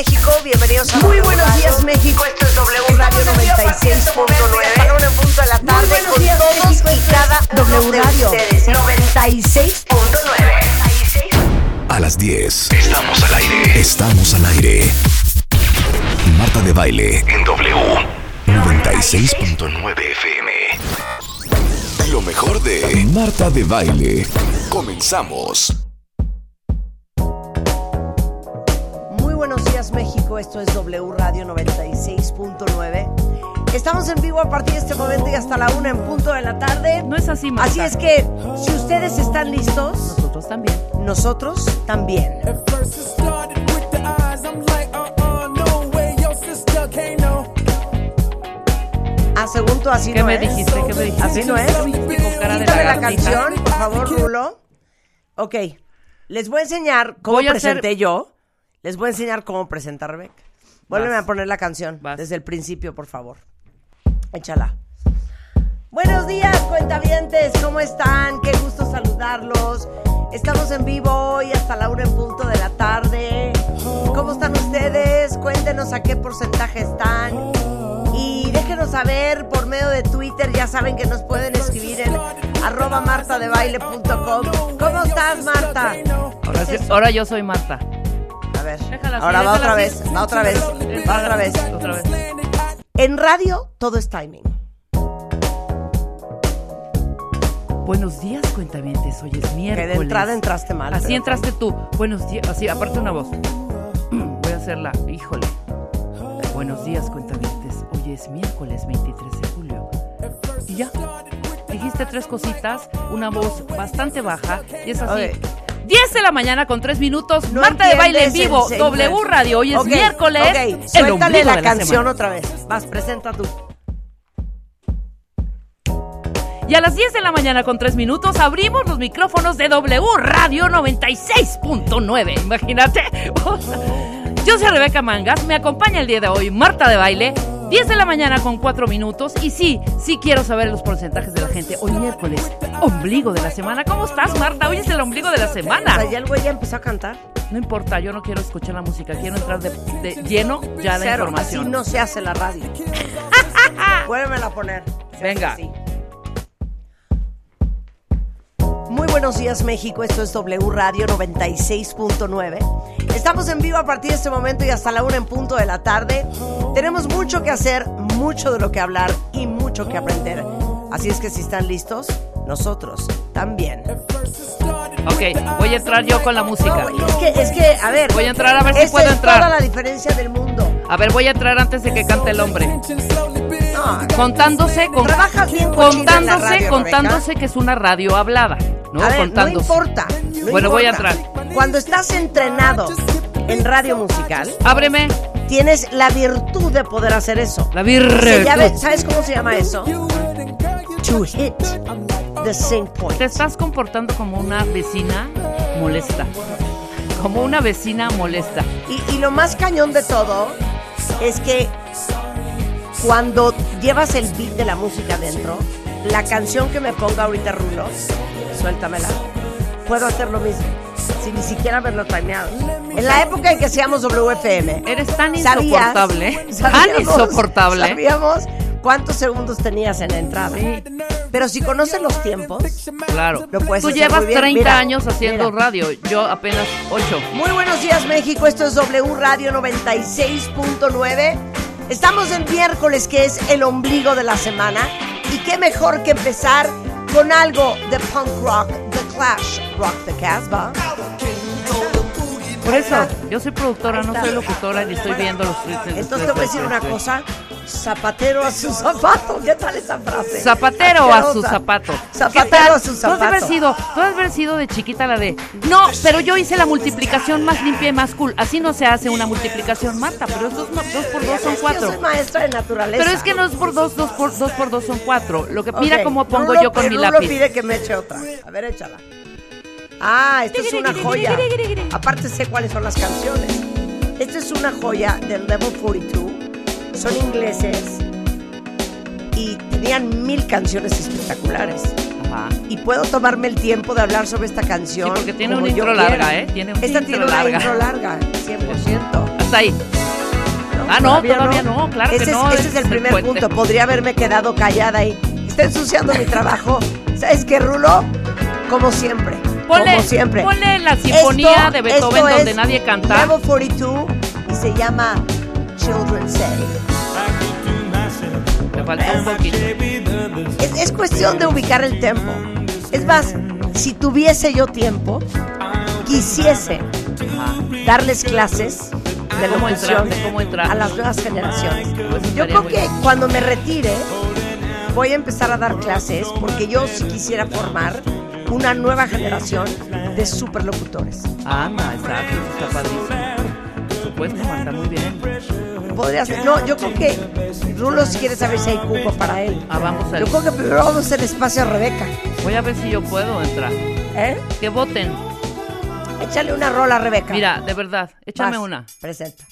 México, bienvenidos a Muy buenos Radio. días, México. Esto es W Radio Estamos en vivo a partir de este 96.9. momento y hasta la una en punto de la tarde buenos con días, todos México. y cada W Radio. ustedes. 96.9. A las 10. Estamos al aire. Estamos al aire. Marta de baile en W. 96.9 FM. Lo mejor de Marta de baile. Comenzamos. México. Esto es W Radio 96.9. Estamos en vivo a partir de este momento y hasta la una en punto de la tarde. No es así, Marta. Así es que, si ustedes están listos, Nosotros también. nosotros también. At first it started with the eyes. I'm like, no way, your sister can't know. Ah, según tú, así ¿Qué no me es. dijiste? ¿Qué me dijiste? Así no es. Quítame la canción, por favor, Rulo. Ok, les voy a enseñar cómo Voy a hacer- presenté yo. Les voy a enseñar cómo presenta Rebeca. Vas. a poner la canción Vas. desde el principio, por favor. Échala. Buenos días, cuentavientes. ¿Cómo están? Qué gusto saludarlos. Estamos en vivo hoy hasta la una en punto de la tarde. ¿Cómo están ustedes? Cuéntenos a qué porcentaje están. Y déjenos saber por medio de Twitter. Ya saben que nos pueden escribir en arroba martadebaile.com. ¿Cómo estás, Marta? Ahora, sí- ahora yo soy Marta. A ver, Déjala ahora va otra vez, va otra vez, va otra vez. Otra vez. En radio todo es timing. Buenos días, cuentavientes. Hoy es Que miércoles. de entrada entraste mal. Así entraste tú. Buenos días. Así, aparte una voz. Voy a hacerla. Híjole. Buenos días, cuentavientes. Hoy es miércoles 23 de julio. Y ya. Dijiste tres cositas, una voz bastante baja. Y es así. 10 de la mañana con 3 minutos. No Marta de baile en vivo. el W. Radio. Hoy es miércoles. ok, El suéltale la de la canción semana. otra vez. Vas, presenta tú. Y a las 10 de la mañana con 3 minutos abrimos los micrófonos de W Radio 96.9. Imagínate. Yo soy Rebeca Mangas, me acompaña el día de hoy Marta de Baile. 10 de la mañana con 4 minutos. Y sí, sí quiero saber los porcentajes de la gente. Hoy miércoles, ombligo de la semana. ¿Cómo estás, Marta? Hoy es el ombligo de la O semana. sea, ya el güey ya empezó a cantar. No importa, yo no quiero escuchar la música. Quiero entrar de, de lleno ya de Cero, información. así no se hace la radio. Vuélvemela a poner. Venga. así. Buenos días México, esto es W Radio 96.9. Estamos en vivo a partir de este momento y hasta la una en punto de la tarde. Tenemos mucho que hacer, mucho de lo que hablar y mucho que aprender. Así es que si están listos, nosotros también. Ok, voy a entrar yo con la música. No, es que, es que, a ver. Voy a entrar a ver si puedo es entrar. toda la diferencia del mundo. A ver, voy a entrar antes de que cante el hombre. No, Contándose con bien contándose, radio, contándose que es una radio hablada, ¿no? a ver, no contándose. importa. no Bueno, voy a importa. entrar. Cuando estás entrenado en radio musical, Ábreme tienes la virtud de poder hacer eso. la llama- ¿Sabes cómo se llama eso? To hit the same point. Te estás comportando como una vecina molesta. Como una vecina molesta. Y, y lo más cañón de todo es que cuando llevas el beat de la música dentro, la canción que me ponga ahorita Rulo, suéltamela, puedo hacer lo mismo, sin ni siquiera haberlo timeado. En la época en que hacíamos WFM, Eres tan ¿sabías- insoportable. Tan sabíamos- insoportable. Sabíamos cuántos segundos tenías en la entrada. Sí. Pero si conoces los tiempos, Claro. Lo puedes Tú llevas muy bien. 30 Mira, años haciendo mira. radio. Yo apenas 8. Muy buenos días México, esto es W Radio 96.9. Estamos en miércoles que es el ombligo de la semana y qué mejor que empezar con algo de punk rock, The Clash, Rock the Casbah. Por eso, yo soy productora, no soy locutora ni estoy viendo los tweets. Entonces te voy a decir una cosa, zapatero a su zapato, ¿qué tal esa frase? Zapatero a su Asquerosa. zapato. Zapatero a su Tú has de haber zapato. sido, tú has de haber sido de chiquita la de. No, pero yo hice la multiplicación más limpia y más cool. Así no se hace una multiplicación, Marta. Pero es dos, por dos son que Yo cuatro. soy maestra de naturaleza. Pero es que no es por dos, dos por dos por dos son cuatro. Lo que mira cómo pongo Rulo- yo con mi lápiz. pide que me eche otra. A ver, échala. Ah, esto es una joya. Aparte sé cuáles son las canciones. Esto es una joya del Level 42. Son ingleses y tenían mil canciones espectaculares. Ajá. Y puedo tomarme el tiempo de hablar sobre esta canción. Sí, porque tiene una intro larga, ¿eh? Tiene una Esta tiene una larga. intro larga, 100%. hasta ahí. Ah, no, todavía no, claro ese que es, no, Ese ese es el es el primer punto. Podría haberme quedado callada ahí. Está ensuciando mi trabajo. ¿Sabes qué, Rulo? Como siempre. Ponle, como siempre. ponle la sinfonía Esto- de Beethoven donde nadie canta. Level 42 y se llama Children Say. Me falta un poquito. Es, es cuestión de ubicar el tempo. Es más, si tuviese yo tiempo, quisiese darles clases de ¿Cómo entrar? ¿Cómo entrar? a las nuevas generaciones. Pues Yo creo que cuando me retire voy a empezar a dar clases porque yo sí quisiera formar una nueva generación de superlocutores. Anda, exacto, eso está padrísimo. Por supuesto, Marta, muy bien. Podría ser. No, yo creo que Rulo si quiere saber si hay cupo para él. Ah, vamos a Yo creo que primero vamos a hacer espacio a Rebeca. Voy a ver si yo puedo entrar. ¿Eh? Que voten. Échale una rola a Rebeca. Mira, de verdad, échame Vas, una. Presenta.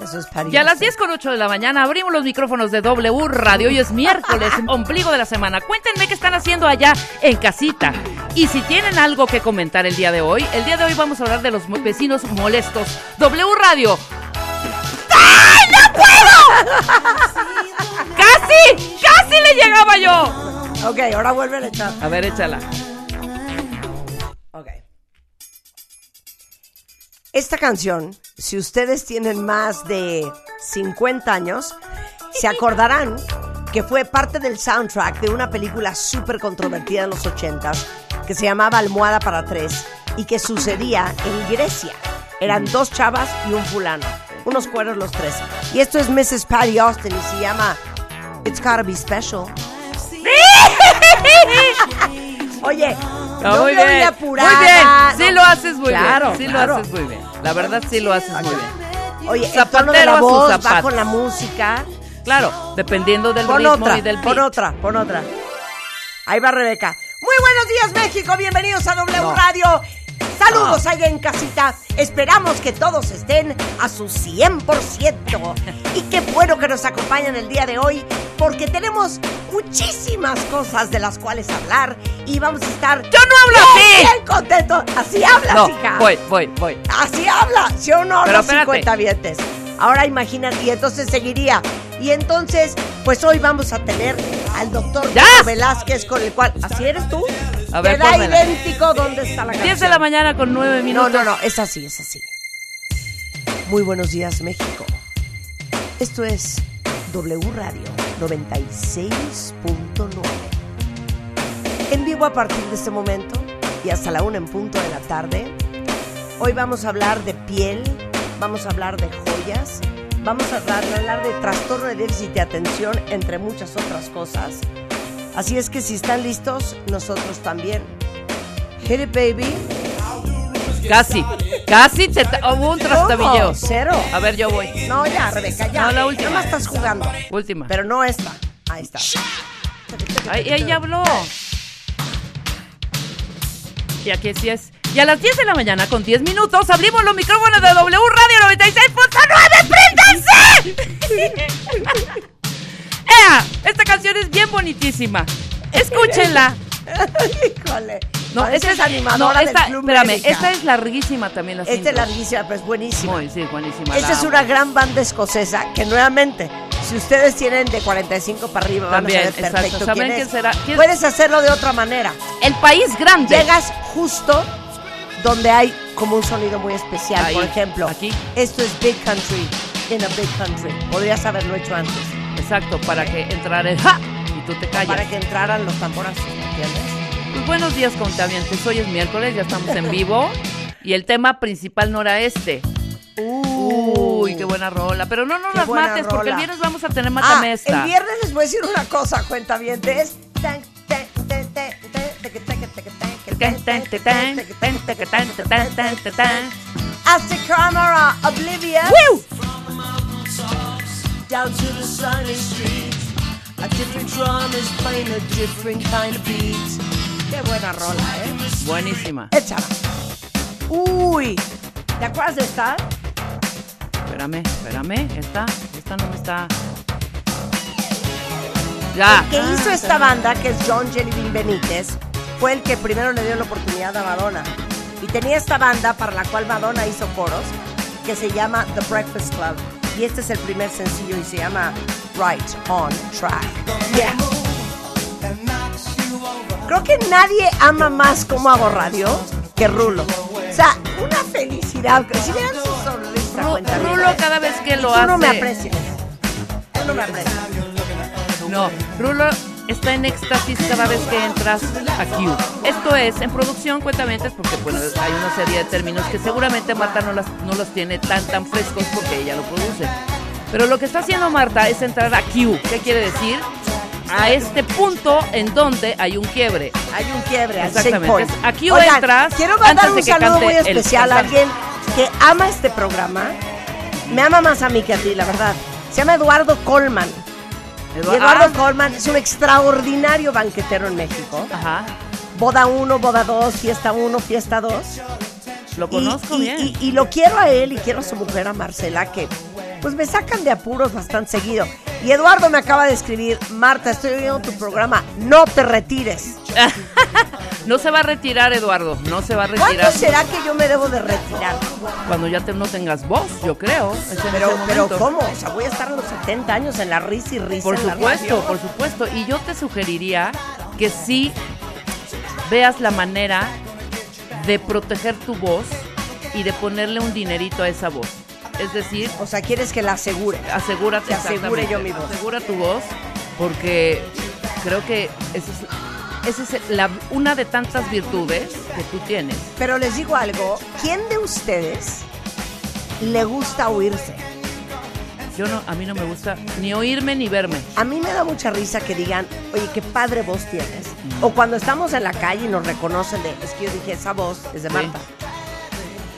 Eso es. Y a las 10 con 8 de la mañana abrimos los micrófonos de W Radio. Hoy es miércoles, ombligo de la semana. Cuéntenme qué están haciendo allá en casita. Y si tienen algo que comentar el día de hoy, el día de hoy vamos a hablar de los vecinos molestos. W Radio. ¡Ay, no puedo! ¡Casi! ¡Casi le llegaba yo! Ok, ahora vuelve a echar. A ver, échala. Esta canción, si ustedes tienen más de 50 años, se acordarán que fue parte del soundtrack de una película súper controvertida en los 80s que se llamaba Almohada para Tres y que sucedía en Grecia. Eran dos chavas y un fulano, unos cueros los tres. Y esto es Mrs. Patty Austin y se llama It's Gotta Be Special. Oye, No, muy bien. apurada, muy bien. Sí no. lo haces muy Claro, bien. Sí claro. lo haces muy bien. La verdad sí lo haces muy bien. Oye, el tono de Zapatero la a voz va zapatos. con la música. Claro, dependiendo del Pon ritmo otra, y del pon beat. otra, pon otra. Ahí va Rebeca. Muy buenos días, México. Bienvenidos a W No. Radio. Saludos Ah. allá en casita. Esperamos que todos estén a su 100%. Y qué bueno que nos acompañan el día de hoy, porque tenemos muchísimas cosas de las cuales hablar y vamos a estar. ¡Yo no hablo así! Bien contentos. Así hablas, No, hija. voy, voy, voy. Así habla, ¿sí o no? Pero. 50 vientes. Ahora imagínate, y entonces seguiría. Y entonces, pues hoy vamos a tener al doctor Velázquez, con el cual. ¿Así eres tú? A ver, Queda pónmela. idéntico dónde está la 10 de canción? la mañana con 9 No, minutos. no, no, es así, es así. Muy buenos días, México. Esto es W Radio 96.9. En vivo a partir de este momento y hasta la una en punto de la tarde. Hoy vamos a hablar de piel, vamos a hablar de joyas, vamos a hablar, de trastorno de déficit de atención, entre muchas otras cosas. Así es que si están listos, nosotros también. Hit it, baby. Casi, casi te hubo un trastabillo. ¿Cómo? Cero. A ver, yo voy. No, ya, Rebeca, ya. No, la última. Nada más estás jugando. Última. Pero no esta. Ahí está. Ay, ella habló. Y aquí sí es. Y a las 10 de la mañana con 10 minutos abrimos los micrófonos de W Radio 96.9. ¡Préndanse! ¡Ea! Esta canción es bien bonitísima. Escúchenla. Híjole. No, esta es animadora no, esta, del Club espérame, esta es larguísima también la Esta es larguísima, pero es buenísima. Muy, sí, buenísima. Esta es una gran banda escocesa que nuevamente, si ustedes tienen de 45 para arriba, También, van a saber perfecto ¿Saben quién será? ¿Quién- Puedes hacerlo de otra manera. El país grande. Llegas justo donde hay como un sonido muy especial. Ahí, Por ejemplo, aquí. esto es Big Country in a Big Country. Podrías haberlo hecho antes. Exacto, para que entrara el ja y tú te callas. Para que entraran los tamborazos, ¿entiendes? Pues buenos días, contabiantes. Hoy es miércoles, ya estamos en vivo. Y el tema principal no era este. Uy, qué buena rola. Pero no nos las mates, porque el viernes vamos a tener Ah, matamesta. el viernes les voy a decir una cosa, cuenta bien. Es. tan, tan, tan, the camera oblivious ¡Wiu! down to the sunny streets. A different drum is playing a different kind of beat. Qué buena rola, ¿eh? Buenísima. Échala. Uy, ¿te acuerdas de esta? Espérame, espérame. Esta, esta no me está. Ya. El que hizo esta banda, que es John Jellybean Benítez, fue el que primero le dio la oportunidad a Madonna. Y tenía esta banda para la cual Madonna hizo coros que se llama The Breakfast Club. Y este es el primer sencillo y se llama Right on Track. Yeah. Creo que nadie ama más como hago radio que Rulo. O sea, una felicidad. Si vean su sonrisa, Ru- cuenta bien. Rulo cada vez que lo Tú hace. no me aprecias. Tú no me aprecias. No, Rulo está en éxtasis cada vez que entras a Q. Esto es, en producción, cuentamente, porque bueno, hay una serie de términos que seguramente Marta no, las, no los tiene tan tan frescos porque ella lo produce. Pero lo que está haciendo Marta es entrar a Q. ¿Qué quiere decir? A este punto en donde hay un quiebre. Hay un quiebre, Exactamente. Aquí Oigan, entras Quiero mandar un saludo muy el especial a cantante. alguien que ama este programa. Me ama más a mí que a ti, la verdad. Se llama Eduardo Colman. Eduardo Ah, Colman es un extraordinario banquetero en México. Ajá, Boda 1, boda 2, fiesta 1, fiesta 2. lo conozco y, bien. y- y lo quiero a él y quiero a su mujer, a Marcela, que pues me sacan de apuros bastante seguido. Y Eduardo me acaba de escribir, Marta, estoy oyendo tu programa, no te retires. No se va a retirar, Eduardo. No se va a retirar. ¿Cuándo será que yo me debo de retirar? Cuando ya te- no tengas voz, yo creo. Pero. ¿cómo? O sea, voy a estar a los 70 años en la risa y risa Por en la supuesto, por supuesto. Y yo te sugeriría que sí veas la manera de proteger tu voz y de ponerle un dinerito a esa voz. Es decir, O sea, quieres que la asegure. asegúrate. Que asegure yo mi voz. Asegura tu voz porque creo que esa es, esa es la- una de tantas virtudes que tú tienes. Pero les digo algo, ¿quién de ustedes le gusta oírse? Yo no, a mí no me gusta ni oírme ni verme. A mí me da mucha risa que digan, oye, qué padre voz tienes. O cuando estamos en la calle y nos reconocen de, es que yo dije, esa voz es de Sí. Marta.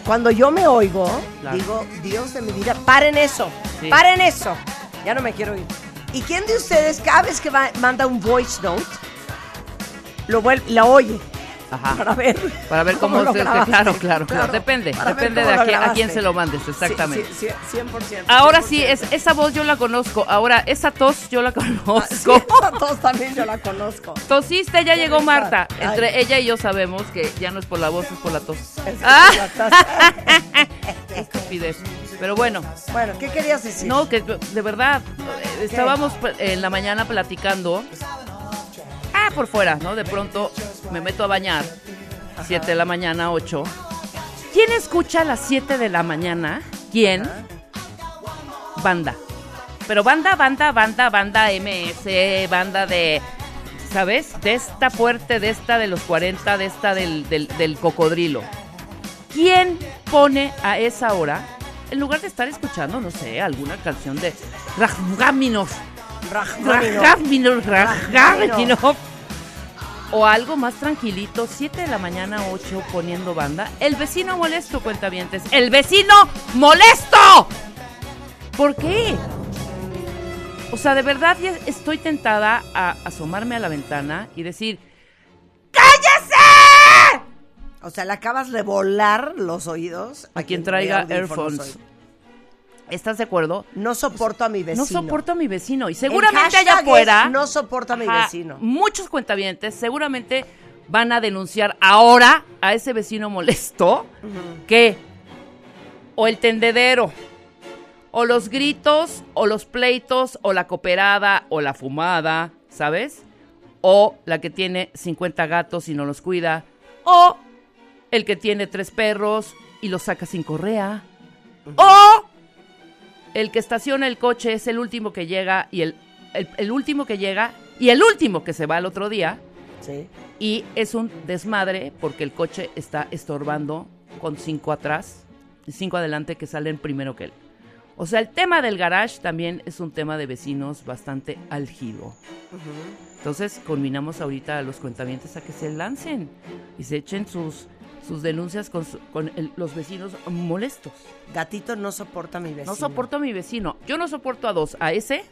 Cuando yo me oigo, Claro. digo, Dios de mi vida, paren eso, Sí. paren eso. Ya no me quiero oír. ¿Y quién de ustedes cada vez que va- manda un voice note, lo vuelve, la oye? Ajá. Para ver. Para ver cómo, se- claro, claro, claro. Depende, depende de a quién, a quién se lo mandes, exactamente. Sí, sí, sí, 100%. Ahora sí, 100%. es, esa voz yo la conozco. Ahora, esa tos yo la Ah, sí, conozco. esa tos también yo la conozco. Tosiste, ya llegó? Marta. Ay. Entre ella y yo sabemos que ya no es por la voz, es por la tos. Es- Ah, qué estupidez. Pero bueno, Bueno, ¿qué querías decir? no, que de verdad, eh, estábamos pl- en la mañana platicando. Ah, por fuera, ¿no? De pronto me meto a bañar. 7 de la mañana, 8. ¿Quién escucha a las 7 de la mañana? ¿Quién? Banda. Pero banda, banda, banda, banda MS, banda de, ¿sabes? De esta fuerte, de esta de los 40, de esta del, del, del cocodrilo. ¿Quién pone a esa hora, en lugar de estar escuchando, no sé, alguna canción de. Rajmáninov, Rajmáninov, Rajmáninov. O algo más tranquilito, 7 de la mañana, 8 poniendo banda. El vecino molesto, cuentavientes. ¡El vecino molesto! ¿Por qué? O sea, de verdad ya estoy tentada a asomarme a la ventana y decir, ¡cállese! O sea, le acabas de volar los oídos A quien traiga audífonos earphones. hoy. ¿Estás de acuerdo? No soporto a mi vecino. No soporto a mi vecino. Y seguramente allá afuera. no soporto a mi Ajá, vecino. Muchos cuentavientes seguramente van a denunciar ahora a ese vecino molesto que o el tendedero, o los gritos, o los pleitos, o la cooperada, o la fumada, ¿sabes? O la que tiene 50 gatos y no los cuida, o el que tiene tres perros y los saca sin correa, o el que estaciona el coche es el último que llega y el, el, el último que llega y el último que se va al otro día Sí. y es un desmadre porque el coche está estorbando con cinco atrás y cinco adelante que salen primero que él. O sea, el tema del garage también es un tema de vecinos bastante álgido. Entonces, combinamos ahorita a los cuentavientes a que se lancen y se echen sus, sus denuncias con, su- con el- los vecinos molestos. Gatito no soporta a mi vecino. No soporto a mi vecino. Yo no soporto a dos. A ese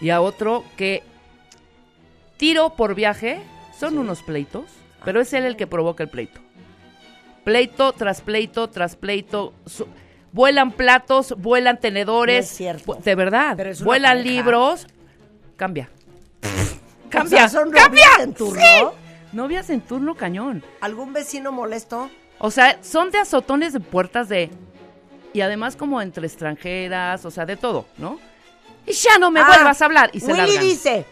y a otro que tiro por viaje. Son unos pleitos, pero es él el que provoca el pleito. Pleito tras pleito tras pleito. Su- vuelan platos, vuelan tenedores. No es cierto. De verdad. Vuelan pareja. libros. Cambia. O Cambia. sea, son cambia. en turno. Sí. Novias en turno cañón. ¿Algún vecino molesto? O sea, son de azotones de puertas de... Y además como entre extranjeras, o sea, de todo, ¿no? Y ya no me Ah, vuelvas a hablar. Y se Willy largan. dice,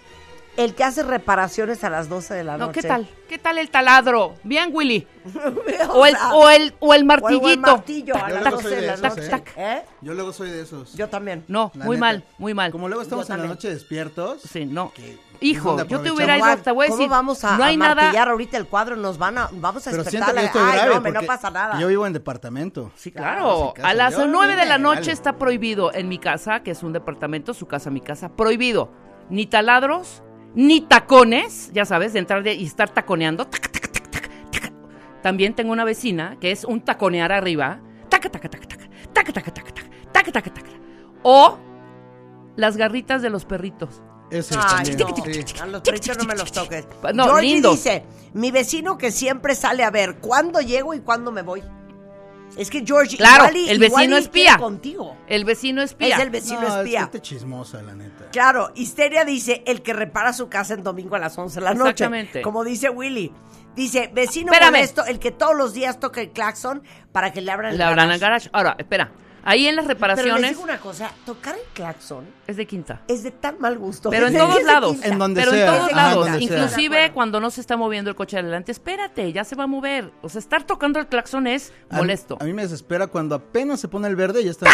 el que hace reparaciones a las 12 de la No, noche. ¿qué tal? ¿Qué tal el taladro? Bien, Willy. o, el, o el, o el o martillito. el martillo a Yo las luego 12 soy de de la esos, noche. ¿eh? ¿Eh? Yo luego soy de esos. Yo también. No, La muy neta. mal, muy mal. Como luego estamos Yo en la noche despiertos. Sí, no. que Hijo, yo te hubiera ido, Juan, te voy a ¿Cómo vamos a, no hay a nada. ahorita el cuadro? Nos van a, vamos a Pero yo estoy Ay, grave. no, hombre, no pasa nada. Yo vivo en departamento. Sí, Claro, claro. A las 9 de la noche vale. está prohibido en mi casa, que es un departamento, su casa, mi casa, prohibido. Ni taladros, ni tacones, ya sabes, de entrar de- y estar taconeando. tac, tac, tac, tac, tac. También tengo una vecina que es un taconear arriba. Taca, taca, taca, taca, taca, taca, taca, taca, taca, taca, taca. O las garritas de los perritos. Ese Ay, también. no. sí. A los perritos no me los toques. No, Georgie lindos. dice, mi vecino que siempre sale a ver cuándo llego y cuándo me voy. Es que Georgie, Claro, igual y- el igual vecino y espía. contigo. El vecino espía. Es el vecino No, espía. Es chismosa, la neta. Claro, Histeria dice el que repara su casa en domingo a las 11 de la noche. Exactamente. Como dice Willy. Dice, vecino molesto, el que todos los días toca el claxon para que le abran el Le abran el garage. garage. Ahora, espera. Ahí en las Pero les reparaciones digo una cosa, tocar el claxon es de quinta. es de tan mal gusto. Pero en todos lados. En donde Pero en todos lados. Inclusive cuando no se está moviendo el coche adelante, espérate, ya se va a mover. O sea, estar tocando el claxon es A mí- molesto. A mí me desespera cuando apenas se pone el verde y ya está.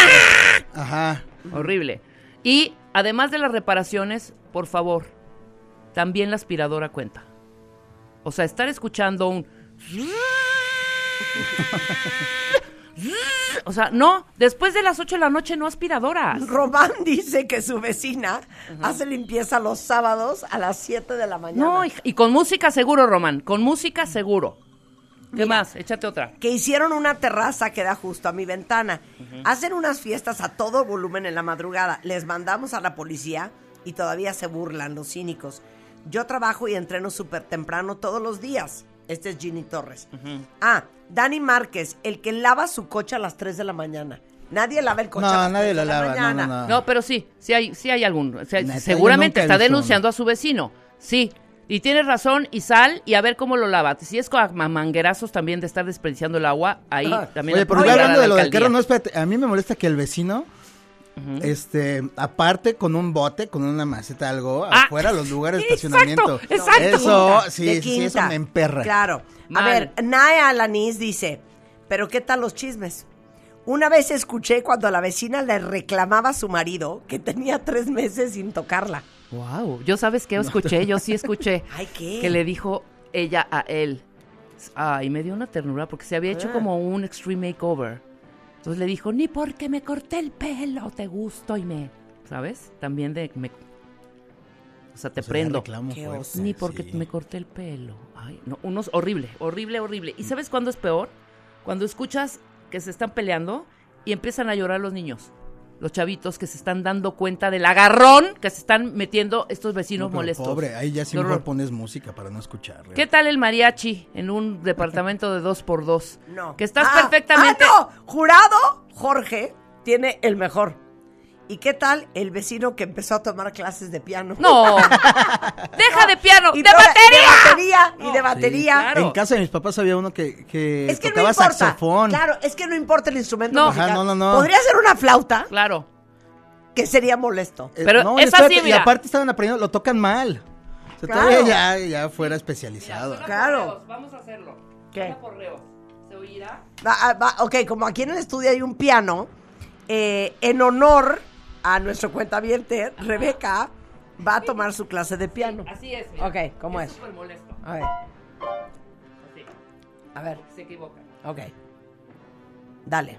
Ajá. Horrible. Y además de las reparaciones, por favor, también la aspiradora cuenta. O sea, estar escuchando un... O sea, no, después de las 8 de la noche no aspiradoras. Román dice que su vecina hace limpieza los sábados a las 7 de la mañana. No, y, y con música seguro, Román, con música seguro. ¿Qué Mira. más? Échate otra. que hicieron una terraza que da justo a mi ventana. Hacen unas fiestas a todo volumen en la madrugada. Les mandamos a la policía y todavía se burlan los cínicos. Yo trabajo y entreno súper temprano todos los días. Este es Ginny Torres. Ah, Dani Márquez, el que lava su coche a las 3 de la mañana. Nadie lava el coche No, a las nadie 3 de lo la lava, no, mañana. no, no. No, pero sí, sí hay, sí hay algún. o sea, Neta, yo seguramente está denunciando a su vecino. Sí. Y tienes razón, y sal y a ver cómo lo lava. Si es con manguerazos también de estar desperdiciando el agua, ahí Ajá. también. Oye, pero hablando la de lo del carro, no, espérate. A mí me molesta que el vecino, este, aparte con un bote, con una maceta, algo, Ah, afuera los lugares de estacionamiento. exacto. Eso, De sí, sí, sí, eso me emperra. Claro. A ver, Naya Alanis dice, pero ¿qué tal los chismes? Una vez escuché cuando la vecina le reclamaba a su marido que tenía tres meses sin tocarla. Wow, yo sabes qué escuché, yo sí escuché. Ay, ¿qué? Que le dijo ella a él. Ay, me dio una ternura porque se había hecho Ah. como un extreme makeover. Entonces le dijo, ni porque me corté el pelo, te gusto y me. ¿Sabes? También de. Me, o sea, te O sea, ya prendo. reclamo Qué fuerte, oso. Ni porque sí. me corté el pelo. Ay, no, unos horrible, horrible, horrible. ¿Y sabes cuándo es peor? Cuando escuchas que se están peleando y empiezan a llorar los niños. Los chavitos que se están dando cuenta del agarrón que se están metiendo estos vecinos No, molestos. Pobre, ahí ya horror. pones música para no escuchar. ¿Qué tal el mariachi en un departamento de dos por dos? No. Que estás Ah, perfectamente... Ah, no. Jurado, Jorge tiene el mejor. ¿Y qué tal el vecino que empezó a tomar clases de piano? No. Deja de piano, Y de batería. De batería y de Sí, batería. claro. En casa de mis papás había uno que, que Es que no tocaba importa. saxofón. Claro, es que no importa el instrumento No. musical. Ajá, no, no, no. Podría ser una flauta Claro. que sería molesto. Eh, Pero no, es así, mira. Y aparte estaban aprendiendo, lo tocan mal. O sea, Claro. todavía ya, ya fuera especializado. Claro. Vamos a hacerlo. ¿Qué? ¿Se oirá? Va- ah, va- ok, como aquí en el estudio hay un piano, eh, en honor a nuestro cuentaviente, Rebeca va a tomar su clase de piano. Así es. mira. Ok, ¿cómo es? súper molesto. A ver, Así. a ver, Se equivoca. ok. Dale.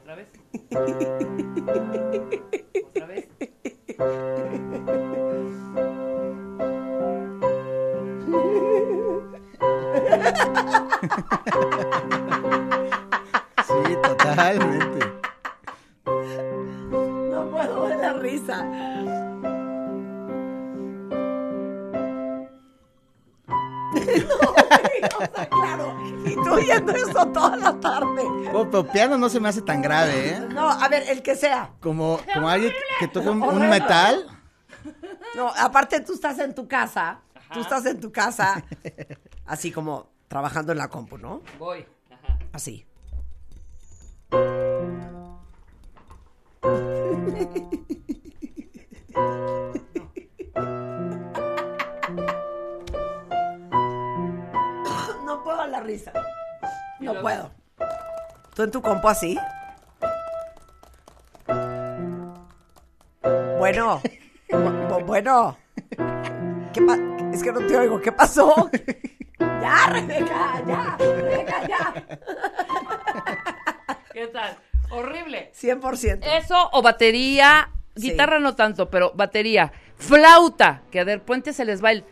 ¿Otra vez? ¿Otra vez? Sí, totalmente. Oyendo eso toda la tarde. Oh, pero piano no se me hace tan grave, ¿eh? No, a ver, el que sea. Como, como alguien que toca un, metal. No, aparte tú estás en tu casa, tú estás en tu casa, así como trabajando en la compu, ¿no? Voy. Así. No puedo la risa. No puedo. ¿Tú en tu compu así? Bueno. Bu- bu- bueno. ¿Qué pa- es que no te oigo. ¿Qué pasó? Ya, Rebeca, ya. Rebeca, ya. ¿Qué tal? Horrible. 100%. Eso o batería, Sí. guitarra no tanto, pero batería, flauta, que a Der Puente se les va el...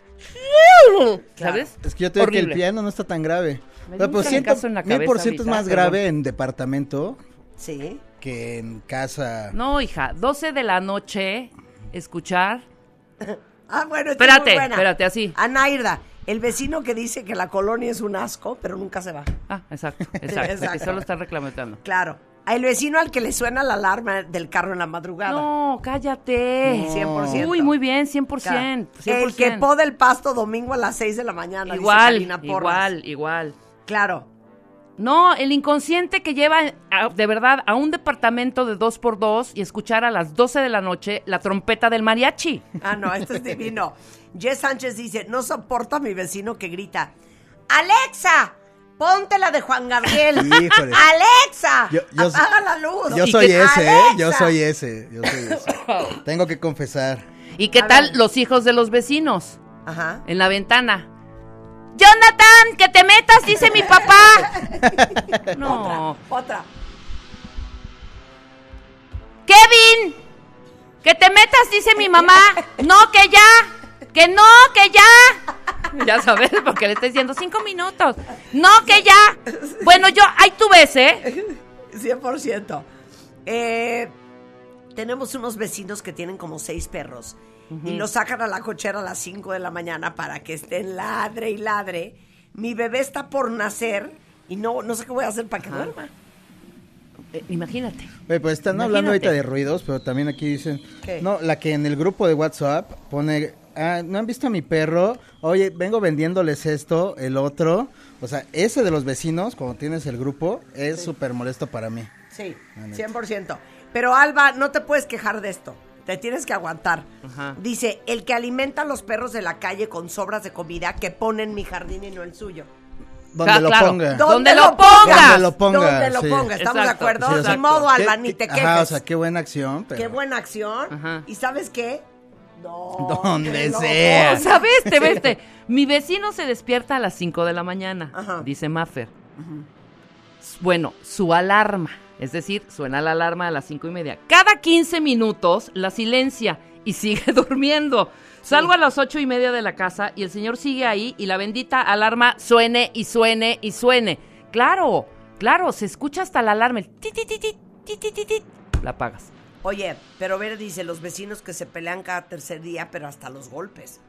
¿Sabes? Es que yo te digo que el piano no está tan grave. Me Pero dio pues un siento, trancazo en la mil por cabeza ciento es más perdón. grave en departamento Sí. que en casa. No, hija, 12 de la noche, escuchar... Ah, bueno, Espérate, muy buena. espérate, así. Anairda, el vecino que dice que la colonia es un asco, pero nunca se va. Ah, exacto, exacto, exacto. que solo están reclamentando. Claro. El vecino al que le suena la alarma del carro en la madrugada. No, cállate. No. 100%. Uy, muy bien, 100%. Claro. 100%. El que poda el pasto domingo a las 6 de la mañana. dice Igual, Porras. igual, igual. Claro. No, el inconsciente que lleva a- de verdad a un departamento de dos por dos y escuchar a las 12 de la noche la trompeta del mariachi. Ah, no, esto es divino. Jess Sánchez dice, no soporto a mi vecino que grita, Alexa, ponte la de Juan Gabriel. Híjole. Alexa, Yo- yo- apaga la luz. Yo Y soy que, ese, ¿eh? Yo soy ese. Yo soy ese. Tengo que confesar. ¿Y qué A tal ver. los hijos de los vecinos Ajá. en la ventana? Jonathan, que te metas, dice mi papá. No. Otra. Kevin, que te metas, dice mi mamá. No, que ya. Que no, que ya. Ya sabes, porque le estoy diciendo cinco minutos. No, que ya. Bueno, yo, ahí tú ves, ¿eh? 100%. Eh, tenemos unos vecinos que tienen como seis perros y los sacan a la cochera a las 5 de la mañana para que estén ladre y ladre. Mi bebé está por nacer y no, no sé qué voy a hacer para que duerma. Eh, imagínate. Oye, pues están Imagínate. hablando ahorita de ruidos, pero también aquí dicen, ¿Qué? no, la que en el grupo de WhatsApp pone, ah, ¿no han visto a mi perro? Oye, vengo vendiéndoles esto, el otro. O sea, ese de los vecinos, cuando tienes el grupo, es súper molesto para mí. Sí, La neta. 100%. Pero Alba, no te puedes quejar de esto. Te tienes que aguantar. Ajá. Dice, el que alimenta a los perros de la calle con sobras de comida que pone en mi jardín y no el suyo. Donde lo claro. ponga. Do- Donde lo pongas. Donde lo ponga, Donde lo ponga. ¿Estamos Exacto. de acuerdo? Sí, modo, Alba, ¿Qué- ni te quejes. Ajá, o sea, qué buena acción, pero... Qué buena acción. Ajá. ¿Y sabes qué? No, Donde no. sea. O sea, veste, veste. Mi vecino se despierta a las 5 de la mañana, Ajá. dice Maffer. Bueno, su alarma, es decir, suena la alarma a las cinco y media. Cada 15 minutos la silencia y sigue durmiendo. Salgo a las ocho y media de la casa y el señor sigue ahí y la bendita alarma suene y suene y suene. Claro, claro, se escucha hasta la alarma. El ti, ti, ti, ti, ti, ti, ti, ti. La apagas. Oye, pero ver, dice, los vecinos que se pelean cada tercer día, pero hasta los golpes.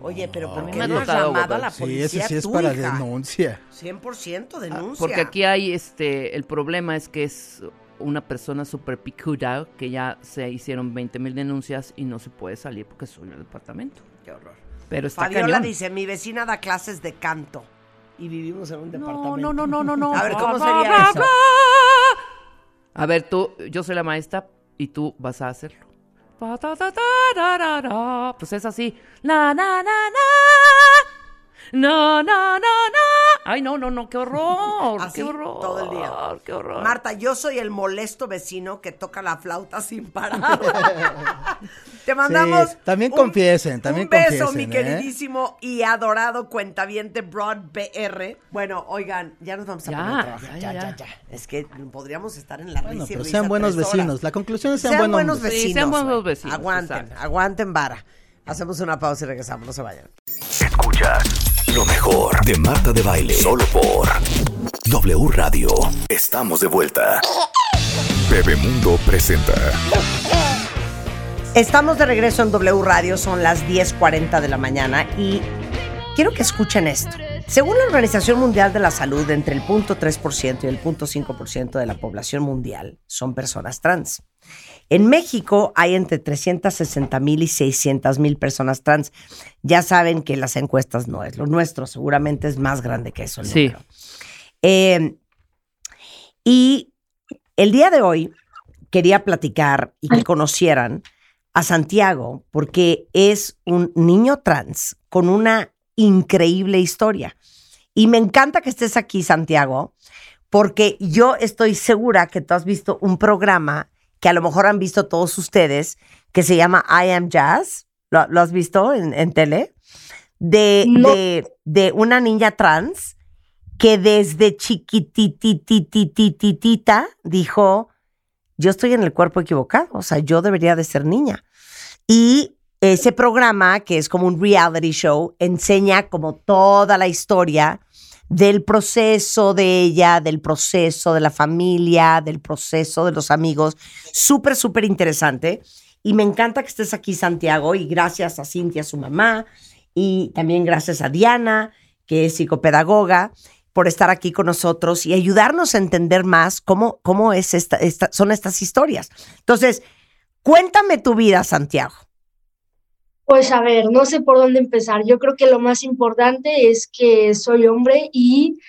Oye, pero ¿por qué no has llamado a la Sí, policía ese sí es para hija? denuncia. 100% denuncia. Ah, Porque aquí hay este, el problema es que es una persona súper picuda que ya se hicieron 20 mil denuncias y no se puede salir porque es en el departamento. Qué horror. Pero está Fabiola cañón. dice, mi vecina da clases de canto y vivimos en un departamento. No, no, no, no, no, no. A ver, ¿cómo sería eso? A ver, tú, yo soy la maestra y tú vas a hacerlo. Pues es así. Na, na, na, na. No, no, no, no. Ay, no, no, no, qué horror. Así, qué horror. todo el día. Qué horror. Marta, yo soy el molesto vecino que toca la flauta sin parar. Te mandamos. Sí, también confiesen, también Un beso, confiesen, mi ¿eh? queridísimo y adorado cuentaviente Broad BR. Bueno, oigan, ya nos vamos a Ya, poner a trabajar. ya, Ya, ya. Es que podríamos estar en la Bueno, risa pero risa sean buenos horas. vecinos. La conclusión es sean, Sean buenos buenos vecinos. Sí, sean buenos vecinos, Aguanten, exacto. aguanten vara. Hacemos una pausa y regresamos, no se vayan. Escuchas lo mejor de Marta de Baile. Solo por W Radio. Estamos de vuelta. Bebemundo presenta. Estamos de regreso en W Radio, son las 10.40 de la mañana y quiero que escuchen esto. Según la Organización Mundial de la Salud, entre el 0.3% y el 0.5% de la población mundial son personas trans. En México hay entre 360 mil y 600 mil personas trans. Ya saben que las encuestas no es lo nuestro, seguramente es más grande que eso. el Sí. Eh, y el día de hoy quería platicar y que conocieran a Santiago porque es un niño trans con una increíble historia. Y me encanta que estés aquí, Santiago, porque yo estoy segura que tú has visto un programa que a lo mejor han visto todos ustedes, que se llama I Am Jazz. ¿Lo, lo has visto en, en tele? De, No. de, de una niña trans que desde chiquitititititita dijo, yo estoy en el cuerpo equivocado, o sea, yo debería de ser niña. Y ese programa, que es como un reality show, enseña como toda la historia del proceso de ella, del proceso de la familia, del proceso de los amigos. Súper, súper interesante. Y me encanta que estés aquí, Santiago, y gracias a Cintia, su mamá, y también gracias a Diana, que es psicopedagoga, por estar aquí con nosotros y ayudarnos a entender más cómo, cómo es esta, esta- son estas historias. Entonces, cuéntame tu vida, Santiago. Pues a ver, no sé por dónde empezar. Yo creo que lo más importante es que soy hombre y,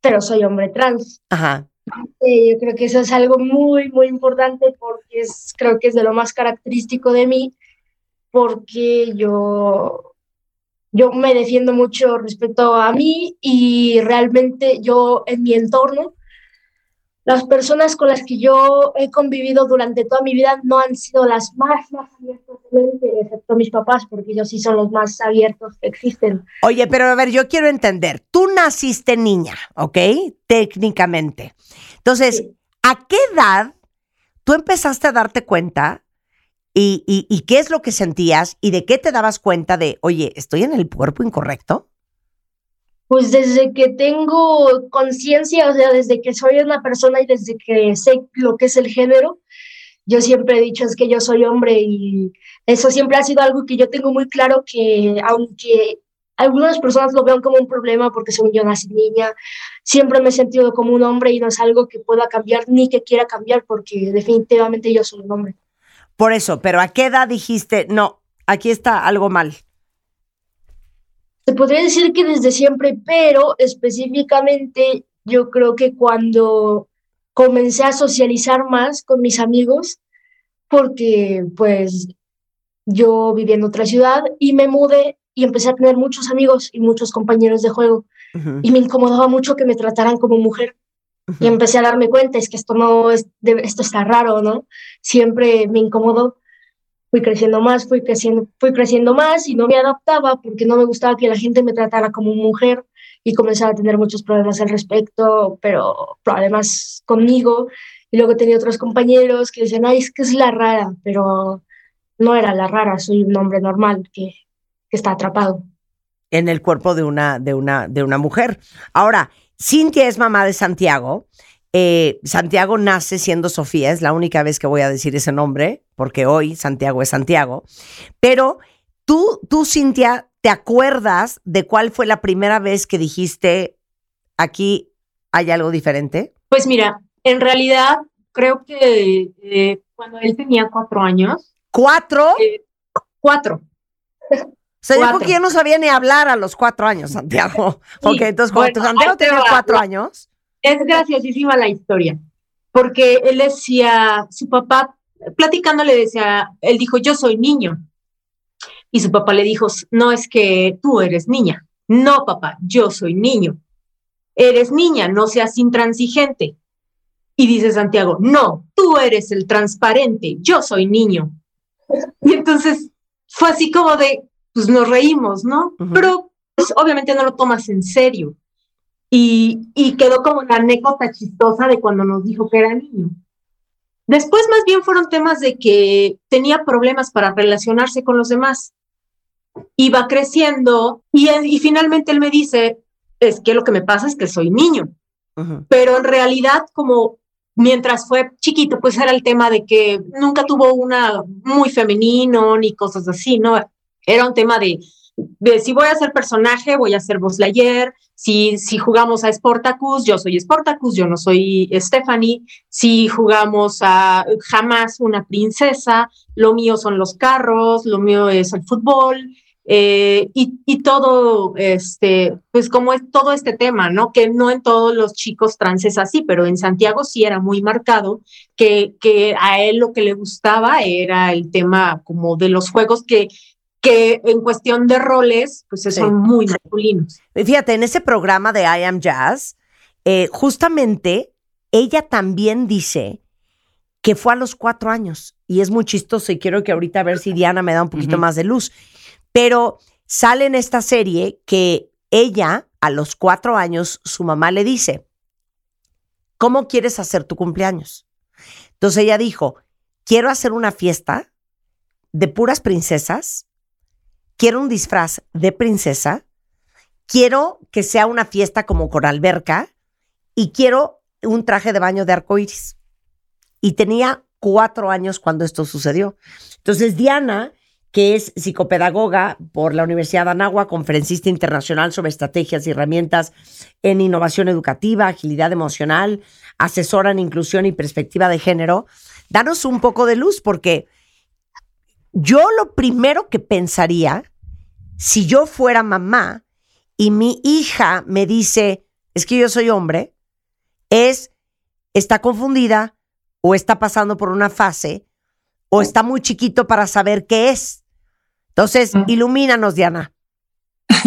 pero soy hombre trans. Ajá. Eh, yo creo que eso es algo muy, muy importante porque es, creo que es de lo más característico de mí, porque yo, yo me defiendo mucho respecto a mí y realmente yo en mi entorno, las personas con las que yo he convivido durante toda mi vida no han sido las más, más abiertas de mente, excepto mis papás, porque ellos sí son los más abiertos que existen. Oye, pero a ver, yo quiero entender. Tú naciste niña, ¿ok? Técnicamente. Entonces, Sí. ¿a qué edad tú empezaste a darte cuenta y, y- y qué es lo que sentías y de qué te dabas cuenta de, oye, estoy en el cuerpo incorrecto? Pues desde que tengo conciencia, o sea, desde que soy una persona y desde que sé lo que es el género, yo siempre he dicho es que yo soy hombre y eso siempre ha sido algo que yo tengo muy claro que aunque algunas personas lo vean como un problema porque según yo nací niña, siempre me he sentido como un hombre y no es algo que pueda cambiar ni que quiera cambiar porque definitivamente yo soy un hombre. Por eso, pero ¿a qué edad dijiste, no, aquí está algo mal? Se podría decir que desde siempre, pero específicamente yo creo que cuando comencé a socializar más con mis amigos, porque pues yo vivía en otra ciudad y me mudé y empecé a tener muchos amigos y muchos compañeros de juego y me incomodaba mucho que me trataran como mujer y empecé a darme cuenta, es que esto no es, esto está raro, ¿no? Siempre me incomodó. Fui creciendo más, fui creciendo, fui creciendo más y no me adaptaba porque no me gustaba que la gente me tratara como mujer y comenzaba a tener muchos problemas al respecto, pero problemas conmigo. Y luego tenía otros compañeros que decían, ay, es que es la rara, pero no era la rara, soy un hombre normal que, está atrapado. en el cuerpo de una, de una, de una mujer. Ahora, Cintia es mamá de Santiago. Eh, Santiago nace siendo Sofía, es la única vez que voy a decir ese nombre, porque hoy Santiago es Santiago. Pero tú, tú, Cintia, ¿te acuerdas de cuál fue la primera vez que dijiste aquí hay algo diferente? Pues mira, en realidad creo que eh, cuando él tenía cuatro años, ¿Cuatro? Eh, cuatro, Se dijo cuatro. que yo no sabía ni hablar a los cuatro años, Santiago. Sí, ok, entonces cuando bueno, Santiago tenía cuatro años. Es graciosísima la historia, porque él decía, su papá, platicando le decía, él dijo, yo soy niño. Y su papá le dijo, no es que tú eres niña. No, papá, yo soy niño. Eres niña, no seas intransigente. Y dice Santiago, no, tú eres el transparente, yo soy niño. Y entonces fue así como de, pues nos reímos, ¿no? Pero pues, obviamente no lo tomas en serio. Y, y quedó como la anécdota chistosa de cuando nos dijo que era niño. Después más bien fueron temas de que tenía problemas para relacionarse con los demás. Iba creciendo y, y finalmente él me dice, es que lo que me pasa es que soy niño pero en realidad como mientras fue chiquito, pues era el tema de que nunca tuvo una muy femenino ni cosas así, ¿no? Era un tema de, de si voy a ser personaje, voy a ser Lightyear, si, si jugamos a Sportacus, yo soy Sportacus, yo no soy Stephanie, si jugamos a jamás una princesa, lo mío son los carros, lo mío es el fútbol, eh, y, y, todo, este, pues como es todo este tema, ¿no? Que no en todos los chicos trans es así, pero en Santiago sí era muy marcado que, que a él lo que le gustaba era el tema como de los juegos que, que en cuestión de roles, pues son muy masculinos. Fíjate, en ese programa de I Am Jazz, eh, justamente ella también dice que fue a los cuatro años y es muy chistoso y quiero que ahorita a ver si Diana me da un poquito más de luz pero sale en esta serie que ella, a los cuatro años, su mamá le dice, ¿cómo quieres hacer tu cumpleaños? Entonces ella dijo, quiero hacer una fiesta de puras princesas, quiero un disfraz de princesa, quiero que sea una fiesta como con alberca y quiero un traje de baño de arcoíris. Y tenía cuatro años cuando esto sucedió. Entonces Diana que es psicopedagoga por la Universidad de Anáhuac, conferencista internacional sobre estrategias y herramientas en innovación educativa, agilidad emocional, asesora en inclusión y perspectiva de género. Danos un poco de luz porque yo lo primero que pensaría, si yo fuera mamá y mi hija me dice, es que yo soy hombre, es, está confundida o está pasando por una fase o está muy chiquito para saber qué es. Entonces, ilumínanos, Diana.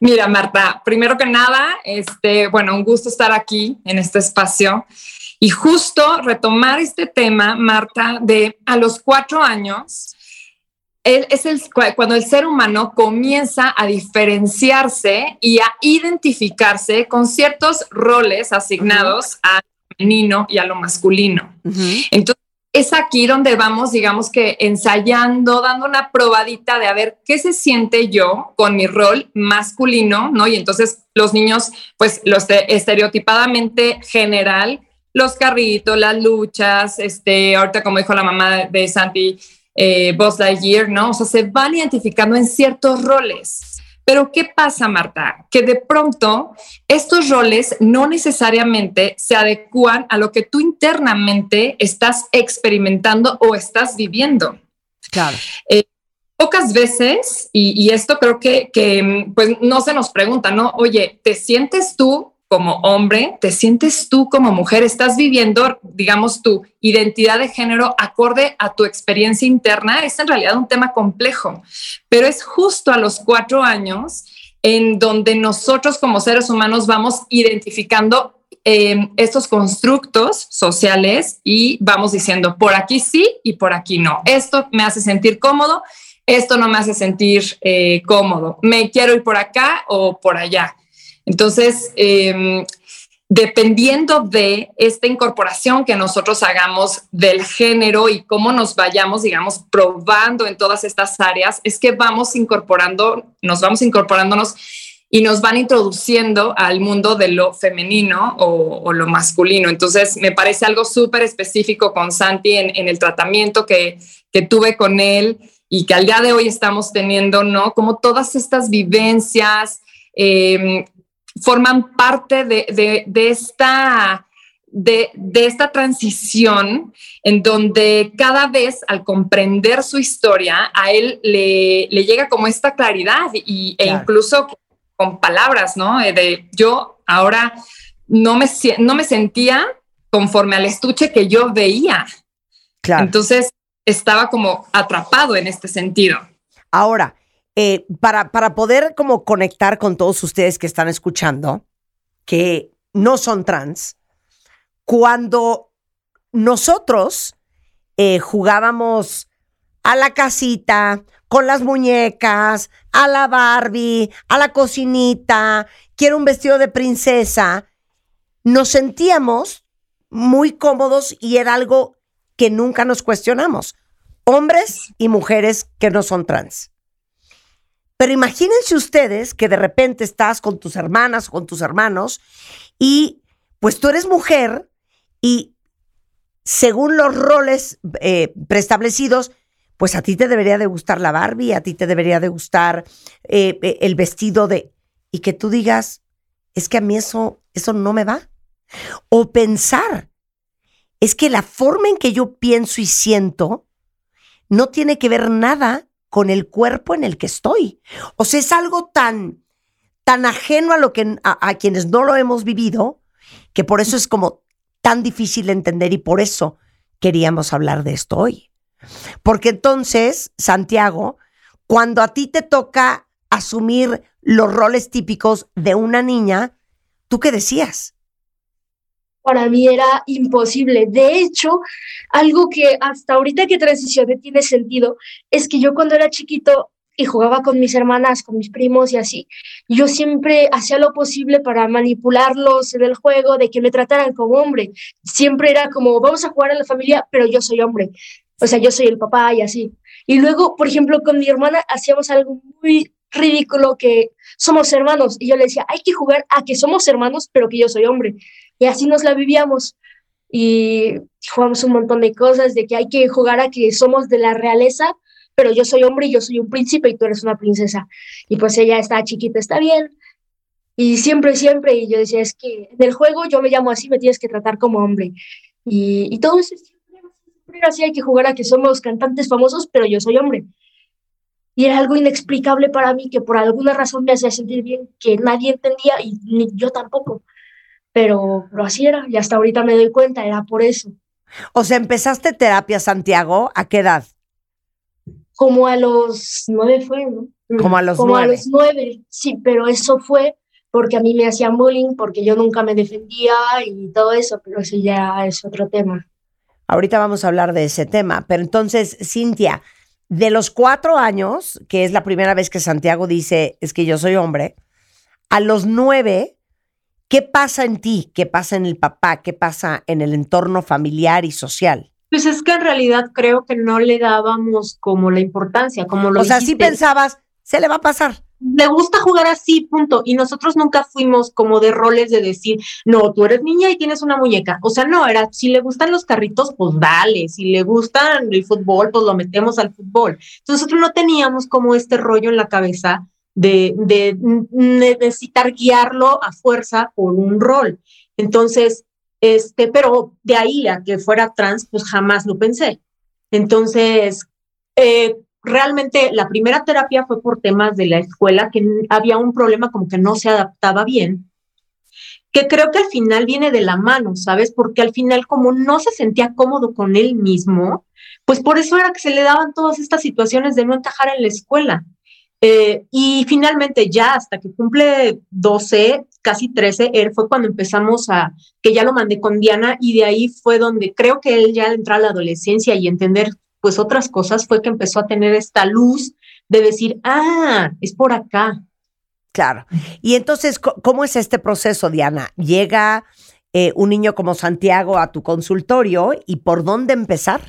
Mira, Marta, primero que nada, este, bueno, un gusto estar aquí en este espacio y justo retomar este tema, Marta, de a los cuatro años, es el, cuando el ser humano comienza a diferenciarse y a identificarse con ciertos roles asignados a lo femenino y a lo masculino. Entonces, es aquí donde vamos, digamos que ensayando, dando una probadita de a ver qué se siente yo con mi rol masculino, ¿no? Y entonces los niños, pues los estereotipadamente general, los carritos, las luchas, este, ahorita como dijo la mamá de Santi, eh, Buzz Lightyear, ¿no? O sea, se van identificando en ciertos roles. Pero ¿qué pasa, Marta? Que de pronto estos roles no necesariamente se adecúan a lo que tú internamente estás experimentando o estás viviendo. Claro. Eh, pocas veces, y, esto creo que, que, pues no se nos pregunta, ¿no? Oye, ¿te sientes tú como hombre, te sientes tú como mujer, estás viviendo, digamos, tu identidad de género acorde a tu experiencia interna, es en realidad un tema complejo, pero es justo a los cuatro años en donde nosotros como seres humanos vamos identificando em, estos constructos sociales y vamos diciendo, por aquí sí y por aquí no. Esto me hace sentir cómodo, esto no me hace sentir eh, cómodo. Me quiero ir por acá o por allá. Entonces, em, dependiendo de esta incorporación que nosotros hagamos del género y cómo nos vayamos, digamos, probando en todas estas áreas, es que vamos incorporando, nos vamos incorporándonos y nos van introduciendo al mundo de lo femenino o, lo masculino. Entonces, me parece algo súper específico con Santi en, el tratamiento que, que tuve con él y que al día de hoy estamos teniendo, ¿no? Como todas estas vivencias, eh, forman parte de, esta, de, esta transición en donde cada vez al comprender su historia, a él le, llega como esta claridad y, e incluso con palabras, ¿no? Eh, de yo ahora no me, no me sentía conforme al estuche que yo veía. Claro. Entonces estaba como atrapado en este sentido. Ahora, eh, para, poder como conectar con todos ustedes que están escuchando, que no son trans, cuando nosotros eh, jugábamos a la casita, con las muñecas, a la Barbie, a la cocinita, quiero un vestido de princesa, nos sentíamos muy cómodos y era algo que nunca nos cuestionamos. Hombres y mujeres que no son trans. Pero imagínense ustedes que de repente estás con tus hermanas o con tus hermanos y pues tú eres mujer y según los roles eh, preestablecidos, pues a ti te debería de gustar la Barbie, a ti te debería de gustar eh, eh, el vestido de... Y que tú digas, es que a mí eso, eso no me va. O pensar, es que la forma en que yo pienso y siento no tiene que ver nada con el cuerpo en el que estoy. O sea, es algo tan, tan ajeno a lo que a, a quienes no lo hemos vivido, que por eso es como tan difícil de entender y por eso queríamos hablar de esto hoy. Porque entonces, Santiago, cuando a ti te toca asumir los roles típicos de una niña, ¿tú qué decías? Para mí era imposible. De hecho, algo que hasta ahorita que transicioné tiene sentido es que yo cuando era chiquito y jugaba con mis hermanas, con mis primos y así, yo siempre hacía lo posible para manipularlos en el juego, de que me trataran como hombre. Siempre era como, vamos a jugar a la familia, pero yo soy hombre. O sea, yo soy el papá y así. Y luego, por ejemplo, con mi hermana hacíamos algo muy ridículo que somos hermanos. Y yo le decía, hay que jugar a que somos hermanos, pero que yo soy hombre. Y así nos la vivíamos. Y jugamos un montón de cosas, de que hay que jugar a que somos de la realeza, pero yo soy hombre y yo soy un príncipe y tú eres una princesa. Y pues ella está chiquita, está bien. Y siempre, siempre, y yo decía, es que en el juego yo me llamo así, me tienes que tratar como hombre. Y, y todo eso siempre así, hay que jugar a que somos cantantes famosos, pero yo soy hombre. Y era algo inexplicable para mí que por alguna razón me hacía sentir bien, que nadie entendía y ni yo tampoco. Pero, pero así era, y hasta ahorita me doy cuenta, era por eso. O sea, empezaste terapia, Santiago, ¿a qué edad? Como a los nueve fue, ¿no? Como a los Como nueve. a los nueve, sí, pero eso fue porque a mí me hacían bullying, porque yo nunca me defendía y todo eso, pero eso ya es otro tema. Ahorita vamos a hablar de ese tema. Pero entonces, Cintia, de los cuatro años, que es la primera vez que Santiago dice, es que yo soy hombre, a los nueve, ¿qué pasa en ti? ¿Qué pasa en el papá? ¿Qué pasa en el entorno familiar y social? Pues es que en realidad creo que no le dábamos como la importancia, como lo o sea, sí pensabas, se le va a pasar. le gusta jugar así, punto. Y nosotros nunca fuimos como de roles de decir, no, tú eres niña y tienes una muñeca. O sea, no, era, si le gustan los carritos, pues dale. Si le gustan el fútbol, pues lo metemos al fútbol. Entonces nosotros no teníamos como este rollo en la cabeza de, necesitar guiarlo a fuerza por un rol. Entonces, este, pero de ahí a que fuera trans, pues jamás lo pensé. Entonces, eh, realmente la primera terapia fue por temas de la escuela, que había un problema como que no se adaptaba bien, que creo que al final viene de la mano, ¿sabes? Porque al final como no se sentía cómodo con él mismo, pues por eso era que se le daban todas estas situaciones de no encajar en la escuela. Eh, y finalmente ya hasta que cumple 12, casi 13, él fue cuando empezamos a, que ya lo mandé con Diana y de ahí fue donde creo que él ya al entrar a la adolescencia y entender pues otras cosas fue que empezó a tener esta luz de decir, ah, es por acá. Claro. Y entonces, ¿cómo es este proceso, Diana? Llega eh, un niño como Santiago a tu consultorio y por dónde empezar?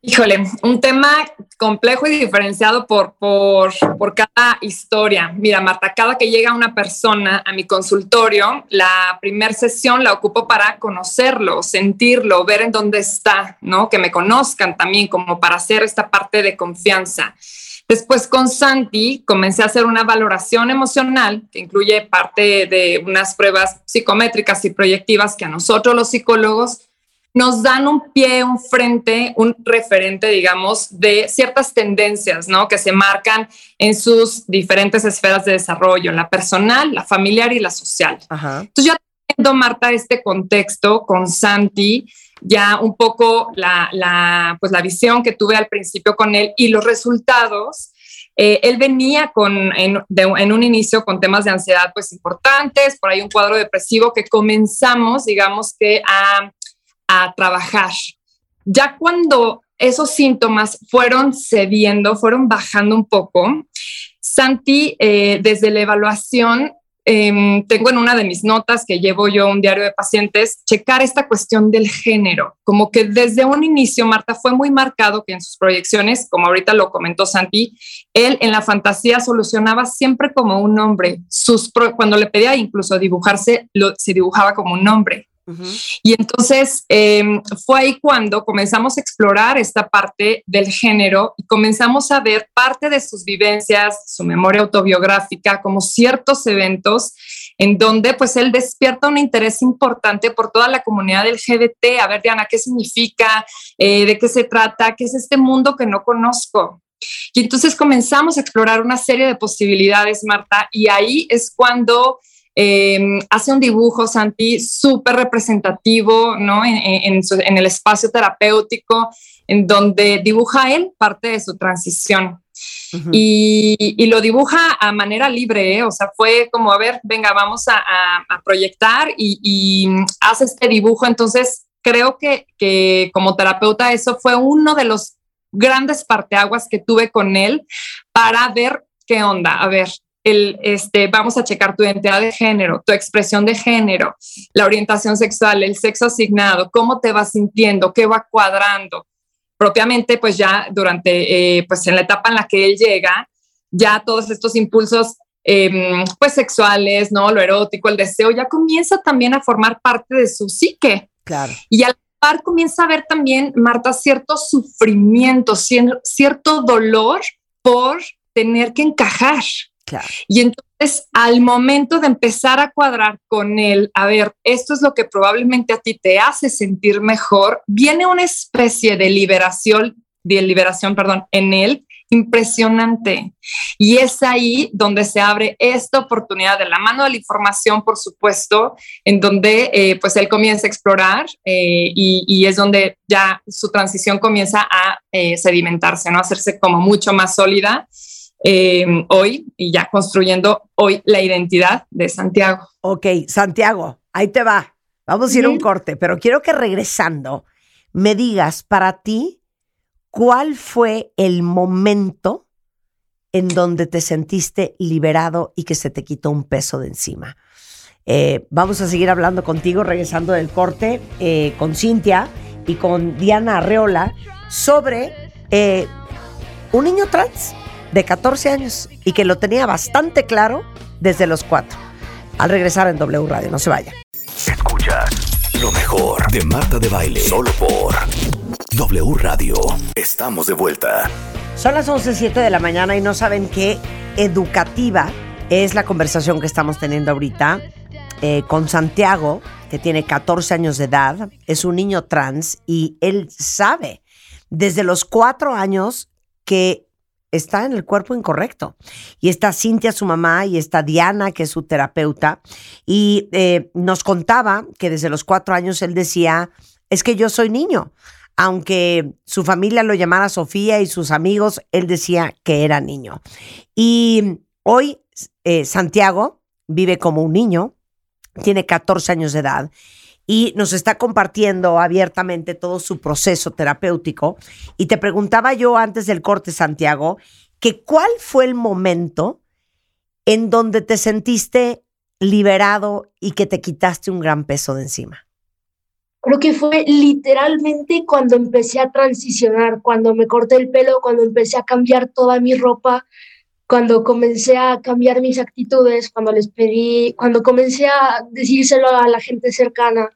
Híjole, un tema complejo y diferenciado por, por, por cada historia. Mira, Marta, cada que llega una persona a mi consultorio, la primera sesión la ocupo para conocerlo, sentirlo, ver en dónde está, ¿no? Que me conozcan también, como para hacer esta parte de confianza. Después con Santi comencé a hacer una valoración emocional que incluye parte de unas pruebas psicométricas y proyectivas que a nosotros los psicólogos nos dan un pie, un frente, un referente, digamos, de ciertas tendencias, ¿no? Que se marcan en sus diferentes esferas de desarrollo, en la personal, la familiar y la social. Ajá. Entonces, ya teniendo, Marta, este contexto con Santi, ya un poco la, la, pues la visión que tuve al principio con él y los resultados, eh, él venía con, en, de, en, un inicio con temas de ansiedad pues importantes, por ahí un cuadro depresivo que comenzamos, digamos que a, a trabajar. Ya cuando esos síntomas fueron cediendo, fueron bajando un poco, Santi, eh, desde la evaluación, eh, tengo en una de mis notas que llevo yo un diario de pacientes, checar esta cuestión del género, como que desde un inicio, Marta, fue muy marcado que en sus proyecciones, como ahorita lo comentó Santi, él en la fantasía solucionaba siempre como un hombre, sus pro, cuando le pedía incluso dibujarse, lo, se dibujaba como un hombre. Y entonces eh, fue ahí cuando comenzamos a explorar esta parte del género y comenzamos a ver parte de sus vivencias, su memoria autobiográfica, como ciertos eventos en donde pues él despierta un interés importante por toda la comunidad LGBT. A ver, Diana, ¿qué significa? Eh, ¿De qué se trata? ¿Qué es este mundo que no conozco? Y entonces comenzamos a explorar una serie de posibilidades, Marta, y ahí es cuando eh, hace un dibujo, Santi, súper representativo, ¿no? En, en, su, en, el espacio terapéutico, en donde dibuja él parte de su transición. Uh -huh. y, y, lo dibuja a manera libre, ¿eh? o sea, fue como, a ver, venga, vamos a, a, a proyectar y, y, hace este dibujo. Entonces, creo que, que como terapeuta eso fue uno de los grandes parteaguas que tuve con él para ver qué onda, a ver, el, este, vamos a checar tu identidad de género, tu expresión de género, la orientación sexual, el sexo asignado, cómo te vas sintiendo, qué va cuadrando. Propiamente, pues ya durante, eh, pues en la etapa en la que él llega, ya todos estos impulsos, eh, pues sexuales, ¿no? Lo erótico, el deseo, ya comienza también a formar parte de su psique. Claro. Y al par comienza a ver también, Marta, cierto sufrimiento, cierto dolor por tener que encajar. Y entonces, al momento de empezar a cuadrar con él, a ver, esto es lo que probablemente a ti te hace sentir mejor, viene una especie de liberación, de liberación, perdón, en él impresionante. Y es ahí donde se abre esta oportunidad de la mano de la información, por supuesto, en donde eh, pues él comienza a explorar eh, y, es donde ya su transición comienza a eh, sedimentarse, ¿no? Hacerse como mucho más sólida. Eh, hoy y ya construyendo hoy la identidad de Santiago. Ok, Santiago, ahí te va. Vamos a ir a un corte, pero quiero que regresando me digas para ti cuál fue el momento en donde te sentiste liberado y que se te quitó un peso de encima. Eh, vamos a seguir hablando contigo, regresando del corte, eh, con Cintia y con Diana Arreola sobre eh, un niño trans de 14 años y que lo tenía bastante claro desde los 4. Al regresar en W Radio, no se vaya. Escucha lo mejor de Marta de Baile solo por W Radio. Estamos de vuelta. Son las 11.07 de la mañana y no saben qué educativa es la conversación que estamos teniendo ahorita eh, con Santiago, que tiene 14 años de edad, es un niño trans y él sabe desde los 4 años que está en el cuerpo incorrecto. Y está Cintia, su mamá, y está Diana, que es su terapeuta, y eh, nos contaba que desde los cuatro años él decía, es que yo soy niño. Aunque su familia lo llamara Sofía y sus amigos, él decía que era niño. Y hoy eh, Santiago vive como un niño, tiene 14 años de edad y nos está compartiendo abiertamente todo su proceso terapéutico. Y te preguntaba yo antes del corte, Santiago, que cuál fue el momento en donde te sentiste liberado y que te quitaste un gran peso de encima. Creo que fue literalmente cuando empecé a transicionar, cuando me corté el pelo, cuando empecé a cambiar toda mi ropa, cuando comencé a cambiar mis actitudes, cuando les pedí, cuando comencé a decírselo a la gente cercana,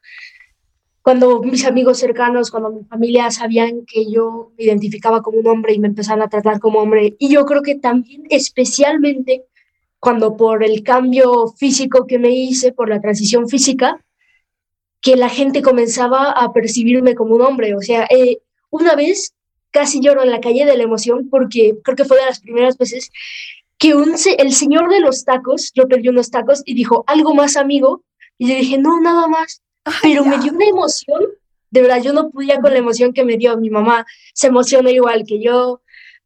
cuando mis amigos cercanos, cuando mi familia sabían que yo me identificaba como un hombre y me empezaron a tratar como hombre. Y yo creo que también especialmente cuando por el cambio físico que me hice, por la transición física, que la gente comenzaba a percibirme como un hombre. O sea, eh, una vez casi lloro en la calle de la emoción porque creo que fue de las primeras veces que un, el señor de los tacos, yo pedí unos tacos y dijo, ¿algo más amigo? Y yo dije, no, nada más. Ay, Pero ya. me dio una emoción, de verdad, yo no podía con la emoción que me dio. Mi mamá se emocionó igual que yo.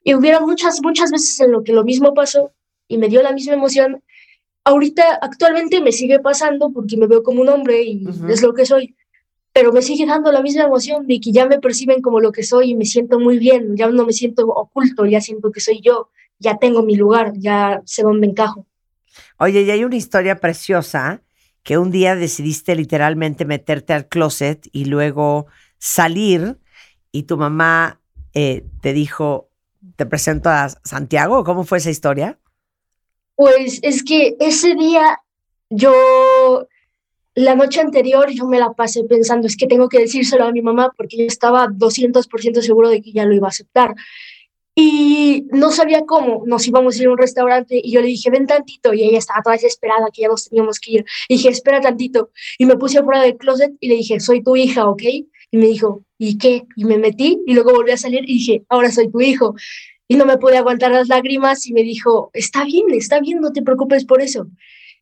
Y hubiera muchas, muchas veces en lo que lo mismo pasó y me dio la misma emoción. Ahorita, actualmente me sigue pasando porque me veo como un hombre y uh -huh. es lo que soy pero me sigue dando la misma emoción de que ya me perciben como lo que soy y me siento muy bien, ya no me siento oculto, ya siento que soy yo, ya tengo mi lugar, ya sé dónde encajo. Oye, y hay una historia preciosa que un día decidiste literalmente meterte al closet y luego salir y tu mamá eh, te dijo, te presento a Santiago, ¿cómo fue esa historia? Pues es que ese día yo la noche anterior yo me la pasé pensando, es que tengo que decírselo a mi mamá porque yo estaba 200% seguro de que ella lo iba a aceptar. Y no sabía cómo, nos íbamos a ir a un restaurante y yo le dije, ven tantito, y ella estaba toda desesperada que ya nos teníamos que ir. Y dije, espera tantito. Y me puse afuera del closet y le dije, soy tu hija, ¿ok? Y me dijo, ¿y qué? Y me metí y luego volví a salir y dije, ahora soy tu hijo. Y no me pude aguantar las lágrimas y me dijo, está bien, está bien, no te preocupes por eso.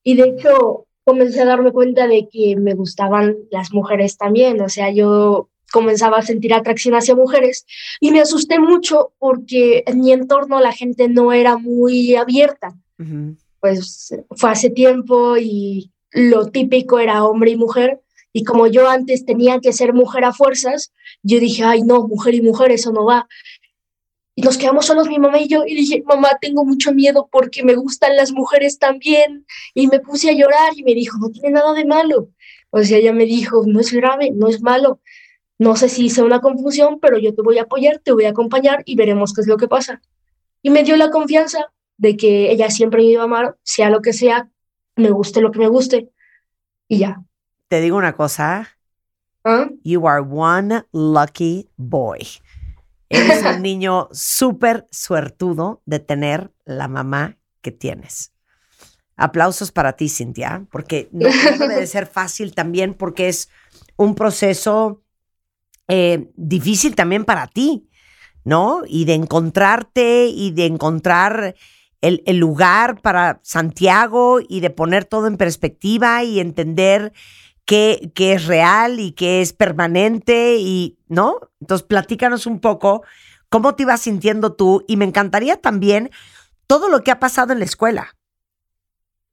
Y de hecho, comencé a darme cuenta de que me gustaban las mujeres también, o sea, yo comenzaba a sentir atracción hacia mujeres y me asusté mucho porque en mi entorno la gente no era muy abierta. Pues fue hace tiempo y lo típico era hombre y mujer y como yo antes tenía que ser mujer a fuerzas, yo dije, ay no, mujer y mujer, eso no va. Y nos quedamos solos mi mamá y yo y dije, mamá, tengo mucho miedo porque me gustan las mujeres también. Y me puse a llorar y me dijo, no tiene nada de malo. O sea, ella me dijo, no es grave, no es malo. No sé si sea una confusión, pero yo te voy a apoyar, te voy a acompañar y veremos qué es lo que pasa. Y me dio la confianza de que ella siempre me iba a amar, sea lo que sea, me guste lo que me guste. Y ya. Te digo una cosa. ¿Ah? You are one lucky boy. Eres un niño súper suertudo de tener la mamá que tienes. Aplausos para ti, Cintia, porque no, debe de ser fácil también, porque es un proceso eh, difícil también para ti, ¿no? Y de encontrarte y de encontrar el, el lugar para Santiago y de poner todo en perspectiva y entender qué, qué es real y qué es permanente y, ¿no? Entonces, platícanos un poco cómo te ibas sintiendo tú y me encantaría también todo lo que ha pasado en la escuela.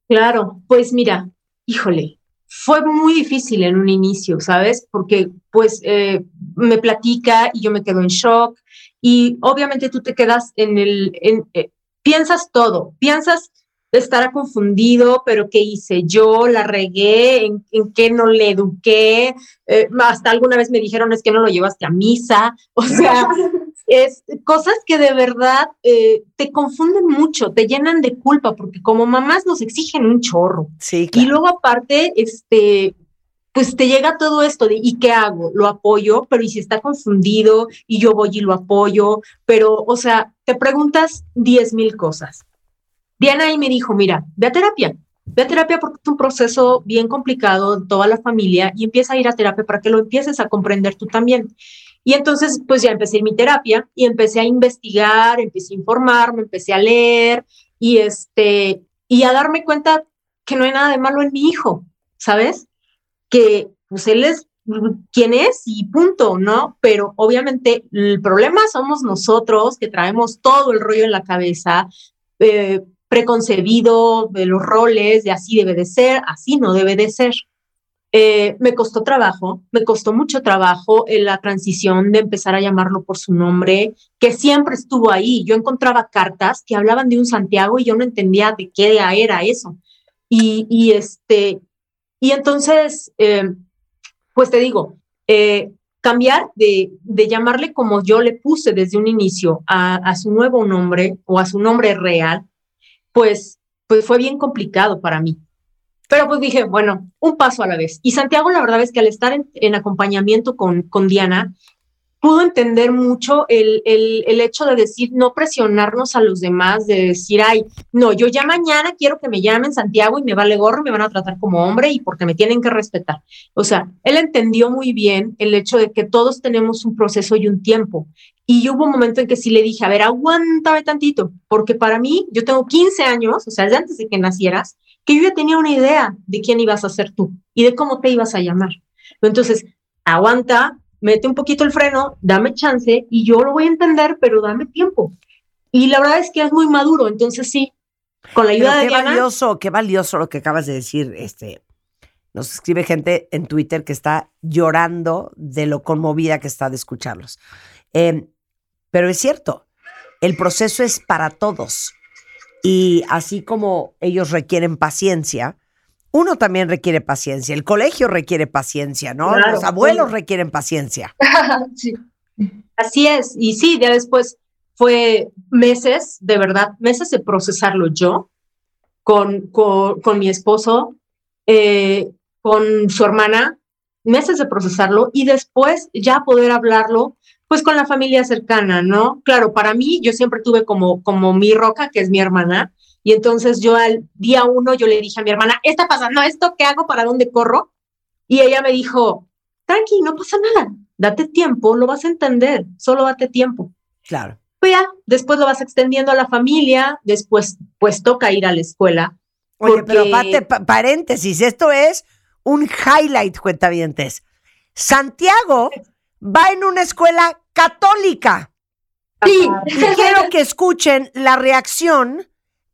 Claro, pues mira, híjole, fue muy difícil en un inicio, ¿sabes? Porque pues eh, me platica y yo me quedo en shock y obviamente tú te quedas en el, en, eh, piensas todo, piensas estará confundido, pero ¿qué hice yo? ¿La regué? ¿En, en qué no le eduqué? Eh, hasta alguna vez me dijeron es que no lo llevaste a misa. O sea, es cosas que de verdad eh, te confunden mucho, te llenan de culpa, porque como mamás nos exigen un chorro. Sí, Y luego aparte, este, pues te llega todo esto de, ¿y qué hago? Lo apoyo, pero ¿y si está confundido? Y yo voy y lo apoyo, pero, o sea, te preguntas diez mil cosas. Diana ahí me dijo, mira, ve a terapia, ve a terapia porque es un proceso bien complicado en toda la familia y empieza a ir a terapia para que lo empieces a comprender tú también. Y entonces, pues ya empecé mi terapia y empecé a investigar, empecé a informarme, empecé a leer y este, y a darme cuenta que no hay nada de malo en mi hijo, ¿sabes? Que pues él es quien es y punto, ¿no? Pero obviamente el problema somos nosotros que traemos todo el rollo en la cabeza, eh, preconcebido de los roles, de así debe de ser, así no debe de ser. Eh, me costó trabajo, me costó mucho trabajo en la transición de empezar a llamarlo por su nombre, que siempre estuvo ahí. Yo encontraba cartas que hablaban de un Santiago y yo no entendía de qué era eso. Y, este, y entonces, eh, pues te digo, eh, cambiar de, de, llamarle como yo le puse desde un inicio a su nuevo nombre o a su nombre real, pues, pues fue bien complicado para mí. Pero pues dije, bueno, un paso a la vez. Y Santiago, la verdad es que al estar en, en acompañamiento con, con Diana, pudo entender mucho el, el, el, hecho de decir, no presionarnos a los demás, de decir, ay, no, yo ya mañana quiero que me llamen Santiago y me vale gorro, me van a tratar como hombre y porque me tienen que respetar. O sea, él entendió muy bien el hecho de que todos tenemos un proceso y un tiempo. Y hubo un momento en que sí le dije, a ver, aguántame tantito, porque para mí, yo tengo 15 años, o sea, desde antes de que nacieras, que yo ya tenía una idea de quién ibas a ser tú y de cómo te ibas a llamar. Entonces, aguanta, mete un poquito el freno, dame chance y yo lo voy a entender, pero dame tiempo. Y la verdad es que es muy maduro, entonces sí, con la ayuda pero de qué Diana, valioso, qué valioso lo que acabas de decir, este nos escribe gente en Twitter que está llorando de lo conmovida que está de escucharlos. Eh, pero es cierto, el proceso es para todos. Y así como ellos requieren paciencia, uno también requiere paciencia. El colegio requiere paciencia, ¿no? Claro, Los abuelos sí. requieren paciencia. sí. Así es, y sí, ya después fue meses, de verdad, meses de procesarlo yo con, con, con mi esposo. Eh, con su hermana, meses de procesarlo y después ya poder hablarlo pues con la familia cercana, ¿no? Claro, para mí yo siempre tuve como, como mi roca, que es mi hermana, y entonces yo al día uno yo le dije a mi hermana, está pasando esto, ¿qué hago? ¿Para dónde corro? Y ella me dijo, tranqui, no pasa nada, date tiempo, lo vas a entender, solo date tiempo. Claro. Pues ya, después lo vas extendiendo a la familia, después pues toca ir a la escuela. Oye, pero porque- pate- pa- paréntesis, esto es un highlight, cuentavientes. Santiago va en una escuela católica. Sí, Y quiero que escuchen la reacción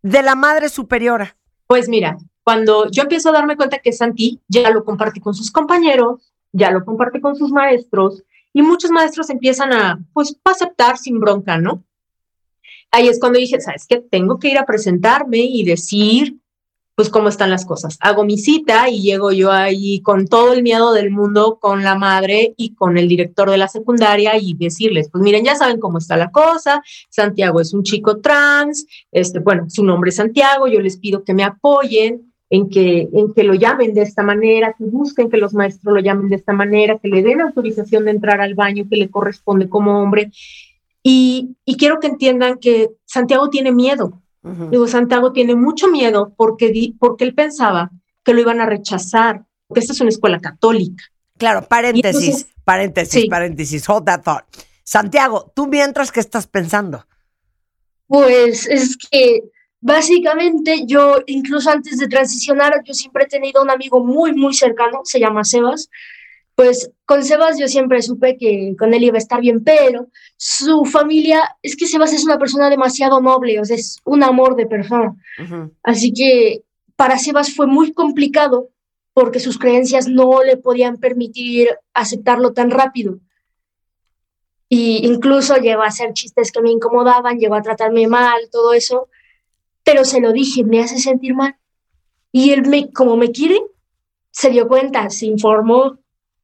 de la madre superiora. Pues mira, cuando yo empiezo a darme cuenta que Santi ya lo comparte con sus compañeros, ya lo comparte con sus maestros, y muchos maestros empiezan a, pues, aceptar sin bronca, ¿no? Ahí es cuando dije, ¿sabes qué? Tengo que ir a presentarme y decir, pues, cómo están las cosas. Hago mi cita y llego yo ahí con todo el miedo del mundo, con la madre y con el director de la secundaria y decirles, pues, miren, ya saben cómo está la cosa, Santiago es un chico trans, este, bueno, su nombre es Santiago, yo les pido que me apoyen en que, en que lo llamen de esta manera, que busquen que los maestros lo llamen de esta manera, que le den autorización de entrar al baño que le corresponde como hombre. Y, y quiero que entiendan que Santiago tiene miedo. Digo, Santiago tiene mucho miedo porque, di- porque él pensaba que lo iban a rechazar, porque esta es una escuela católica. Claro, paréntesis, entonces- paréntesis, Sí. paréntesis, hold that thought. Santiago, tú mientras que estás pensando. Pues es que básicamente yo, incluso antes de transicionar, yo siempre he tenido un amigo muy, muy cercano, se llama Sebas. Pues con Sebas yo siempre supe que con él iba a estar bien, pero su familia, es que Sebas es una persona demasiado noble, o sea, es un amor de persona. Así que para Sebas fue muy complicado porque sus creencias no le podían permitir aceptarlo tan rápido. Y incluso llegó a hacer chistes que me incomodaban, llegó a tratarme mal, todo eso. Pero se lo dije, me hace sentir mal. Y él, me, como me quiere, se dio cuenta, se informó.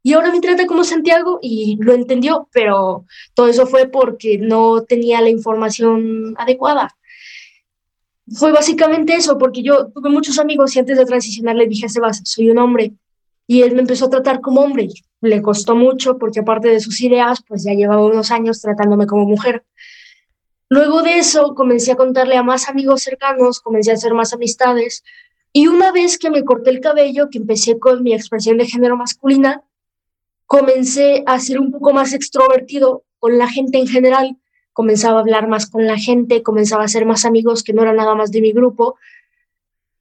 Y ahora me trata como Santiago y lo entendió, pero todo eso fue porque no tenía la información adecuada. Fue básicamente eso, porque yo tuve muchos amigos y antes de transicionar le dije a Sebas, soy un hombre. Y él me empezó a tratar como hombre. Le costó mucho porque aparte de sus ideas, pues ya llevaba unos años tratándome como mujer. Luego de eso, comencé a contarle a más amigos cercanos, comencé a hacer más amistades. Y una vez que me corté el cabello, que empecé con mi expresión de género masculina, comencé a ser un poco más extrovertido con la gente en general. Comenzaba a hablar más con la gente, comenzaba a hacer más amigos que no eran nada más de mi grupo.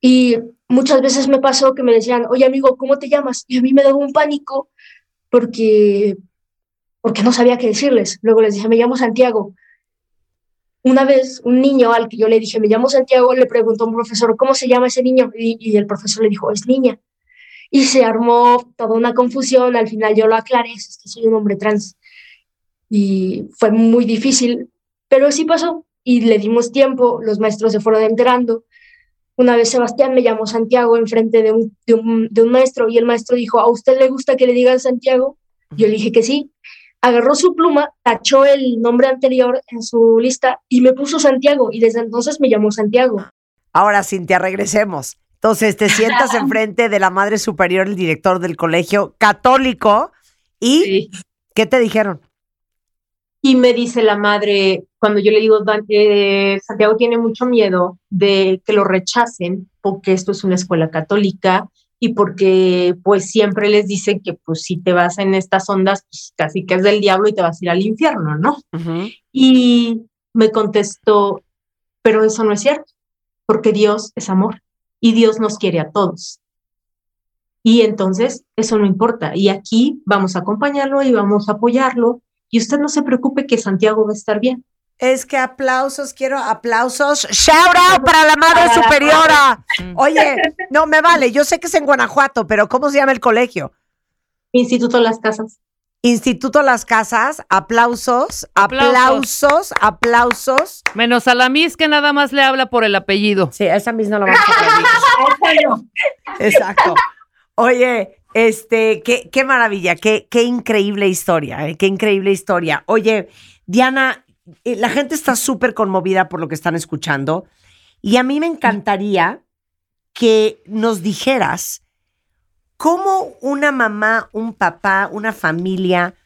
Y muchas veces me pasó que me decían, oye amigo, ¿cómo te llamas? Y a mí me daba un pánico porque, porque no sabía qué decirles. Luego les dije, me llamo Santiago. Una vez un niño al que yo le dije, me llamo Santiago, le preguntó a un profesor, ¿cómo se llama ese niño? Y, y el profesor le dijo, es niña. Y se armó toda una confusión, al final yo lo aclaré, es que soy un hombre trans. Y fue muy difícil, pero sí pasó y le dimos tiempo, los maestros se fueron enterando. Una vez Sebastián me llamó Santiago enfrente de un, de, un, de un maestro y el maestro dijo, ¿a usted le gusta que le digan Santiago? Yo le dije que sí. Agarró su pluma, tachó el nombre anterior en su lista y me puso Santiago y desde entonces me llamó Santiago. Ahora, Cintia, regresemos. Entonces, te sientas enfrente de la madre superior, el director del colegio católico, y ¿qué te dijeron? Y me dice la madre, cuando yo le digo, "Dan- eh, Santiago tiene mucho miedo de que lo rechacen porque esto es una escuela católica y porque pues siempre les dicen que pues si te vas en estas ondas, pues casi que es del diablo y te vas a ir al infierno, ¿no? Y me contestó, pero eso no es cierto, porque Dios es amor y Dios nos quiere a todos. Y entonces eso no importa. Y aquí vamos a acompañarlo y vamos a apoyarlo. Y usted no se preocupe que Santiago va a estar bien. Es que aplausos, quiero aplausos. Shout out para la madre superiora. Oye, no me vale, yo sé que es en Guanajuato, pero ¿cómo se llama el colegio? Instituto Las Casas. Instituto Las Casas, aplausos, aplausos, aplausos. Menos a la Miss que nada más le habla por el apellido. Sí, a esa Miss no la vamos a aplaudir. Exacto. Oye, este, qué, qué maravilla, qué, qué increíble historia, eh, qué increíble historia. Oye, Diana, eh, la gente está súper conmovida por lo que están escuchando y a mí me encantaría que nos dijeras ¿Cómo una mamá, un papá, una familia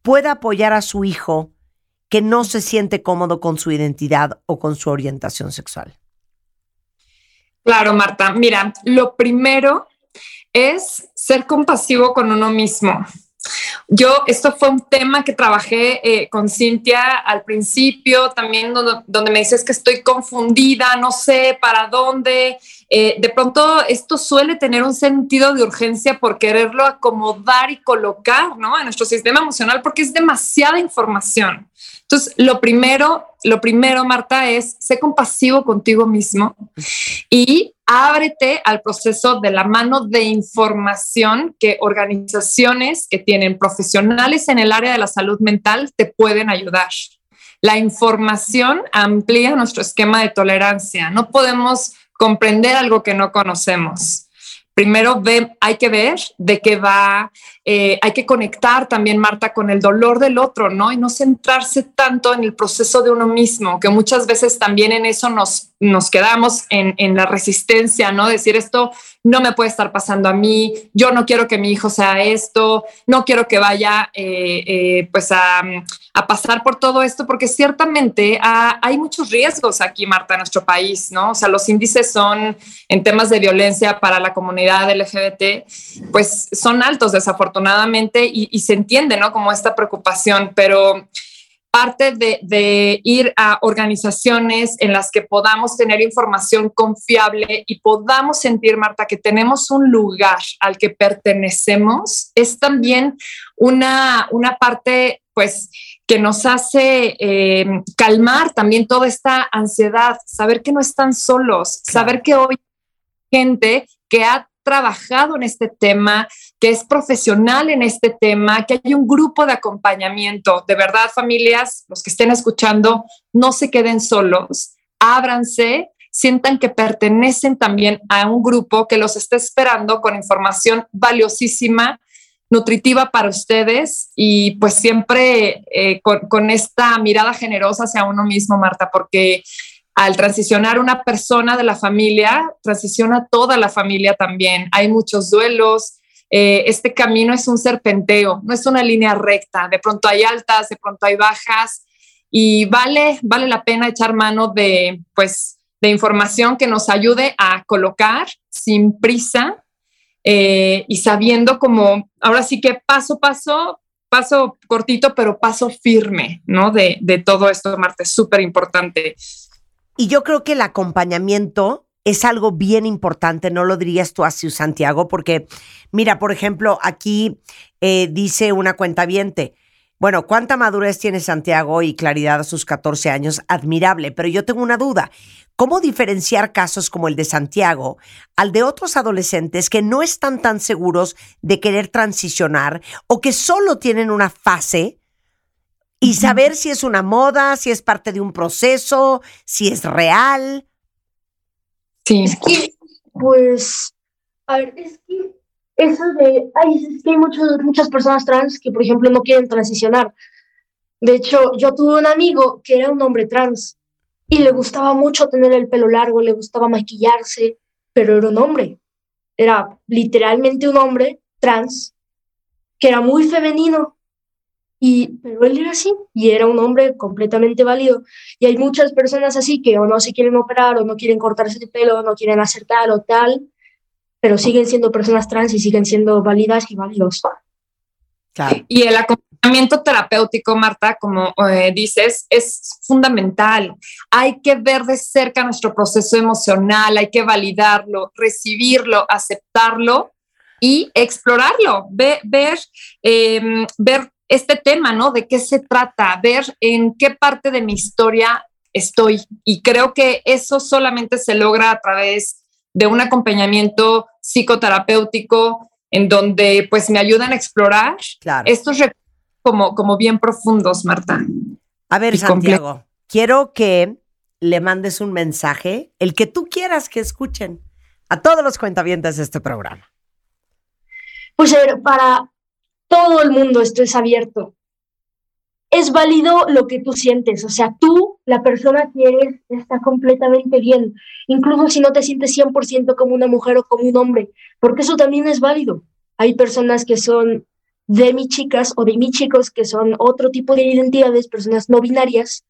puede apoyar a su hijo que no se siente cómodo con su identidad o con su orientación sexual? Claro, Marta. Mira, lo primero es ser compasivo con uno mismo. Yo, esto fue un tema que trabajé eh, con Cintia al principio, también donde, donde, me dices que estoy confundida, no sé para dónde. Eh, de pronto, esto suele tener un sentido de urgencia por quererlo acomodar y colocar ¿no? en nuestro sistema emocional porque es demasiada información. Entonces, lo primero, lo primero, Marta, es ser compasivo contigo mismo y ábrete al proceso de la mano de información que organizaciones que tienen profesionales en el área de la salud mental te pueden ayudar. La información amplía nuestro esquema de tolerancia. No podemos comprender algo que no conocemos primero hay que ver de qué va, eh, hay que conectar también, Marta, con el dolor del otro, ¿no? Y no centrarse tanto en el proceso de uno mismo, que muchas veces también en eso nos, nos quedamos en, en la resistencia, ¿no? Decir esto no me puede estar pasando a mí, yo no quiero que mi hijo sea esto, no quiero que vaya eh, eh, pues a, pasar por todo esto, porque ciertamente hay muchos riesgos aquí, Marta, en nuestro país, ¿no? O sea, los índices son en temas de violencia para la comunidad LGBT, pues son altos desafortunadamente y, y se entiende, ¿no? Como esta preocupación, pero parte de, de, ir a organizaciones en las que podamos tener información confiable y podamos sentir, Marta, que tenemos un lugar al que pertenecemos, es también una, una parte, pues, que nos hace eh, calmar también toda esta ansiedad, saber que no están solos, saber que hoy gente que ha trabajado en este tema, que es profesional en este tema, que hay un grupo de acompañamiento. De verdad, familias, los que estén escuchando, no se queden solos, ábranse, sientan que pertenecen también a un grupo que los está esperando con información valiosísima nutritiva para ustedes y pues siempre eh, con, con esta mirada generosa hacia uno mismo, Marta, porque al transicionar una persona de la familia, transiciona toda la familia también. Hay muchos duelos. Eh, este camino es un serpenteo, no es una línea recta. De pronto hay altas, de pronto hay bajas y vale, vale la pena echar mano de, pues, de información que nos ayude a colocar sin prisa eh, y sabiendo como, ahora sí que paso a paso, paso cortito, pero paso firme, ¿no? De, de todo esto, Marta, es súper importante. Y yo creo que el acompañamiento es algo bien importante, no lo dirías tú así, Santiago, porque mira, por ejemplo, aquí eh, dice una cuenta viente. Bueno, ¿cuánta madurez tiene Santiago y claridad a sus 14 años? Admirable, pero yo tengo una duda. ¿Cómo diferenciar casos como el de Santiago al de otros adolescentes que no están tan seguros de querer transicionar o que solo tienen una fase y saber si es una moda, si es parte de un proceso, si es real. Sí. Es que, pues, a ver, es que eso de, ay, es que hay muchas personas trans que, por ejemplo, no quieren transicionar. De hecho, yo tuve un amigo que era un hombre trans y le gustaba mucho tener el pelo largo, le gustaba maquillarse, pero era un hombre. Era literalmente un hombre trans que era muy femenino y, pero él era así y era un hombre completamente válido. Y hay muchas personas así que o no se quieren operar o no quieren cortarse el pelo, o no quieren hacer tal o tal, pero siguen siendo personas trans y siguen siendo válidas y válidos. Claro. Y el acompañamiento terapéutico, Marta, como eh, dices, es fundamental. Hay que ver de cerca nuestro proceso emocional, hay que validarlo, recibirlo, aceptarlo y explorarlo, ver, ver, eh, ver este tema, ¿no? De qué se trata, ver en qué parte de mi historia estoy. Y creo que eso solamente se logra a través de un acompañamiento psicoterapéutico en donde pues me ayudan a explorar claro. estos como, como bien profundos, Marta. A ver, Santiago, quiero que le mandes un mensaje, el que tú quieras que escuchen a todos los cuentavientes de este programa. Pues a ver, para todo el mundo esto es abierto. Es válido lo que tú sientes, o sea, tú, la persona que eres, está completamente bien, incluso si no te sientes 100% como una mujer o como un hombre, porque eso también es válido. hay personas que son de mi chicas o de mis chicos que son otro tipo de identidades, personas no binarias.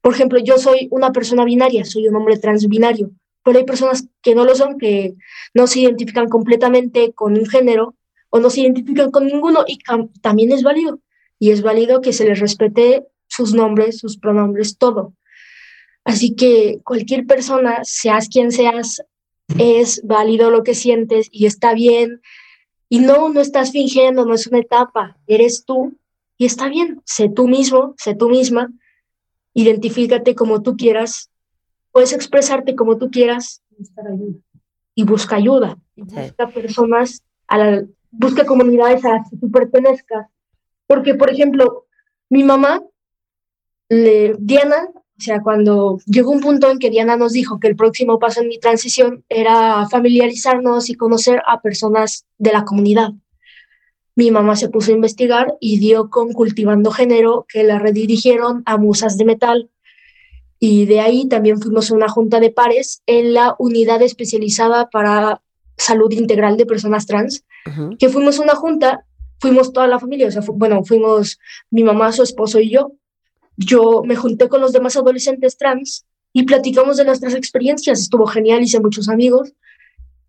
Por ejemplo, yo soy una persona binaria, soy un hombre transbinario, pero hay personas que no lo son, que no se identifican completamente con un género o no se identifican con ninguno y también es válido. Y es válido que se les respete sus nombres, sus pronombres, todo. Así que cualquier persona, seas quien seas, es válido lo que sientes y está bien. Y no, no estás fingiendo, no es una etapa, eres tú y está bien. Sé tú mismo, sé tú misma, identifícate como tú quieras, puedes expresarte como tú quieras buscar ayuda. y busca ayuda. Y busca personas, a la, busca comunidades a las que tú pertenezcas. Porque, por ejemplo, mi mamá, le, Diana, o sea, cuando llegó un punto en que Diana nos dijo que el próximo paso en mi transición era familiarizarnos y conocer a personas de la comunidad. Mi mamá se puso a investigar y dio con Cultivando Género, que la redirigieron a Musas de Metal. Y de ahí también fuimos a una junta de pares en la unidad especializada para salud integral de personas trans, que fuimos a una junta, fuimos toda la familia, o sea, fu- bueno, fuimos mi mamá, su esposo y yo. Yo me junté con los demás adolescentes trans y platicamos de nuestras experiencias, estuvo genial, hice muchos amigos.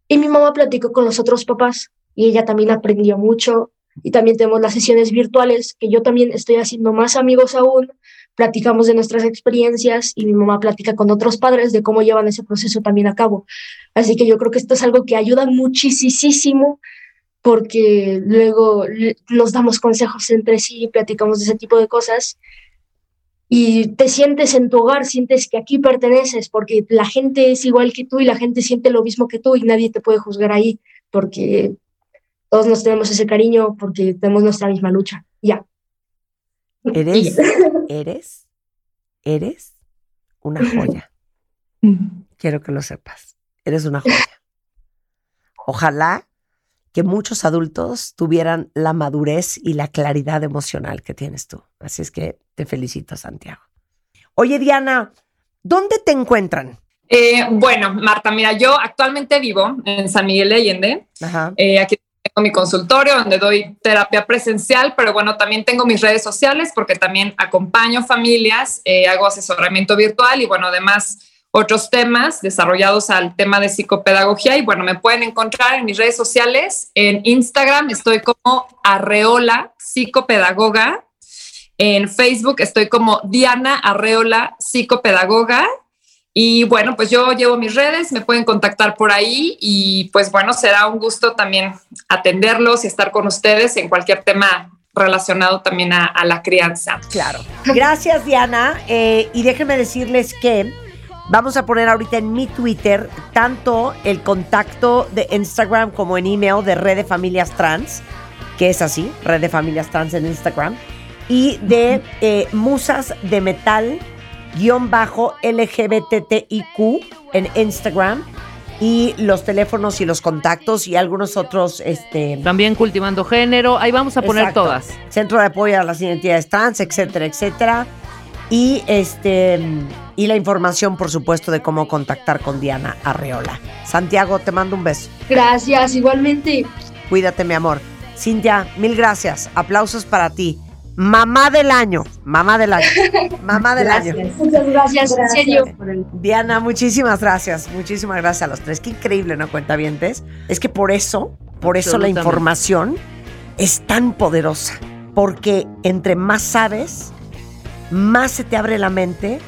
Y mi mamá platicó con los otros papás y ella también aprendió mucho. Y también tenemos las sesiones virtuales, que yo también estoy haciendo más amigos aún. Platicamos de nuestras experiencias y mi mamá platica con otros padres de cómo llevan ese proceso también a cabo. Así que yo creo que esto es algo que ayuda muchísimo porque luego nos damos consejos entre sí, platicamos de ese tipo de cosas y te sientes en tu hogar, sientes que aquí perteneces, porque la gente es igual que tú y la gente siente lo mismo que tú y nadie te puede juzgar ahí, porque todos nos tenemos ese cariño, porque tenemos nuestra misma lucha. Ya. Eres, eres, eres una joya. Quiero que lo sepas. Eres una joya. Ojalá que muchos adultos tuvieran la madurez y la claridad emocional que tienes tú. Así es que te felicito, Santiago. Oye, Diana, ¿dónde te encuentran? Eh, bueno, Marta, mira, yo actualmente vivo en San Miguel de Allende. Ajá. Eh, aquí tengo mi consultorio donde doy terapia presencial, pero bueno, también tengo mis redes sociales porque también acompaño familias, eh, hago asesoramiento virtual y bueno, además otros temas desarrollados al tema de psicopedagogía. Y bueno, me pueden encontrar en mis redes sociales. En Instagram estoy como Arreola Psicopedagoga. En Facebook estoy como Diana Arreola Psicopedagoga. Y bueno, pues yo llevo mis redes, me pueden contactar por ahí y pues bueno, será un gusto también atenderlos y estar con ustedes en cualquier tema relacionado también a, la crianza. Claro. Gracias, Diana. Eh, y déjenme decirles que vamos a poner ahorita en mi Twitter tanto el contacto de Instagram como en email de Red de Familias Trans, que es así, Red de Familias Trans en Instagram, y de eh, Musas de Metal guion bajo LGBTIQ en Instagram y los teléfonos y los contactos y algunos otros este También cultivando género. Ahí vamos a poner Exacto. todas. Centro de apoyo a las identidades trans, etcétera, etcétera. Y este y la información, por supuesto, de cómo contactar con Diana Arreola. Santiago, te mando un beso. Gracias, igualmente. Cuídate, mi amor. Cintia, mil gracias. Aplausos para ti. Mamá del año. Mamá del año. Mamá del año. Muchas gracias, en serio. Diana, muchísimas gracias. Muchísimas gracias a los tres. Qué increíble, ¿no? Cuentavientes. Es que por eso, por eso la información es tan poderosa. Porque entre más sabes, más se te abre la mente,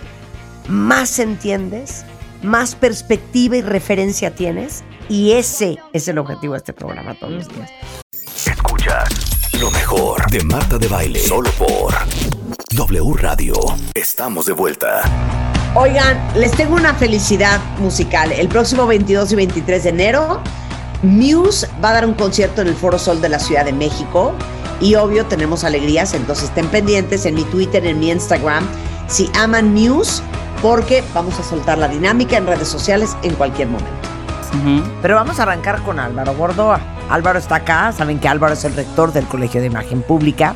más entiendes, más perspectiva y referencia tienes. Y ese es el objetivo de este programa todos los días. Escuchas lo mejor de Marta de Baile. Solo por W Radio. Estamos de vuelta. Oigan, les tengo una felicidad musical. El próximo 22 y 23 de enero, Muse va a dar un concierto en el Foro Sol de la Ciudad de México. Y obvio, tenemos alegrías, entonces estén pendientes en mi Twitter, en mi Instagram, si aman Muse, porque vamos a soltar la dinámica en redes sociales en cualquier momento. Pero vamos a arrancar con Álvaro Gordoa. Álvaro está acá, saben que Álvaro es el rector del Colegio de Imagen Pública,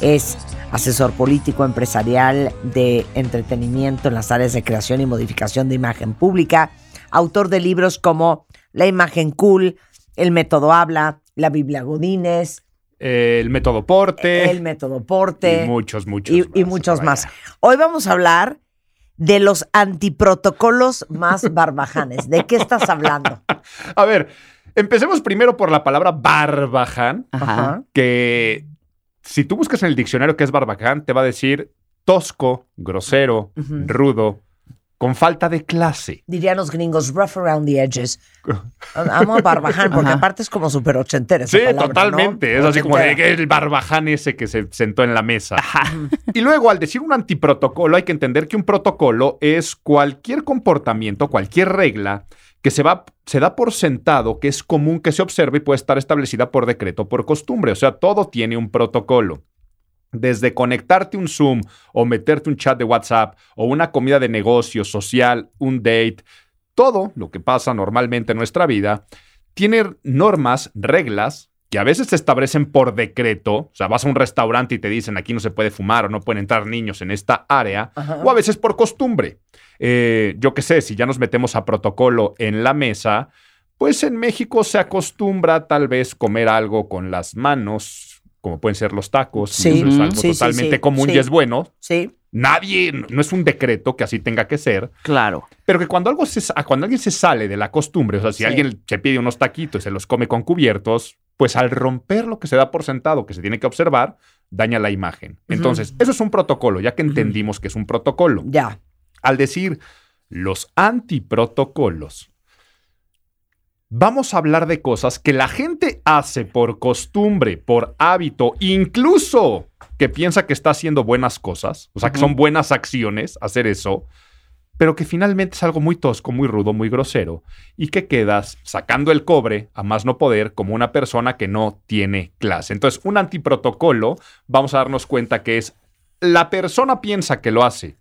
es asesor político empresarial de entretenimiento en las áreas de creación y modificación de imagen pública, autor de libros como La imagen cool, El método habla, la Biblia Godínez, El método Porte. el método Porte y muchos, muchos y, más. y muchos más. Hoy vamos a hablar de los antiprotocolos más barbajanes. ¿De qué estás hablando? A ver, empecemos primero por la palabra barbaján, Ajá. que si tú buscas en el diccionario qué es barbaján, te va a decir tosco, grosero, rudo, con falta de clase. Dirían los gringos, rough around the edges. Amo a barbaján porque Ajá. aparte es como súper ochentera esa Sí, palabra, totalmente. ¿no? Es así como de el barbaján ese que se sentó en la mesa. Y luego, al decir un antiprotocolo, hay que entender que un protocolo es cualquier comportamiento, cualquier regla que se, va, se da por sentado que es común que se observe y puede estar establecida por decreto o por costumbre. O sea, todo tiene un protocolo. Desde conectarte un Zoom o meterte un chat de WhatsApp o una comida de negocio social, un date, todo lo que pasa normalmente en nuestra vida tiene normas, reglas que a veces se establecen por decreto. O sea, vas a un restaurante y te dicen aquí no se puede fumar o no pueden entrar niños en esta área. Ajá. O a veces por costumbre. Eh, yo qué sé, si ya nos metemos a protocolo en la mesa, pues en México se acostumbra tal vez comer algo con las manos, como pueden ser los tacos. Sí, es algo sí, totalmente sí, común y es bueno. Sí. Nadie, no es un decreto que así tenga que ser. Claro. Pero que cuando algo se, cuando alguien se sale de la costumbre, o sea, si alguien se pide unos taquitos y se los come con cubiertos, pues al romper lo que se da por sentado, que se tiene que observar, daña la imagen. Entonces, eso es un protocolo, ya que entendimos que es un protocolo. Ya. Al decir los antiprotocolos, vamos a hablar de cosas que la gente hace por costumbre, por hábito, incluso que piensa que está haciendo buenas cosas, o sea, que son buenas acciones hacer eso, pero que finalmente es algo muy tosco, muy rudo, muy grosero, y que quedas sacando el cobre a más no poder como una persona que no tiene clase. Entonces, un antiprotocolo, vamos a darnos cuenta que es la persona piensa que lo hace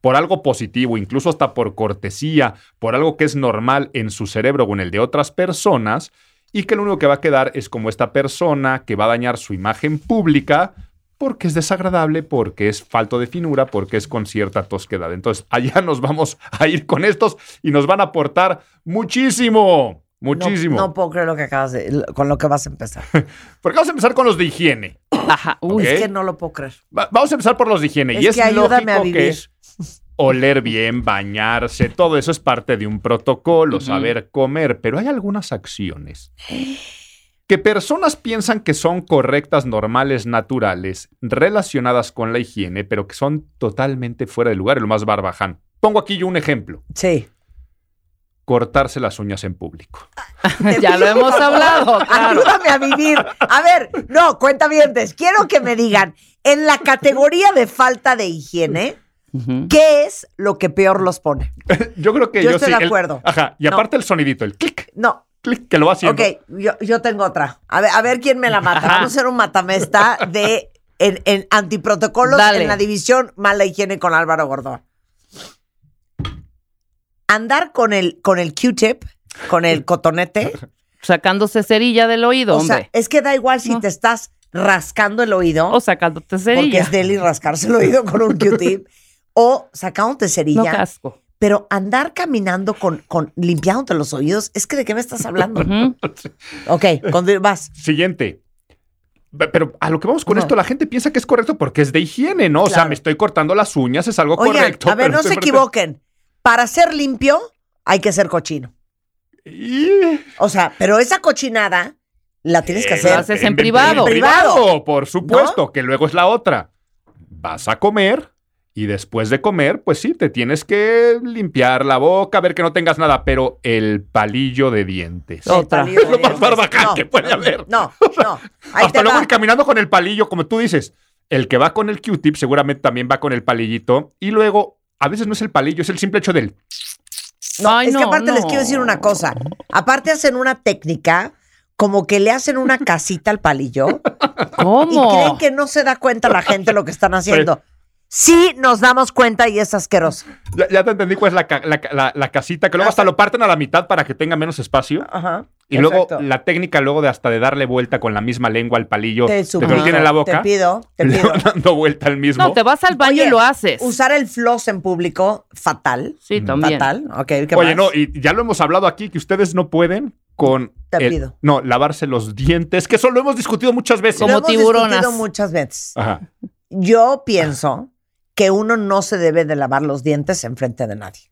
por algo positivo, incluso hasta por cortesía, por algo que es normal en su cerebro o en el de otras personas, y que lo único que va a quedar es como esta persona que va a dañar su imagen pública porque es desagradable, porque es falto de finura, porque es con cierta tosquedad. Entonces, allá nos vamos a ir con estos y nos van a aportar muchísimo, muchísimo. No, no puedo creer lo que acabas de, con lo que vas a empezar. Porque vamos a empezar con los de higiene. Ajá. Uy. Ok. Es que no lo puedo creer. Va- vamos a empezar por los de higiene. Es y es que a lógico vivir. que oler bien, bañarse, todo eso es parte de un protocolo, saber comer, pero hay algunas acciones que personas piensan que son correctas, normales, naturales, relacionadas con la higiene, pero que son totalmente fuera de lugar, y lo más barbaján. Pongo aquí yo un ejemplo. Sí. Cortarse las uñas en público. ya lo hemos hablado, claro. Ayúdame a vivir. A ver, no, cuenta bien. Quiero que me digan, en la categoría de falta de higiene. ¿qué es lo que peor los pone? Yo creo que Yo yo, estoy sí, de el- acuerdo. ajá. Y No. aparte el sonidito, el clic, No. Clic, que lo va haciendo. Ok, yo, yo tengo otra. A ver, a ver quién me la mata. Vamos a hacer un matamesta de en, en antiprotocolos Dale. en la división mala higiene con Álvaro Gordón. Andar con el, con el Q-tip, con el cotonete. Sacándose cerilla del oído, o sea, hombre. es que da igual si No. te estás rascando el oído. O sacándote porque cerilla. es deli rascarse el oído con un Q-tip. o sacándote No cerilla. casco. Pero andar caminando con, con limpiándote los oídos, es que de qué me estás hablando. Ok, vas. Siguiente. Pe- Pero a lo que vamos con esto, la gente piensa que es correcto porque es de higiene, ¿no? O sea, me estoy cortando las uñas, es algo Oigan, correcto. a ver, pero no se equivoquen. Para ser limpio, hay que ser cochino. Y- O sea, pero esa cochinada la tienes que Eh, hacer. lo haces en privado. En Privado. privado, por supuesto, que luego es la otra. Vas a comer y después de comer, pues sí, te tienes que limpiar la boca, ver que no tengas nada, pero el palillo de dientes. Otra. Es lo más barbaján No, que puede haber. No, no. Ahí Hasta luego va. ir caminando con el palillo, como tú dices. El que va con el Q-tip seguramente también va con el palillito. Y luego, a veces no es el palillo, es el simple hecho del. No, Ay, es que no, aparte les quiero decir una cosa. Aparte hacen una técnica como que le hacen una casita al palillo y ¿Cómo? creen que no se da cuenta la gente lo que están haciendo. Sí nos damos cuenta y es asqueroso. Ya, ya te entendí cuál es la, ca- la ca- la- la casita, que luego hasta lo parten a la mitad para que tenga menos espacio. Ajá. Y luego Exacto. la técnica luego de hasta de darle vuelta con la misma lengua al palillo Te que suplico, lo tiene en la boca. Te pido, te pido. dando vuelta al mismo. No, te vas al baño Oye, y lo haces. Usar el floss en público, fatal. Sí, también. Fatal. Ok, ¿qué Oye, más? no, y ya lo hemos hablado aquí que ustedes no pueden con Te el- pido. no, lavarse los dientes, que eso lo hemos discutido muchas veces. Como Lo hemos tiburonas. discutido muchas veces. Ajá. Yo pienso que uno no se debe de lavar los dientes en frente de nadie.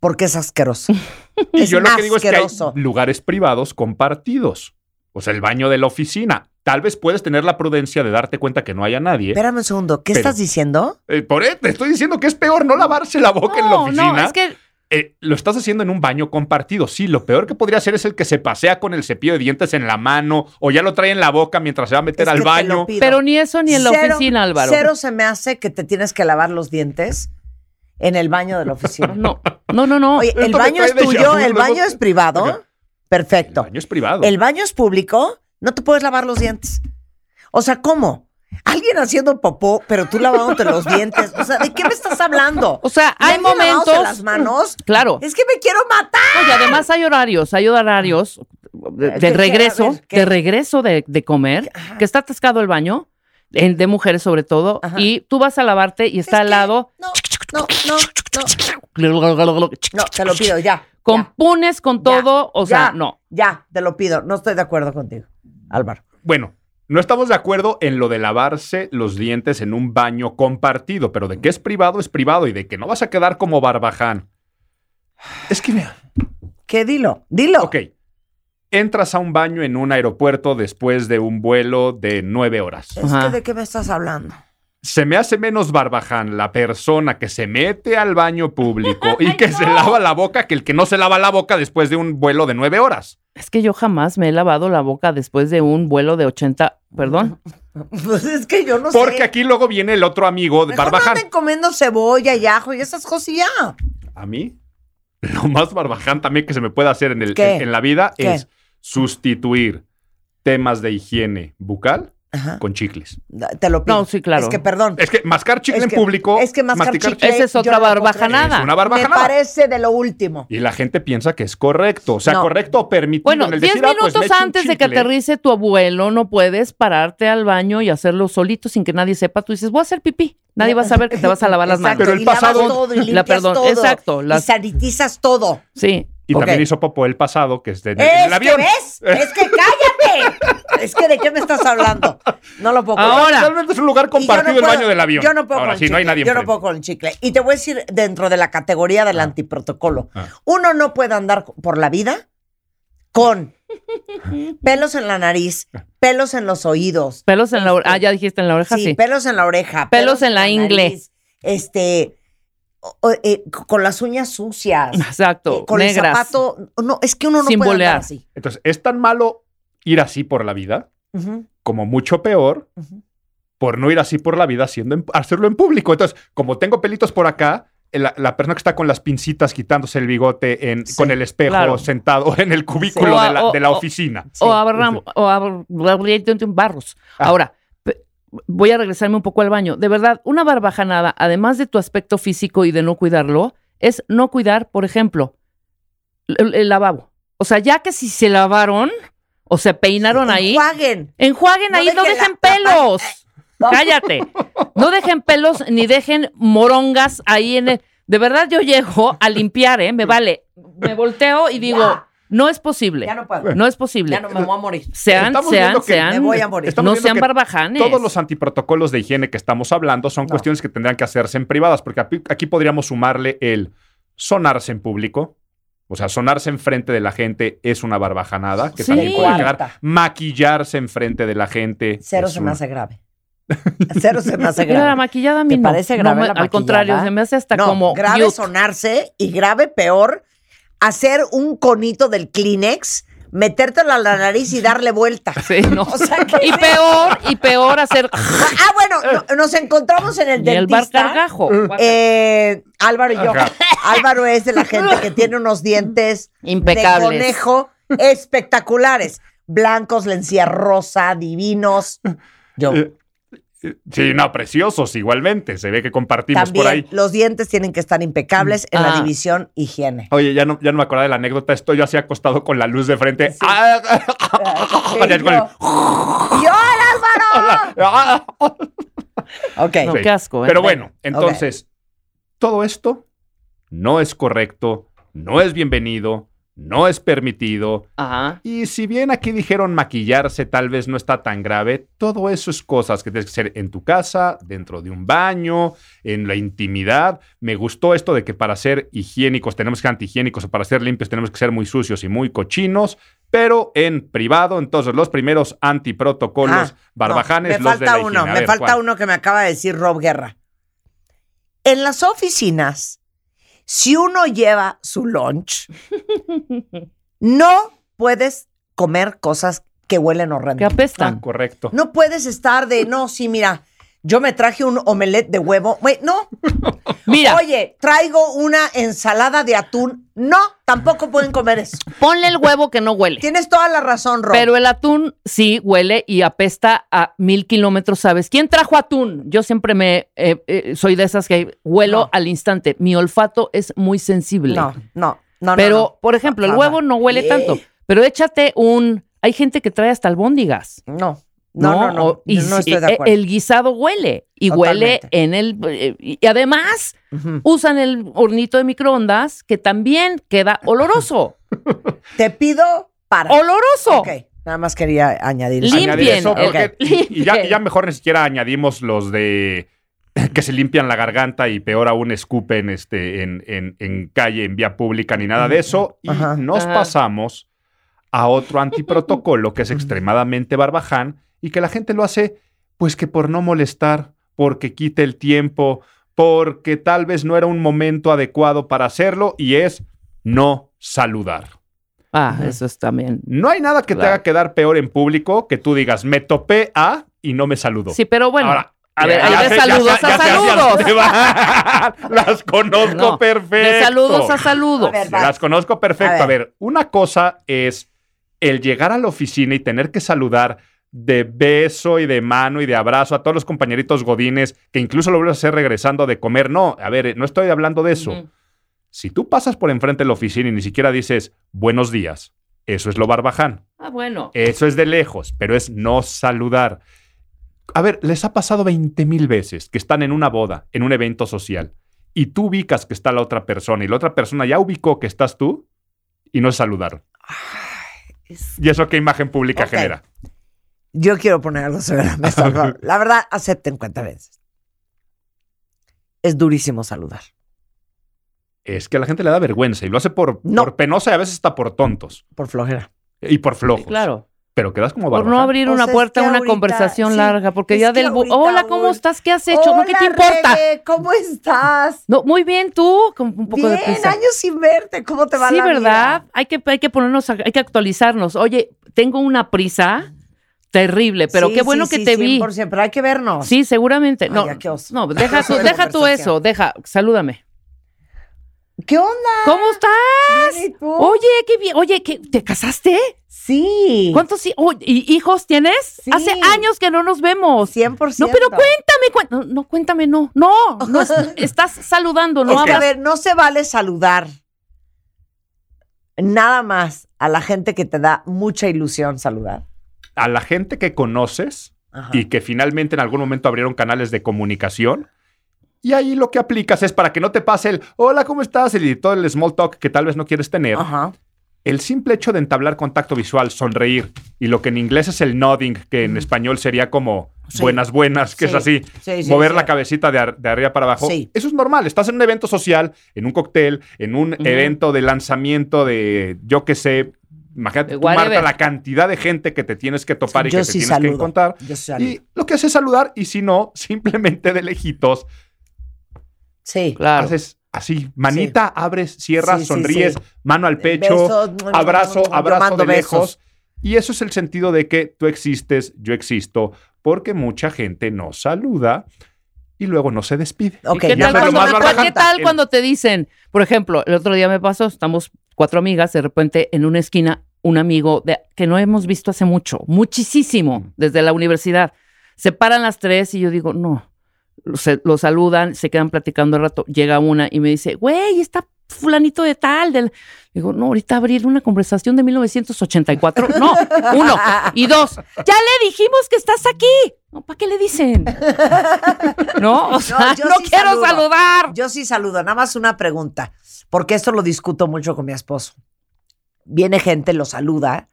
Porque es asqueroso. Y es yo lo que digo es que hay asqueroso. lugares privados compartidos. O sea, el baño de la oficina. Tal vez puedes tener la prudencia de darte cuenta que no haya nadie. Espérame un segundo, ¿qué Pero- estás diciendo? Eh, por eso te estoy diciendo que es peor no lavarse la boca en la oficina. no, es que Eh, lo estás haciendo en un baño compartido. Sí, lo peor que podría ser es el que se pasea con el cepillo de dientes en la mano o ya lo trae en la boca mientras se va a meter Es al baño. Pero ni eso ni en la Cero- oficina, Álvaro. Cero se me hace que te tienes que lavar los dientes en el baño de la oficina. No, no, no, no. Oye, el baño es tuyo, el baño es privado. Perfecto. El baño es privado. El baño es público, no te puedes lavar los dientes. O sea, ¿cómo? Alguien haciendo popó, pero tú lavándote los dientes. O sea, ¿de qué me estás hablando? O sea, ¿Y hay momentos. las manos? Claro. Es que me quiero matar. Y además hay horarios, hay horarios de, regreso, de regreso de, de comer, que está atascado el baño, en- de mujeres sobre todo, Ajá. y tú vas a lavarte y está Es al que- lado, No, no, no, no. No, te lo pido, ya. compones con Ya, todo, o sea, ya, no. Ya, te lo pido. No estoy de acuerdo contigo, Álvaro. Bueno, no estamos de acuerdo en lo de lavarse los dientes en un baño compartido, pero de que es privado es privado y de que no vas a quedar como barbaján. Es que mira, ¿Qué? Dilo, dilo. ok, entras a un baño en un aeropuerto después de un vuelo de nueve horas. Es Ajá. que ¿de qué me estás hablando? Se me hace menos barbaján la persona que se mete al baño público y que se lava la boca que el que no se lava la boca después de un vuelo de nueve horas. Es que yo jamás me he lavado la boca después de un vuelo de 80, perdón. Pues es que yo no sé. Porque aquí luego viene el otro amigo de Mejor no barbaján. anden comiendo cebolla y ajo y esas cosillas. A mí, lo más barbaján también que se me puede hacer en, el, en, en la vida ¿Qué? es sustituir temas de higiene bucal Ajá. con chicles. Te lo pido. No, sí, claro. Es que, perdón. Es que mascar chicle Es en que- público. es que mascar chicle- Esa es otra barbajanada. Es una Me barbajanada. parece de lo último. Y la gente piensa que es correcto. O sea, No. correcto o permitido Bueno, en el 10 decir, ah, pues me minutos antes de que aterrice tu abuelo, no puedes pararte al baño y hacerlo solito sin que nadie sepa. Tú dices, voy a hacer pipí. Nadie va a saber que te vas a lavar las Exacto, manos. Pero el y lavas pasado- todo y La- limpias perdón, todo. exacto, Y las- sanitizas todo. Sí. Y también hizo popó el pasado, que es de, en el Es que avión. ves, es que cállate. es que de qué me estás hablando. No lo puedo. Ahora. Realmente es un lugar compartido no el baño del avión. Yo no puedo Ahora con sí, el no hay chicle, nadie Yo no puedo con el chicle. Y te voy a decir dentro de la categoría del antiprotocolo. Ah. Uno no puede andar por la vida con pelos en la nariz, pelos en los oídos, Pelos en la oreja. Ah, ya dijiste en la oreja, sí, sí. pelos en la oreja, Pelos en la ingle. nariz, este, o- eh, con las uñas sucias, Exacto, eh, con negras. el zapato. No, es que uno no Sin puede andar así. Entonces, es tan malo ir así por la vida como mucho peor Ujú. por no ir así por la vida haciendo en- hacerlo en público. Entonces, como tengo pelitos por acá, la, la persona que está con las pincitas quitándose el bigote en, Sí, con el espejo claro. sentado en el cubículo Sí. de, la, O- de la o- oficina. O Abraham, o Abra- Barros. Ah. Ahora, voy a regresarme un poco al baño. De verdad, una barbajanada, además de tu aspecto físico y de no cuidarlo, es no cuidar, por ejemplo, el, el lavabo. O sea, ya que si se lavaron o se peinaron ahí, Enjuaguen. enjuaguen No ahí, no dejen pelos. No. Cállate. No dejen pelos ni dejen morongas ahí en el. De verdad, yo llego a limpiar, ¿eh? Me vale. Me volteo y digo, Ya. No es posible. Ya no puedo. No es posible. Ya no me voy a morir. Sean, Estamos sean, viendo que- sean. Me voy a morir. No sean barbajanes. Todos los antiprotocolos de higiene que estamos hablando son No. cuestiones que tendrían que hacerse en privadas, porque aquí, aquí podríamos sumarle el sonarse en público. O sea, sonarse enfrente de la gente es una barbajanada, que Sí. también puede quedar. Maquillarse enfrente de la gente. Cero se un- me hace grave. Cero se me hace Mira, la grave. maquillada a mí ¿Te no. parece grave la Al contrario, se me hace hasta no, como. grave sonarse y grave peor hacer un conito del Kleenex, metértelo a la nariz y darle vuelta. Sí, no. O sea, ¿qué Y peor, y peor hacer. Ah, bueno, no- nos encontramos en el Y el bar dentista. cargajo. Eh, Álvaro y yo. Ajá. Álvaro es de la gente que tiene unos dientes Impecables. de conejo espectaculares. Blancos, lencía rosa, divinos. Yo. Sí, no, preciosos igualmente. Se ve que compartimos por ahí. Los dientes tienen que estar impecables en la Ah. división higiene. Oye, ya no, ya no me acordaba de la anécdota. Estoy yo así acostado con la luz de frente. Ah, Sí, el- yo. ¡Y hola, Álvaro! Ok. No, Sí. qué asco, ¿eh? Pero bueno, entonces, todo esto no es correcto, no es bienvenido, no es permitido. Ajá. Y si bien aquí dijeron maquillarse tal vez no está tan grave, todo eso es cosas que tienes que hacer en tu casa, dentro de un baño, en la intimidad. Me gustó esto de que para ser higiénicos tenemos que ser antihigiénicos o para ser limpios tenemos que ser muy sucios y muy cochinos, pero en privado, entonces los primeros antiprotocolos Ah, barbajanes, no, me los de falta la uno, me falta ¿cuál? uno que me acaba de decir Rob Guerra. En las oficinas, si uno lleva su lunch, no puedes comer cosas que huelen Que horrendo. apestan. Correcto. No puedes estar de, no, sí, mira, yo me traje un omelette de huevo. Güey, no. Mira, Oye, traigo una ensalada de atún. No, tampoco pueden comer eso. ponle el huevo que no huele. Tienes toda la razón, Rob. Pero el atún sí huele y apesta a mil kilómetros, ¿sabes? ¿Quién trajo atún? Yo siempre me eh, eh, soy de esas que huelo No. al instante. Mi olfato es muy sensible. no, no, no, Pero, no. por ejemplo, el huevo no huele tanto. Pero échate un. Hay gente que trae hasta albóndigas. No, no, no, no. Y no estoy de eh, acuerdo. El guisado huele. Y huele en el. eh, Y además usan el hornito de microondas que también queda oloroso. Te pido para. ¡Oloroso! Ok, nada más quería añadir eso. Limpien, Añadir eso, porque- ok. y, y ya, Limpien. y ya mejor ni siquiera añadimos los de que se limpian la garganta y peor aún escupen este, en, en- en calle, en vía pública, ni nada de eso. Y Ajá. nos Ajá. pasamos a otro antiprotocolo que es extremadamente barbaján y que la gente lo hace pues que por no molestar, porque quite el tiempo, porque tal vez no era un momento adecuado para hacerlo y es no saludar. Ah, eso es también. No hay nada que te haga quedar peor en público que tú digas, me topé a y no me saludó. Sí, pero bueno. Ahora, a ver, hay de saludos a saludos. Las conozco No, perfecto. De saludos a saludos. Las conozco perfecto. A ver, una cosa es el llegar a la oficina y tener que saludar de beso y de mano y de abrazo a todos los compañeritos godines que incluso lo vuelves a hacer regresando de comer. No, a ver, no estoy hablando de eso. Si tú pasas por enfrente de la oficina y ni siquiera dices buenos días, eso es lo barbaján. Ah, bueno. Eso es de lejos, pero es no saludar. A ver, les ha pasado 20 mil veces que están en una boda, en un evento social, y tú ubicas que está la otra persona y la otra persona ya ubicó que estás tú y no saludaron. Es- ¿Y eso qué imagen pública genera? Yo quiero poner algo sobre la mesa. La verdad, acepten cuenta veces. Es durísimo saludar. Es que a la gente le da vergüenza y lo hace por, No. por penosa y a veces está por tontos Por flojera. y por flojos. Claro. Pero quedas como Por no abrir una puerta a que una ahorita- conversación sí, larga, porque ya del... ahorita, Hola, ¿cómo estás? ¿Qué has hecho? ¿No? ¿Qué te Hola, importa? Rebe, ¿Cómo estás? No, muy bien, tú, con un poco de Bien, prisa. años sin verte. ¿Cómo te va Sí, la ¿verdad? vida? Hay que, hay que ponernos, hay que actualizarnos. Oye, tengo una prisa terrible, pero Sí, qué bueno sí, que te vi. 100%, pero hay que vernos. Sí, seguramente. Ay, No, ya, qué oso. no, deja tú, deja eso, deja, salúdame. ¿Qué onda? ¿Cómo estás? Oye, qué bien. Oye, ¿qué, ¿te casaste? Sí. ¿Cuántos oh, hijos tienes? Sí. Hace años que no nos vemos. 100%. No, pero cuéntame, cuen- no, no, cuéntame, no, no, no es- estás saludando, no Es que, a ver, no se vale saludar nada más a la gente que te da mucha ilusión saludar. A la gente que conoces Ajá. y que finalmente en algún momento abrieron canales de comunicación. Y ahí lo que aplicas es para que no te pase el hola, ¿cómo estás? Y todo el small talk que tal vez no quieres tener. Ajá. El simple hecho de entablar contacto visual, sonreír, y lo que en inglés es el nodding, que en español sería como Sí. buenas, buenas, que Sí. es así, Sí, sí, mover la cabecita de, ar- de arriba para abajo. Eso es normal. Estás en un evento social, en un cóctel, en un evento de lanzamiento de, yo qué sé, imagínate, tú, Marta, la cantidad de gente que te tienes que topar y Yo que te tienes que encontrar. Yo sí saludo. Y lo que haces es saludar, y si no, simplemente de lejitos, Sí. Claro. haces así, manita, abres, cierras, Sí, sí, sonríes, sí. mano al pecho, Besos, abrazo, abrazo de lejos. besos. Y eso es el sentido de que tú existes, yo existo, porque mucha gente no saluda y luego no se despide. Ok, ¿Y ¿Qué tal, me lo cuando, más ¿qué barbaján. tal El- cuando te dicen, por ejemplo, el otro día me pasó, estamos cuatro amigas, de repente en una esquina, un amigo que no hemos visto hace mucho, muchísimo, desde la universidad. Se paran las tres y yo digo, no, se, lo saludan, se quedan platicando un rato, llega una y me dice, güey, está fulanito de tal. Digo, no, ahorita abrir una conversación de 1984. No, uno. Y dos, ya le dijimos que estás aquí. ¿Para qué le dicen? no, o sea, no, no quiero saludar. Yo sí saludo, nada más una pregunta, porque esto lo discuto mucho con mi esposo viene gente, lo saluda,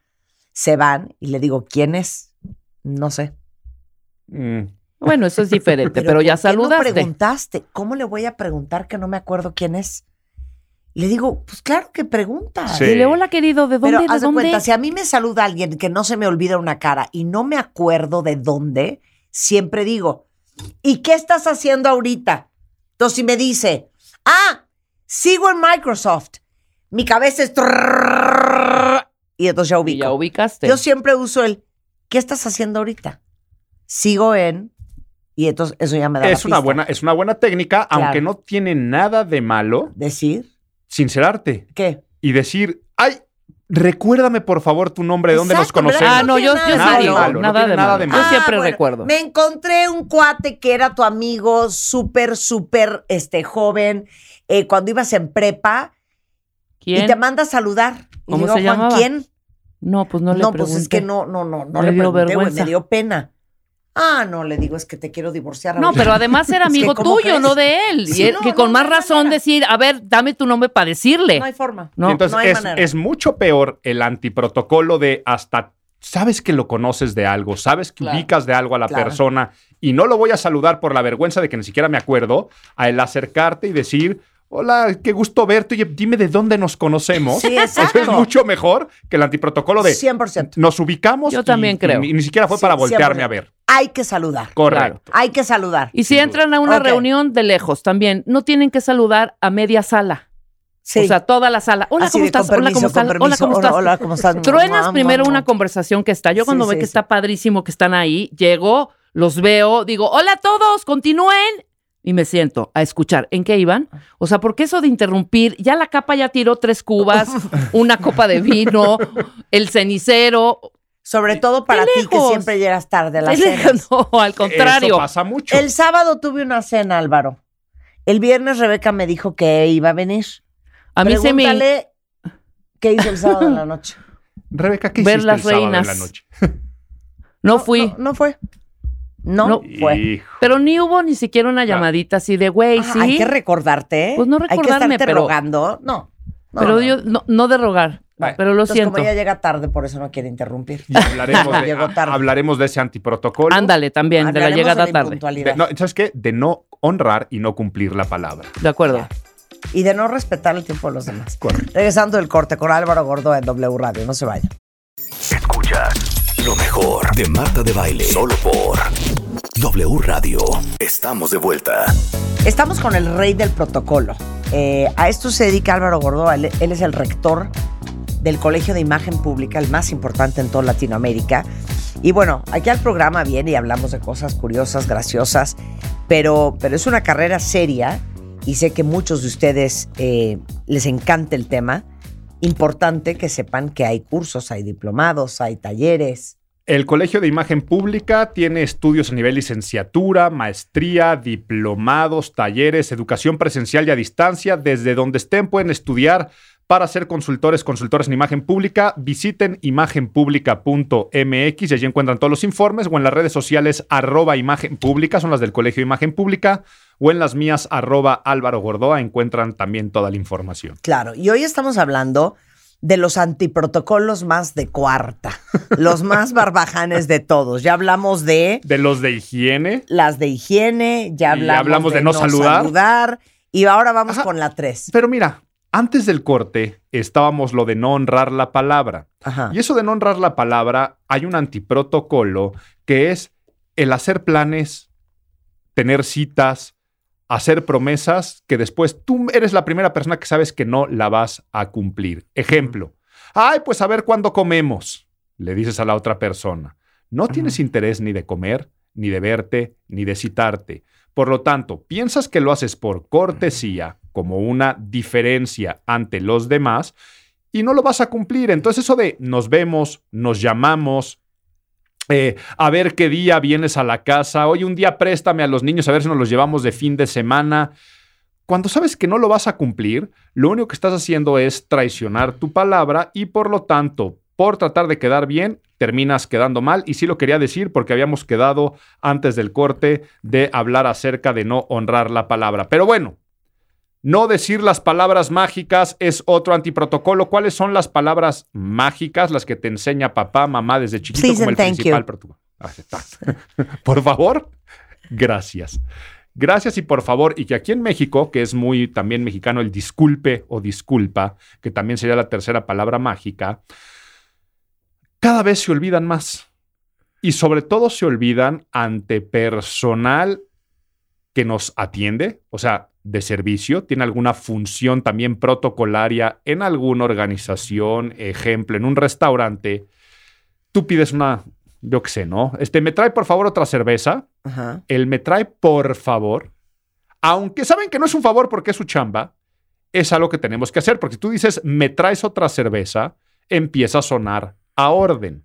se van y le digo, ¿quién es? No sé. Mm. Bueno, eso es diferente, pero, ya saludaste. No preguntaste, ¿cómo le voy a preguntar que no me acuerdo quién es? Le digo, pues claro que pregunta. Sí. Dile, hola querido, ¿de dónde? Pero haz de dónde? cuenta, si a mí me saluda alguien que no se me olvida una cara y no me acuerdo de dónde, siempre digo, ¿y qué estás haciendo ahorita? Entonces, si me dice, ah, sigo en Microsoft, mi cabeza es... Trrr, y entonces ya ubico. Ya ubicaste. Yo siempre uso el, ¿qué estás haciendo ahorita? Sigo en, y entonces eso ya me da es la una buena Es una buena técnica, aunque no tiene nada de malo. Decir. Sincerarte. ¿Qué? Y decir, ay, Recuérdame, por favor, tu nombre, de dónde nos conocemos. Ah, no, yo, yo nada, sí digo, malo, nada, no de nada, de malo. Yo siempre ah, recuerdo. Me encontré un cuate que era tu amigo, súper, súper este, joven, eh, cuando ibas en prepa. ¿Quién? Y te manda a saludar. ¿Cómo y digo, se Juan, ¿quién? No, pues no, No, le pues es que no, no, no, no Me le dio pregunté, güey, me dio pena. Ah, no, le digo, es que te quiero divorciar. No, pero además era Es que, amigo ¿cómo tuyo, crees? no de él. Sí, y él- no, que no, con no más razón manera. decir, a ver, dame tu nombre para decirle. No hay forma. No. Entonces no hay es, manera. es mucho peor el antiprotocolo de hasta sabes que lo conoces de algo, sabes que Claro. ubicas de algo a la Claro. persona y no lo voy a saludar por la vergüenza de que ni siquiera me acuerdo, a el acercarte y decir, hola, qué gusto verte, oye, dime de dónde nos conocemos. Sí, Eso exacto. es mucho mejor que el antiprotocolo de 100%. nos ubicamos. Yo y- también y creo. ni, ni siquiera fue Sí, para voltearme 100%. a ver. Hay que saludar. Correcto. Hay que saludar. Y si entran a una reunión de lejos también, no tienen que saludar a media sala. Sí. O sea, toda la sala. Hola, Así ¿cómo estás? con Hola, ¿cómo permiso, estás? con Hola, permiso. ¿cómo estás? hola, ¿cómo estás? Truenas primero una conversación que está. Yo cuando Sí, veo sí, que sí. está padrísimo que están ahí, llego, los veo, digo, hola a todos, continúen. Y me siento a escuchar. ¿En qué iban? O sea, porque eso de interrumpir, ya la capa ya tiró tres cubas, una copa de vino, el cenicero. Sobre todo para ¡Qué ti que siempre llegas tarde a las cenas. No, al contrario. Eso pasa mucho. El sábado tuve una cena, Álvaro. El viernes Rebeca me dijo que iba a venir. A mí se me... Pregúntale qué hizo el sábado en la noche. Rebeca, ¿qué Ver hiciste las el sábado en reinas. la noche? No fui. No, no fue. No, No fue. Hijo. Pero ni hubo ni siquiera una llamadita así de, güey, Ah, sí. Hay que recordarte. ¿eh? Pues no Hay que recordarme, pero- rogando. No. no, pero no. yo, no, no de rogar. Bueno, pero lo Entonces, siento. como ella llega tarde, por eso no quiere interrumpir. Y hablaremos, de, Llegó tarde. hablaremos de ese antiprotocolo. Ándale también, de la llegada la tarde. De- no, ¿Sabes qué? De no honrar y no cumplir la palabra. De acuerdo. Y de no respetar el tiempo de los demás. Correcto. Regresando del corte con Álvaro Gordo en W Radio. No se vayan. Escuchas lo mejor de Marta de Baile. Solo por W Radio. Estamos de vuelta. Estamos con el rey del protocolo. Eh, a esto se dedica Álvaro Gordo. Él, él es el rector del Colegio de Imagen Pública, el más importante en toda Latinoamérica. Y bueno, aquí al programa viene y hablamos de cosas curiosas, graciosas, pero, pero es una carrera seria y sé que muchos de ustedes eh, les encanta el tema. Importante que sepan que hay cursos, hay diplomados, hay talleres. El Colegio de Imagen Pública tiene estudios a nivel licenciatura, maestría, diplomados, talleres, educación presencial y a distancia. Desde donde estén pueden estudiar para ser consultores, consultores en imagen pública. Visiten imagenpublica.mx y allí encuentran todos los informes o en las redes sociales arroba imagen pública, son las del Colegio de Imagen Pública, o en las mías arroba Álvaro Gordoa encuentran también toda la información. Claro, y hoy estamos hablando de los antiprotocolos más de cuarta, los más barbajanes de todos. Ya hablamos de De los de higiene, las de higiene, ya Y hablamos, de no saludar. saludar, y ahora vamos Ajá. con la tres. pero mira, antes del corte estábamos lo de no honrar la palabra. Ajá. Y eso de no honrar la palabra, hay un antiprotocolo que es el hacer planes, tener citas, hacer promesas que después tú eres la primera persona que sabes que no la vas a cumplir. Ejemplo, ay, pues a ver cuándo comemos, le dices a la otra persona. No tienes interés ni de comer, ni de verte, ni de citarte. Por lo tanto, piensas que lo haces por cortesía, como una diferencia ante los demás, y no lo vas a cumplir. Entonces eso de nos vemos, nos llamamos, eh, a ver qué día vienes a la casa, oye, un día préstame a los niños a ver si nos los llevamos de fin de semana. Cuando sabes que no lo vas a cumplir, lo único que estás haciendo es traicionar tu palabra y por lo tanto, por tratar de quedar bien, terminas quedando mal. Y sí lo quería decir porque habíamos quedado antes del corte de hablar acerca de no honrar la palabra. Pero bueno, no decir las palabras mágicas es otro antiprotocolo. ¿Cuáles son las palabras mágicas, las que te enseña papá, mamá desde chiquito Please como el principal? Ah. Por favor, gracias. Gracias y por favor, y que aquí en México, que es muy también mexicano el disculpe o disculpa, que también sería la tercera palabra mágica, cada vez se olvidan más. Y sobre todo se olvidan ante personal que nos atiende, o sea, de servicio, tiene alguna función también protocolaria en alguna organización, ejemplo, en un restaurante, tú pides una, yo qué sé, ¿no? Este, me trae por favor otra cerveza, Ajá. el me trae por favor, aunque saben que no es un favor porque es su chamba, es algo que tenemos que hacer, porque si tú dices, me traes otra cerveza, empieza a sonar a orden.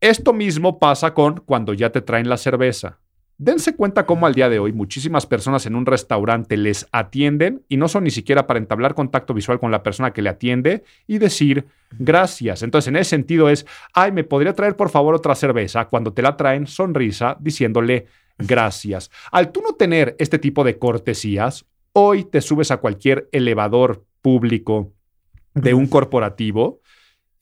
Esto mismo pasa con cuando ya te traen la cerveza. Dense cuenta cómo al día de hoy muchísimas personas en un restaurante les atienden y no son ni siquiera para entablar contacto visual con la persona que le atiende y decir gracias. Entonces, en ese sentido es, ay, ¿me podría traer por favor otra cerveza? Cuando te la traen, sonrisa diciéndole gracias. Al tú no tener este tipo de cortesías, hoy te subes a cualquier elevador público de un corporativo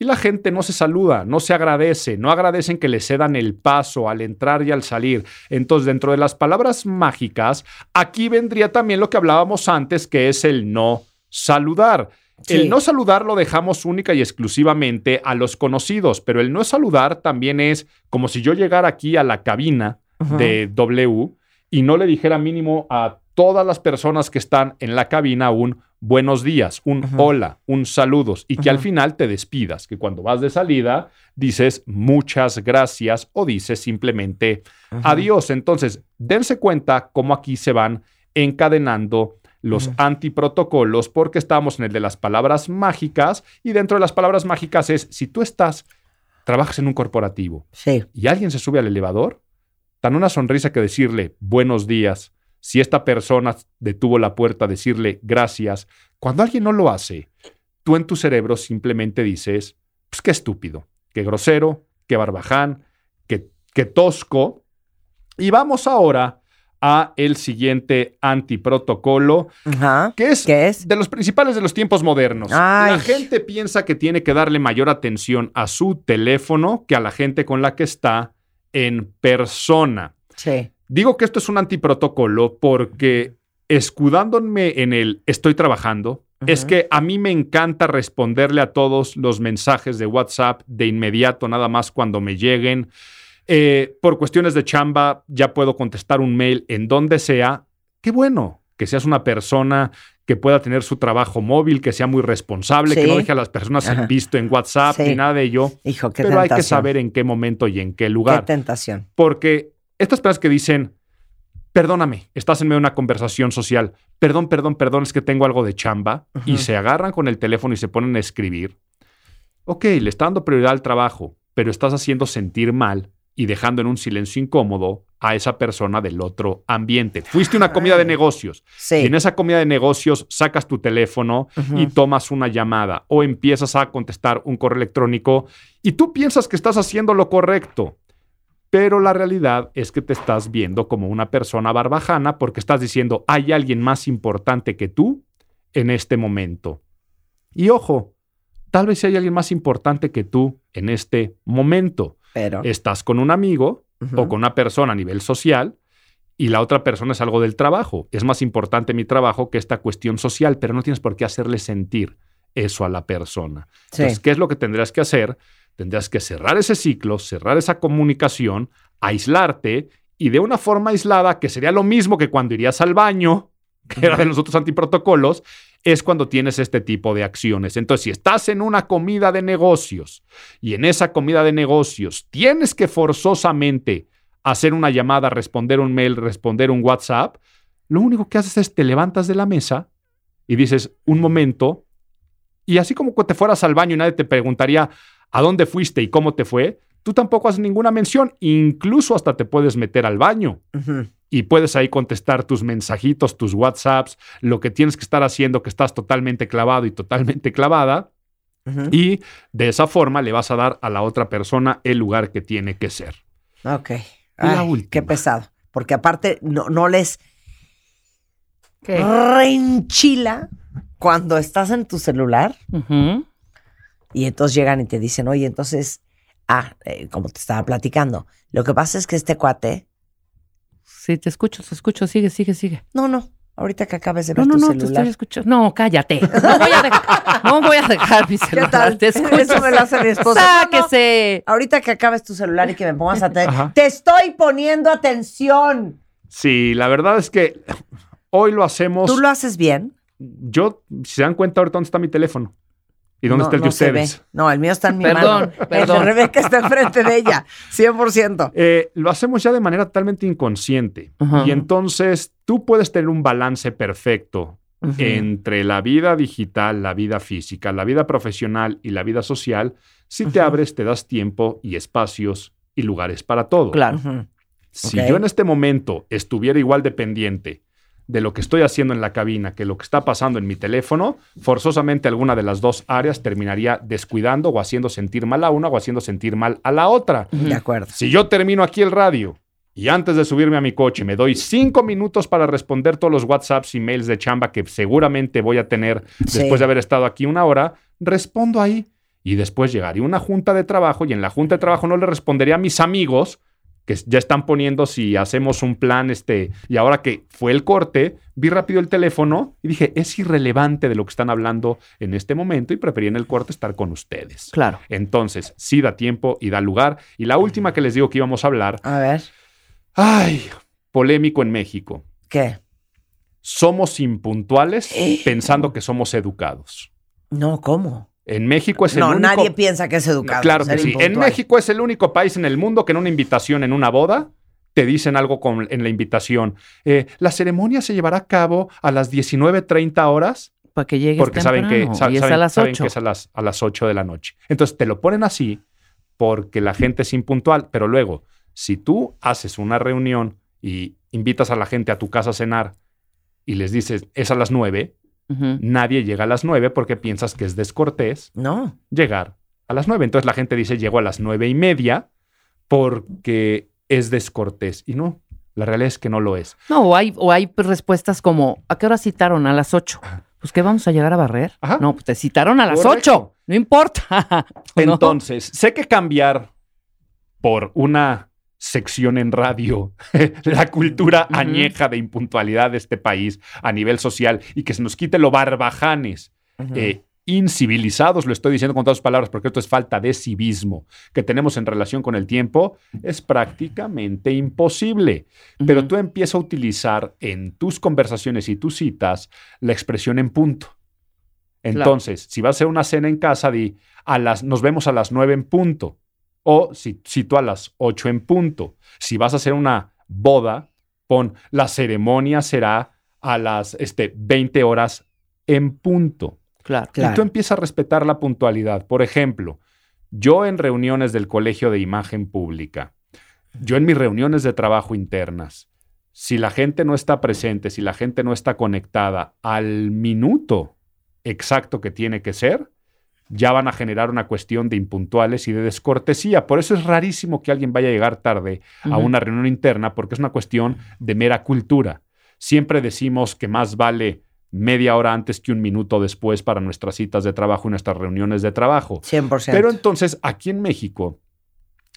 y la gente no se saluda, no se agradece, no agradecen que le cedan el paso al entrar y al salir. Entonces, dentro de las palabras mágicas, aquí vendría también lo que hablábamos antes, que es el no saludar. Sí. El no saludar lo dejamos única y exclusivamente a los conocidos, pero el no saludar también es como si yo llegara aquí a la cabina de W y no le dijera mínimo a todas las personas que están en la cabina un buenos días, un hola, un saludos y que al final te despidas, que cuando vas de salida dices muchas gracias o dices simplemente adiós. Entonces, dense cuenta cómo aquí se van encadenando los antiprotocolos porque estamos en el de las palabras mágicas y dentro de las palabras mágicas es si tú estás, trabajas en un corporativo Sí. y alguien se sube al elevador, tan una sonrisa que decirle buenos días, si esta persona detuvo la puerta, decirle gracias. Cuando alguien no lo hace, tú en tu cerebro simplemente dices, pues qué estúpido, qué grosero, qué barbaján, qué, qué tosco. Y vamos ahora a el siguiente antiprotocolo, que es, de los principales de los tiempos modernos. Ay. La gente piensa que tiene que darle mayor atención a su teléfono que a la gente con la que está en persona. Sí. Digo que esto es un antiprotocolo porque escudándome en el estoy trabajando, es que a mí me encanta responderle a todos los mensajes de WhatsApp de inmediato, nada más cuando me lleguen. Eh, por cuestiones de chamba, ya puedo contestar un mail en donde sea. Qué bueno que seas una persona que pueda tener su trabajo móvil, que sea muy responsable, que no deje a las personas Ajá. visto en WhatsApp Sí. ni nada de ello. Hijo, qué Pero hay que saber en qué momento y en qué Qué lugar. tentación. Porque estas personas que dicen, perdóname, estás en medio de una conversación social, perdón, perdón, perdón, es que tengo algo de chamba, y se agarran con el teléfono y se ponen a escribir. Ok, le está dando prioridad al trabajo, pero estás haciendo sentir mal y dejando en un silencio incómodo a esa persona del otro ambiente. Fuiste a una comida de negocios Sí. y en esa comida de negocios sacas tu teléfono y tomas una llamada o empiezas a contestar un correo electrónico y tú piensas que estás haciendo lo correcto. Pero la realidad es que te estás viendo como una persona barbajana porque estás diciendo, hay alguien más importante que tú en este momento. Y ojo, tal vez hay alguien más importante que tú en este momento. Pero. Estás con un amigo o con una persona a nivel social y la otra persona es algo del trabajo. Es más importante mi trabajo que esta cuestión social, pero no tienes por qué hacerle sentir eso a la persona. Sí. Entonces, ¿qué es lo que tendrás que hacer? Tendrás que cerrar ese ciclo, cerrar esa comunicación, aislarte y de una forma aislada, que sería lo mismo que cuando irías al baño, que era de los otros antiprotocolos, es cuando tienes este tipo de acciones. Entonces, si estás en una comida de negocios y en esa comida de negocios tienes que forzosamente hacer una llamada, responder un mail, responder un WhatsApp, lo único que haces es te levantas de la mesa y dices, un momento, y así como que te fueras al baño y nadie te preguntaría a dónde fuiste y cómo te fue, tú tampoco haces ninguna mención, incluso hasta te puedes meter al baño y puedes ahí contestar tus mensajitos, tus WhatsApps, lo que tienes que estar haciendo, que estás totalmente clavado y totalmente clavada, y de esa forma le vas a dar a la otra persona el lugar que tiene que ser. Ok. la Ay, última. Qué pesado. Porque aparte no, no les ¿Qué? reenchila cuando estás en tu celular Ujú. Y entonces llegan y te dicen, oye, entonces, ah, eh, como te estaba platicando, lo que pasa es que este cuate, Sí, te escucho, te escucho. Sigue, sigue, sigue. no, no, ahorita que acabes de No, ver no, tu no, te celular. estoy escuchando. No, cállate. No voy a dejar, no voy a dejar mi ¿Qué celular. tal? Te escucho. Eso me lo hace mi esposa. No, no. Sáquese. Ahorita que acabes tu celular y que me pongas a Ajá. atender. Te estoy poniendo atención. Sí, la verdad es que hoy lo hacemos. ¿Tú lo haces bien? Yo, si se dan cuenta, ahorita dónde está mi teléfono y dónde No, está el de no ustedes. No, el mío está en mi Perdón, mano. El perdón. de Rebeca está enfrente de ella, 100%. Eh, lo hacemos ya de manera totalmente inconsciente. Y entonces tú puedes tener un balance perfecto entre la vida digital, la vida física, la vida profesional y la vida social si te abres, te das tiempo y espacios y lugares para todo. Claro. Si yo en este momento estuviera igual dependiente de lo que estoy haciendo en la cabina que lo que está pasando en mi teléfono, forzosamente alguna de las dos áreas terminaría descuidando o haciendo sentir mal a una o haciendo sentir mal a la otra. De acuerdo. Si yo termino aquí el radio y antes de subirme a mi coche me doy cinco minutos para responder todos los WhatsApps y mails de chamba que seguramente voy a tener Sí. después de haber estado aquí una hora, respondo ahí. Y después llegaría una junta de trabajo y en la junta de trabajo no le respondería a mis amigos que ya están poniendo si hacemos un plan, este, y ahora que fue el corte, vi rápido el teléfono y dije, es irrelevante de lo que están hablando en este momento y preferí en el corte estar con ustedes. Claro. Entonces, sí da tiempo y da lugar. Y la última que les digo que íbamos a hablar, A ver, ay, polémico en México. ¿qué? Somos impuntuales Eh. pensando que somos educados. No, ¿cómo? En México es el No, único... nadie piensa que es educado. Claro que sí. En. México es el único país en el mundo que en una invitación, en una boda, te dicen algo con- en la invitación. Eh, la ceremonia se llevará a cabo a las 19.30 horas Para que llegues porque saben que, temprano, sa- y es saben, a las saben 8. que es a las, a las 8 de la noche. Entonces te lo ponen así porque la gente es impuntual, pero luego, si tú haces una reunión y invitas a la gente a tu casa a cenar y les dices, es a las 9, Nadie llega a las 9 porque piensas que es descortés No. llegar a las 9. Entonces la gente dice, llego a las nueve y media porque es descortés. Y no, la realidad es que no lo es. No, o hay, o hay pues, respuestas como, ¿a qué hora citaron? A las 8. Pues que vamos a llegar a barrer. Ajá. No, pues te citaron a las Correcto. 8. No importa. ¿No? Entonces, sé que cambiar por una sección en radio la cultura añeja de impuntualidad de este país a nivel social y que se nos quite lo barbajanes, eh, incivilizados, lo estoy diciendo con todas las palabras porque esto es falta de civismo que tenemos en relación con el tiempo, es prácticamente imposible. Pero tú empiezas a utilizar en tus conversaciones y tus citas la expresión en punto. Entonces, si vas a hacer una cena en casa, di a las, nos vemos a las nueve en punto. O si cito a las ocho en punto. Si vas a hacer una boda, pon la ceremonia será a las este, 20 horas en punto. Claro. Claro. Y tú empiezas a respetar la puntualidad. Por ejemplo, yo en reuniones del Colegio de Imagen Pública, yo en mis reuniones de trabajo internas, si la gente no está presente, si la gente no está conectada al minuto exacto que tiene que ser, ya van a generar una cuestión de impuntuales y de descortesía. Por eso es rarísimo que alguien vaya a llegar tarde a una reunión interna, porque es una cuestión de mera cultura. Siempre decimos que más vale media hora antes que un minuto después para nuestras citas de trabajo y nuestras reuniones de trabajo. 100%. Pero entonces, aquí en México,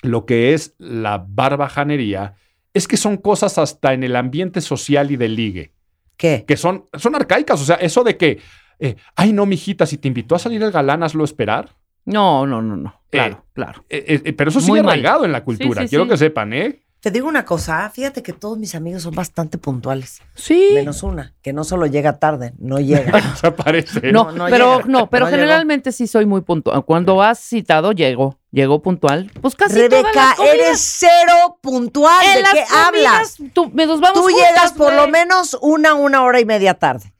lo que es la barbajanería es que son cosas hasta en el ambiente social y de ligue, ¿Qué? que son, son arcaicas. O sea, eso de que, eh, ay, no, mijita, si te invitó a salir el galán, hazlo esperar. No, no, no, no. Claro, Eh, claro. Eh, eh, pero eso Muy sigue mal. arraigado en la cultura. sí, Quiero sí. que sepan, ¿eh? Te digo una cosa, fíjate que todos mis amigos son bastante puntuales. Sí. Menos una, que no solo llega tarde, no llega. Desaparece. No, No, no pero llega. no, pero No llegó. generalmente sí soy muy puntual. Cuando has citado, llego. Llego puntual. Pues casi todas las eres cero puntual. En ¿De las qué hablas? Tú, me nos vamos Tú juntas, llegas por lo menos una, una hora y media tarde.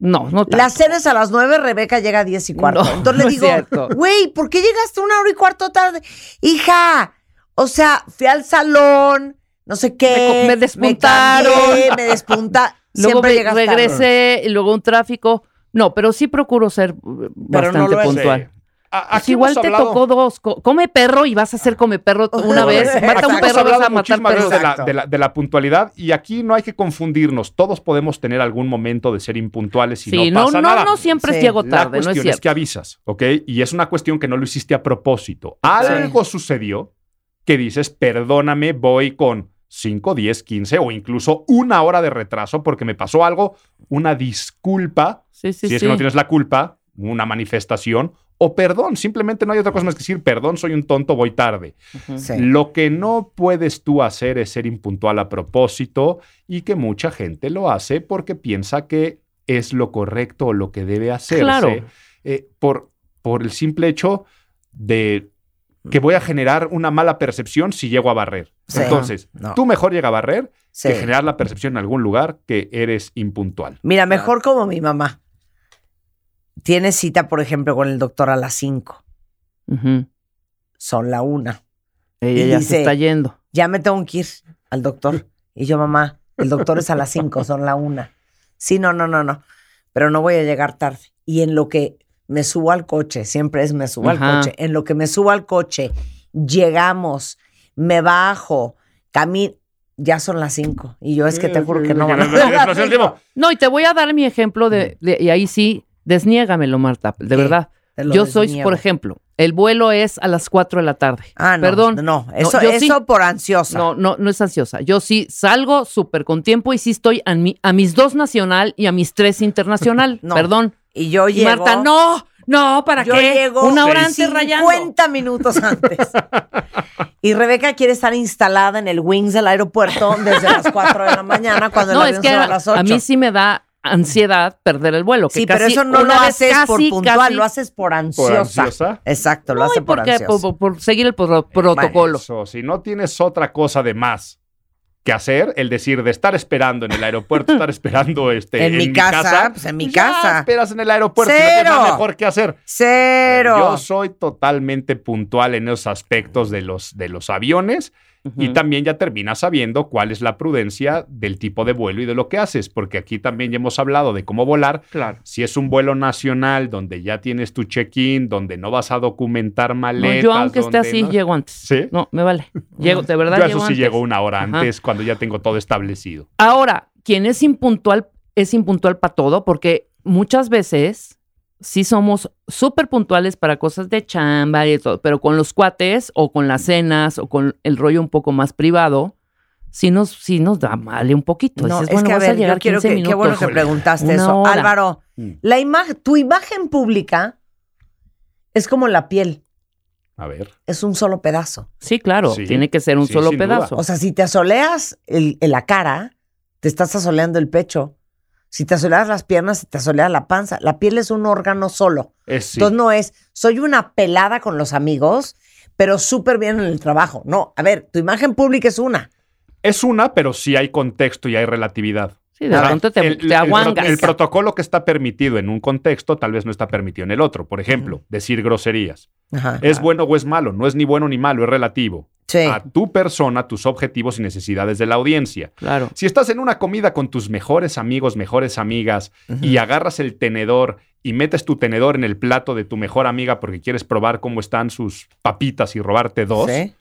No, no tanto. La cena es a las nueve, Rebeca llega a diez y cuarto. No, Entonces no le digo, güey, ¿por qué llegaste una hora y cuarto tarde? Hija, O sea, fui al salón, no sé qué. Me co- me despuntaron. cambié, Me despunta. Luego Siempre tarde. regresé y luego un tráfico. No, pero sí procuro ser Pero no bastante puntual. A- Pues igual te hablado- tocó dos. Co- come perro y vas a ser come perro una vez. Mata un perro, vas a matar veces de la, de la- de la puntualidad y aquí no hay que confundirnos. Todos podemos tener algún momento de ser impuntuales y Sí, no no, pasa no, nada. no siempre Sí. llego La tarde, no cuestión es es, cierto. que avisas, ¿ok? Y es una cuestión que no lo hiciste a propósito. Algo sucedió que dices, perdóname, voy con 5, 10, 15 o incluso una hora de retraso porque me pasó algo, una disculpa, Sí, sí, si es sí. que no tienes la culpa, una manifestación o perdón, simplemente no hay otra cosa más que decir, perdón, soy un tonto, voy tarde. Sí. Lo que no puedes tú hacer es ser impuntual a propósito y que mucha gente lo hace porque piensa que es lo correcto o lo que debe hacerse Claro. eh, por, por el simple hecho de que voy a generar una mala percepción si llego a barrer. Sí. Entonces, No. tú mejor llega a barrer Sí. que generar la percepción en algún lugar que eres impuntual. Mira, mejor como mi mamá. Tiene cita, por ejemplo, con el doctor a las 5. Ujú. Son la una. Ella Y ya dice- se está yendo. Ya me tengo que ir al doctor. Y yo, mamá, el doctor es a las 5, son la una. Sí, no, no, no, no. Pero no voy a llegar tarde. Y en lo que me subo al coche, siempre es me subo Ajá. al coche. En lo que me subo al coche, llegamos, me bajo, camino. Ya son las 5. Y yo es que te juro que no van a. No, y te voy a dar mi ejemplo de, de- y ahí sí, desniégamelo, Marta, de ¿Qué? verdad. Yo soy, desniego. por ejemplo, el vuelo es a las 4 de la tarde. Ah, no. Perdón. No, eso, yo sí. eso por ansiosa. No, no, no es ansiosa. Yo sí salgo súper con tiempo y sí estoy a, mi- a mis dos nacional y a mis tres internacional. No. Perdón. Y yo Y llego. Marta, no, no, ¿para Yo qué? llego Una hora antes rayando. 50 minutos antes. y Rebeca quiere estar instalada en el wings del aeropuerto desde las 4 de la mañana cuando No, el es avión que se va a a, las 8. a mí sí me da ansiedad perder el vuelo. que Sí, pero eso no lo haces por puntual, casi- lo haces por ansiosa. ansiosa? Exacto, lo No, hace y por porque- ansiosa. por, por seguir el pro- protocolo. Eso, si no tienes otra cosa de más que hacer, el decir de estar esperando en el aeropuerto, estar esperando este, En mi casa, pues en mi pues ya casa. esperas en el aeropuerto, no Cero. tienes nada mejor que hacer. Cero. Yo soy totalmente puntual en esos aspectos de los, de los aviones y también ya terminas sabiendo cuál es la prudencia del tipo de vuelo y de lo que haces, porque aquí también ya hemos hablado de cómo volar. Claro. Si es un vuelo nacional donde ya tienes tu check-in, donde no vas a documentar No, maletas. yo aunque esté así, no- llego antes. ¿Sí? No, me vale. Llego, de verdad Yo llego eso sí antes. llego una hora Ajá. antes cuando ya tengo todo establecido. Ahora, quien es impuntual, es impuntual para todo, porque muchas veces sí somos súper puntuales para cosas de chamba y todo, pero con los cuates o con las cenas o con el rollo un poco más privado, sí nos, sí nos da mal un poquito. No, Dices, es bueno, que a ver, yo llegar quiero 15 que, qué minutos. bueno que preguntaste eso. hora. Álvaro, Mm. la imagen, tu imagen pública es como la piel, A ver. es un solo pedazo. Sí, claro, Sí, tiene que ser un sí, solo duda. pedazo. O sea, si te asoleas el- en la cara, te estás asoleando el pecho. Si te asoleas las piernas, te asoleas la panza. La piel es un órgano solo. Es sí. Entonces no es, soy una pelada con los amigos, pero súper bien en el trabajo. No, a ver, tu imagen pública es una. Es una, pero sí hay contexto y hay relatividad. sí, de pronto te, el, te el- aguangas. el protocolo que está permitido en un contexto tal vez no está permitido en el otro. Por ejemplo, decir groserías. Ajá. ¿Es bueno o es malo? No es ni bueno ni malo, es relativo. Sí. A tu persona, tus objetivos y necesidades de la audiencia. Claro. Si estás en una comida con tus mejores amigos, mejores amigas, y agarras el tenedor y metes tu tenedor en el plato de tu mejor amiga porque quieres probar cómo están sus papitas y robarte dos, Sí.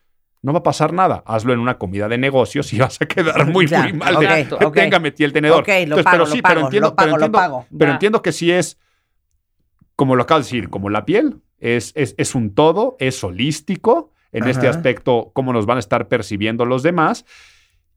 no va a pasar nada. Hazlo en una comida de negocios y vas a quedar muy, mal. de, ok, ok. Tenga, metí el tenedor. Ok, lo pago, pero lo sí, pago, pero entiendo, lo pago, pero lo entiendo, pago. pero Va. entiendo que sí es, como lo acabo de decir, como la piel, es, es, es un todo, es holístico en este aspecto, cómo nos van a estar percibiendo los demás.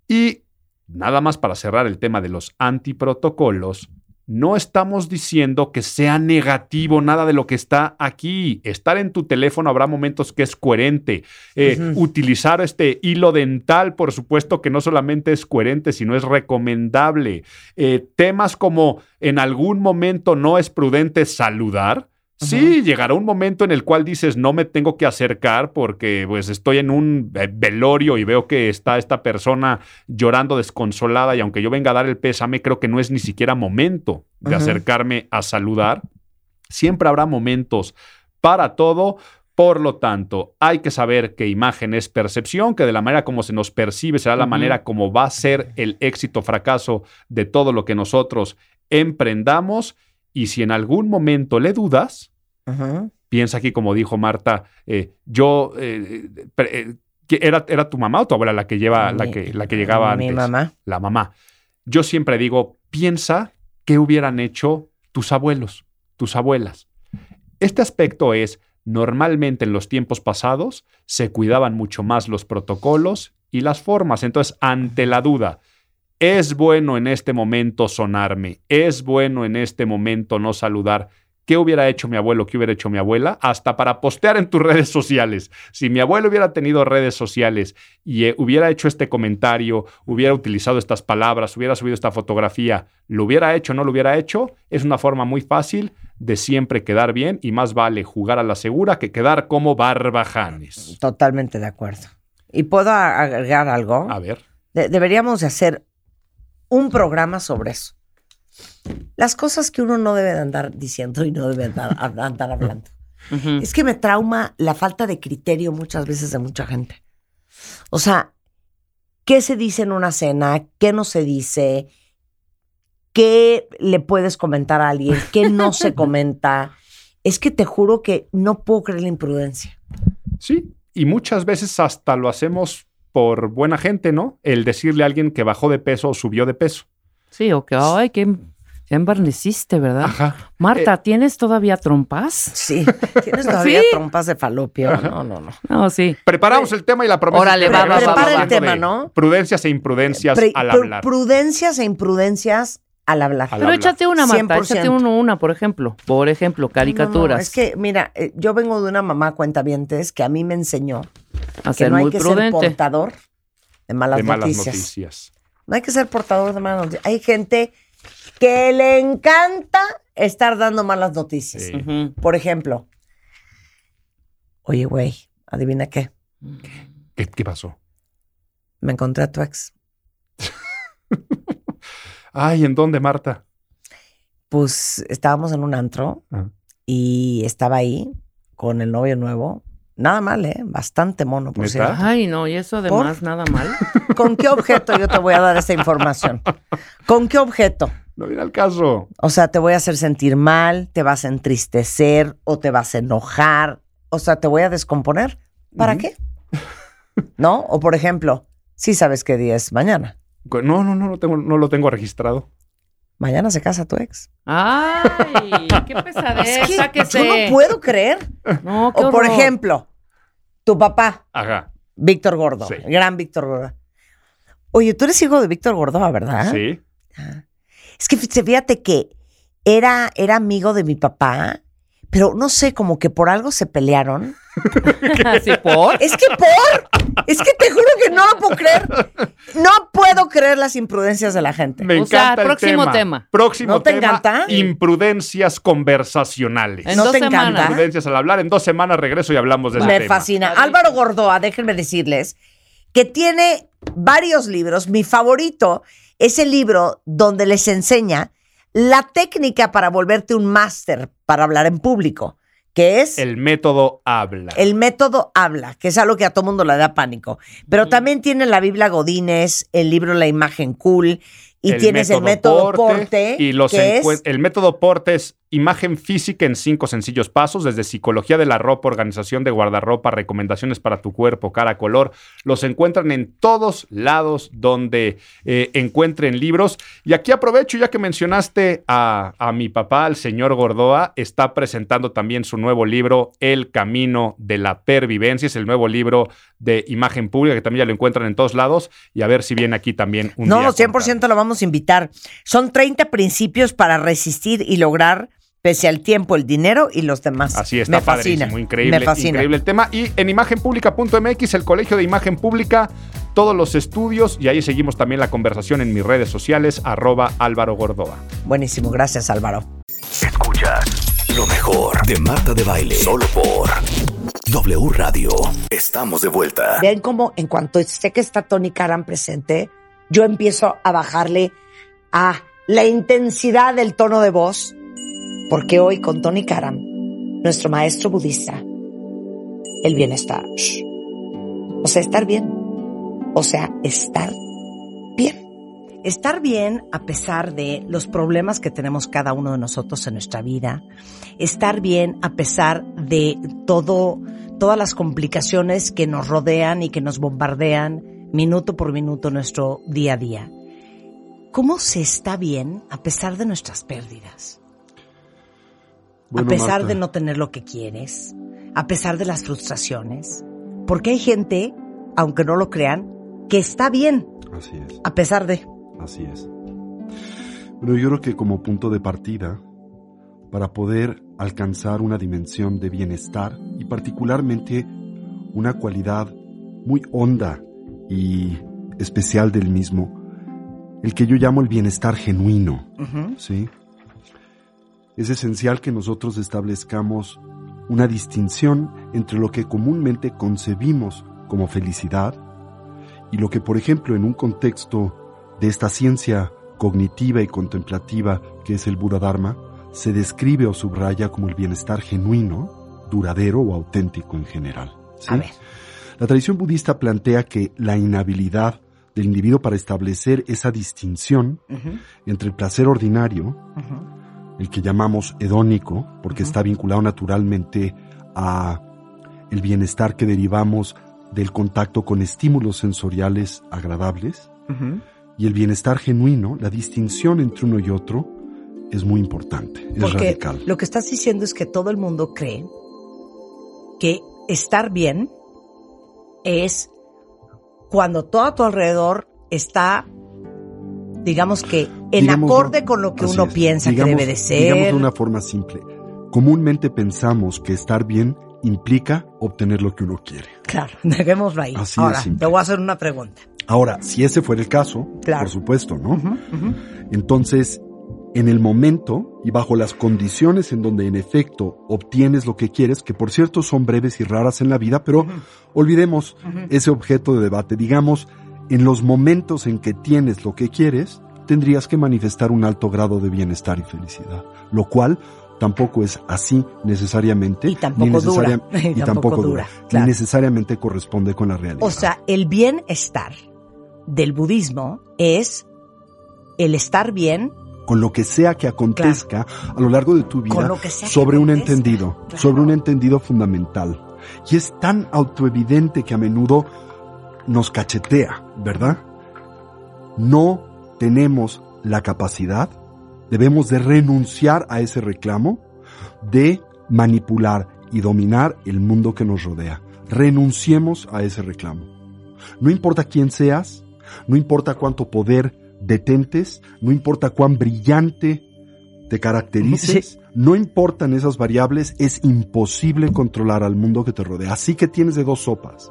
Y nada más para cerrar el tema de los antiprotocolos, no estamos diciendo que sea negativo nada de lo que está aquí. Estar en tu teléfono habrá momentos que es coherente. Eh, Utilizar este hilo dental, por supuesto que no solamente es coherente, sino es recomendable. Eh, temas como en algún momento no es prudente saludar. Sí, llegará un momento en el cual dices, no me tengo que acercar porque pues estoy en un eh, velorio y veo que está esta persona llorando desconsolada y aunque yo venga a dar el pésame, creo que no es ni siquiera momento de acercarme a saludar. Siempre habrá momentos para todo, Por lo tanto, hay que saber que imagen es percepción, que de la manera como se nos percibe será la manera como va a ser el éxito o fracaso de todo lo que nosotros emprendamos. Y si en algún momento le dudas, Piensa aquí, como dijo Marta, eh, yo, eh, eh, ¿era, ¿era tu mamá o tu abuela la que, lleva, la Mi- que, la que llegaba Mi antes? mamá. La mamá. Yo siempre digo, piensa qué hubieran hecho tus abuelos, tus abuelas. Este aspecto es, normalmente en los tiempos pasados se cuidaban mucho más los protocolos y las formas. Entonces, ante la duda, ¿es bueno en este momento sonarme? ¿Es bueno en este momento no saludar? ¿Qué hubiera hecho mi abuelo? ¿Qué hubiera hecho mi abuela? Hasta para postear en tus redes sociales. Si mi abuelo hubiera tenido redes sociales y eh, hubiera hecho este comentario, hubiera utilizado estas palabras, hubiera subido esta fotografía, ¿lo hubiera hecho o no lo hubiera hecho? Es una forma muy fácil de siempre quedar bien y más vale jugar a la segura que quedar como barbajanes. Totalmente de acuerdo. ¿Y puedo agregar algo? A ver. De- deberíamos de hacer un programa sobre eso. Las cosas que uno no debe de andar diciendo y no debe andar, andar hablando. Es que me trauma la falta de criterio muchas veces de mucha gente. O sea, ¿qué se dice en una cena? ¿Qué no se dice? ¿Qué le puedes comentar a alguien? ¿Qué no se comenta? Es que te juro que no puedo creer la imprudencia. Sí, y muchas veces hasta lo hacemos por buena gente, ¿no? El decirle a alguien que bajó de peso o subió de peso. Sí, o que, ay, que ya embarneciste, ¿verdad? Ajá. Marta, ¿tienes todavía trompas? Sí, tienes todavía Sí. trompas de falopio. No, no, no. No, sí. Preparamos el tema y la promesa. Órale, va, va, regresamos va, Prepara el tema, ¿no? Prudencias e imprudencias Pre- al hablar. Prudencias e imprudencias al hablar. Al Pero hablar. échate una, Marta, 100%. échate uno, una, por ejemplo. Por ejemplo, caricaturas. No, no, es que, mira, eh, yo vengo de una mamá cuentavientes que a mí me enseñó a que ser no hay muy que prudente. ser portador de malas, de malas noticias. noticias. No hay que ser portador de malas noticias. Hay gente que le encanta estar dando malas noticias. Sí. Por ejemplo, oye, güey, adivina qué. ¿Qué, qué pasó? Me encontré a tu ex. Ay, ¿en dónde, Marta? Pues estábamos en un antro Ah. y estaba ahí con el novio nuevo. Nada mal, ¿eh? Bastante mono, por cierto. Ay, no, y eso además nada mal. ¿Con qué objeto yo te voy a dar esa información? ¿Con qué objeto? No viene al caso. O sea, te voy a hacer sentir mal, te vas a entristecer o te vas a enojar. O sea, te voy a descomponer. ¿Para qué? ¿No? O por ejemplo, sí sabes qué día es mañana. No, no, no, no, tengo, no lo tengo registrado. Mañana se casa tu ex. Ay, qué pesadez. Es que sáquese. yo no puedo creer. No, qué O por horror. ejemplo, tu papá, Ajá. Víctor Gordo, Sí. gran Víctor Gordo. Oye, tú eres hijo de Víctor Gordoa, ¿verdad? Sí. Es que fí- fíjate que era, era amigo de mi papá, pero no sé, como que por algo se pelearon. ¿Así por? Es que por, es que te juro que no lo puedo creer. No puedo creer las imprudencias de la gente. Me O sea, encanta el próximo tema. tema. Próximo ¿No te tema. encanta? Imprudencias conversacionales. En ¿No dos te semanas. encanta? Imprudencias al hablar. En dos semanas regreso y hablamos de ese Me tema. fascina. Padrísimo. Álvaro Gordoa, déjenme decirles que tiene varios libros. Mi favorito es el libro donde les enseña la técnica para volverte un máster para hablar en público, que es El método habla. el método habla, que es algo que a todo mundo le da pánico. Pero también tiene la Biblia Godínez, el libro La imagen cool, y tienes el método Porte, y los que es el método Porte es imagen física en cinco sencillos pasos, desde psicología de la ropa, organización de guardarropa, recomendaciones para tu cuerpo, cara, color. Los encuentran en todos lados donde eh, encuentren libros. Y aquí aprovecho, ya que mencionaste a, a mi papá, el señor Gordoa, está presentando también su nuevo libro, El Camino de la Pervivencia. Es el nuevo libro de imagen pública, que también ya lo encuentran en todos lados. Y a ver si viene aquí también un No, día. a 100% lo vamos a invitar. Son 30 principios para resistir y lograr, pese al tiempo, el dinero y los demás. Así está Me fascina. padrísimo, increíble, Me fascina. increíble el tema. Y en imagenpublica.mx, el Colegio de Imagen Pública, todos los estudios, y ahí seguimos también la conversación en mis redes sociales, arroba Álvaro Gordoa. Buenísimo, gracias Álvaro. Escuchas lo mejor de Marta de Baile. Solo por W Radio. Estamos de vuelta. Vean cómo en cuanto sé que está Tony Karam presente, yo empiezo a bajarle a la intensidad del tono de voz, porque hoy con Tony Karam, nuestro maestro budista, el bienestar. O sea, estar bien. O sea, estar bien. Estar bien a pesar de los problemas que tenemos cada uno de nosotros en nuestra vida. Estar bien a pesar de todo, todas las complicaciones que nos rodean y que nos bombardean minuto por minuto nuestro día a día. ¿Cómo se está bien a pesar de nuestras pérdidas? Bueno, a pesar Marta. de no tener lo que quieres, a pesar de las frustraciones. Porque hay gente, aunque no lo crean, que está bien Así es, a pesar de... así es. Bueno, yo creo que como punto de partida, para poder alcanzar una dimensión de bienestar y particularmente una cualidad muy honda y especial del mismo, el que yo llamo el bienestar genuino, ¿sí? Es esencial que nosotros establezcamos una distinción entre lo que comúnmente concebimos como felicidad y lo que, por ejemplo, en un contexto de esta ciencia cognitiva y contemplativa que es el Buda Dharma, se describe o subraya como el bienestar genuino, duradero o auténtico en general. ¿sí? A ver. La tradición budista plantea que la inhabilidad del individuo para establecer esa distinción entre el placer ordinario, el que llamamos hedónico, porque está vinculado naturalmente a el bienestar que derivamos del contacto con estímulos sensoriales agradables, y el bienestar genuino, la distinción entre uno y otro, es muy importante, es Porque radical. lo que estás diciendo es que todo el mundo cree que estar bien es cuando todo a tu alrededor está, digamos que, en acorde con lo que uno es. piensa Digamos- que debe de Digamos ser. de una forma simple. Comúnmente pensamos que estar bien implica obtener lo que uno quiere. Claro, dejémoslo ahí. Así Ahora, te voy a hacer una pregunta. Ahora, si ese fuera el caso, Claro. por supuesto, ¿no? Entonces, en el momento y bajo las condiciones en donde en efecto obtienes lo que quieres, que por cierto son breves y raras en la vida, pero olvidemos ese objeto de debate. Digamos, en los momentos en que tienes lo que quieres, tendrías que manifestar un alto grado de bienestar y felicidad, lo cual tampoco es así necesariamente. Y tampoco ni necesaria- dura. Y, Y tampoco, tampoco dura. Ni necesariamente corresponde con la realidad. O sea, el bienestar del budismo es el estar bien con lo que sea que acontezca a lo largo de tu vida sobre un entendido, claro. sobre un entendido fundamental. Y es tan autoevidente que a menudo nos cachetea, ¿verdad? No tenemos la capacidad, debemos de renunciar a ese reclamo de manipular y dominar el mundo que nos rodea. Renunciemos a ese reclamo. No importa quién seas, no importa cuánto poder detentes, no importa cuán brillante te caracterices, no importan esas variables, es imposible controlar al mundo que te rodea. Así que tienes de dos sopas.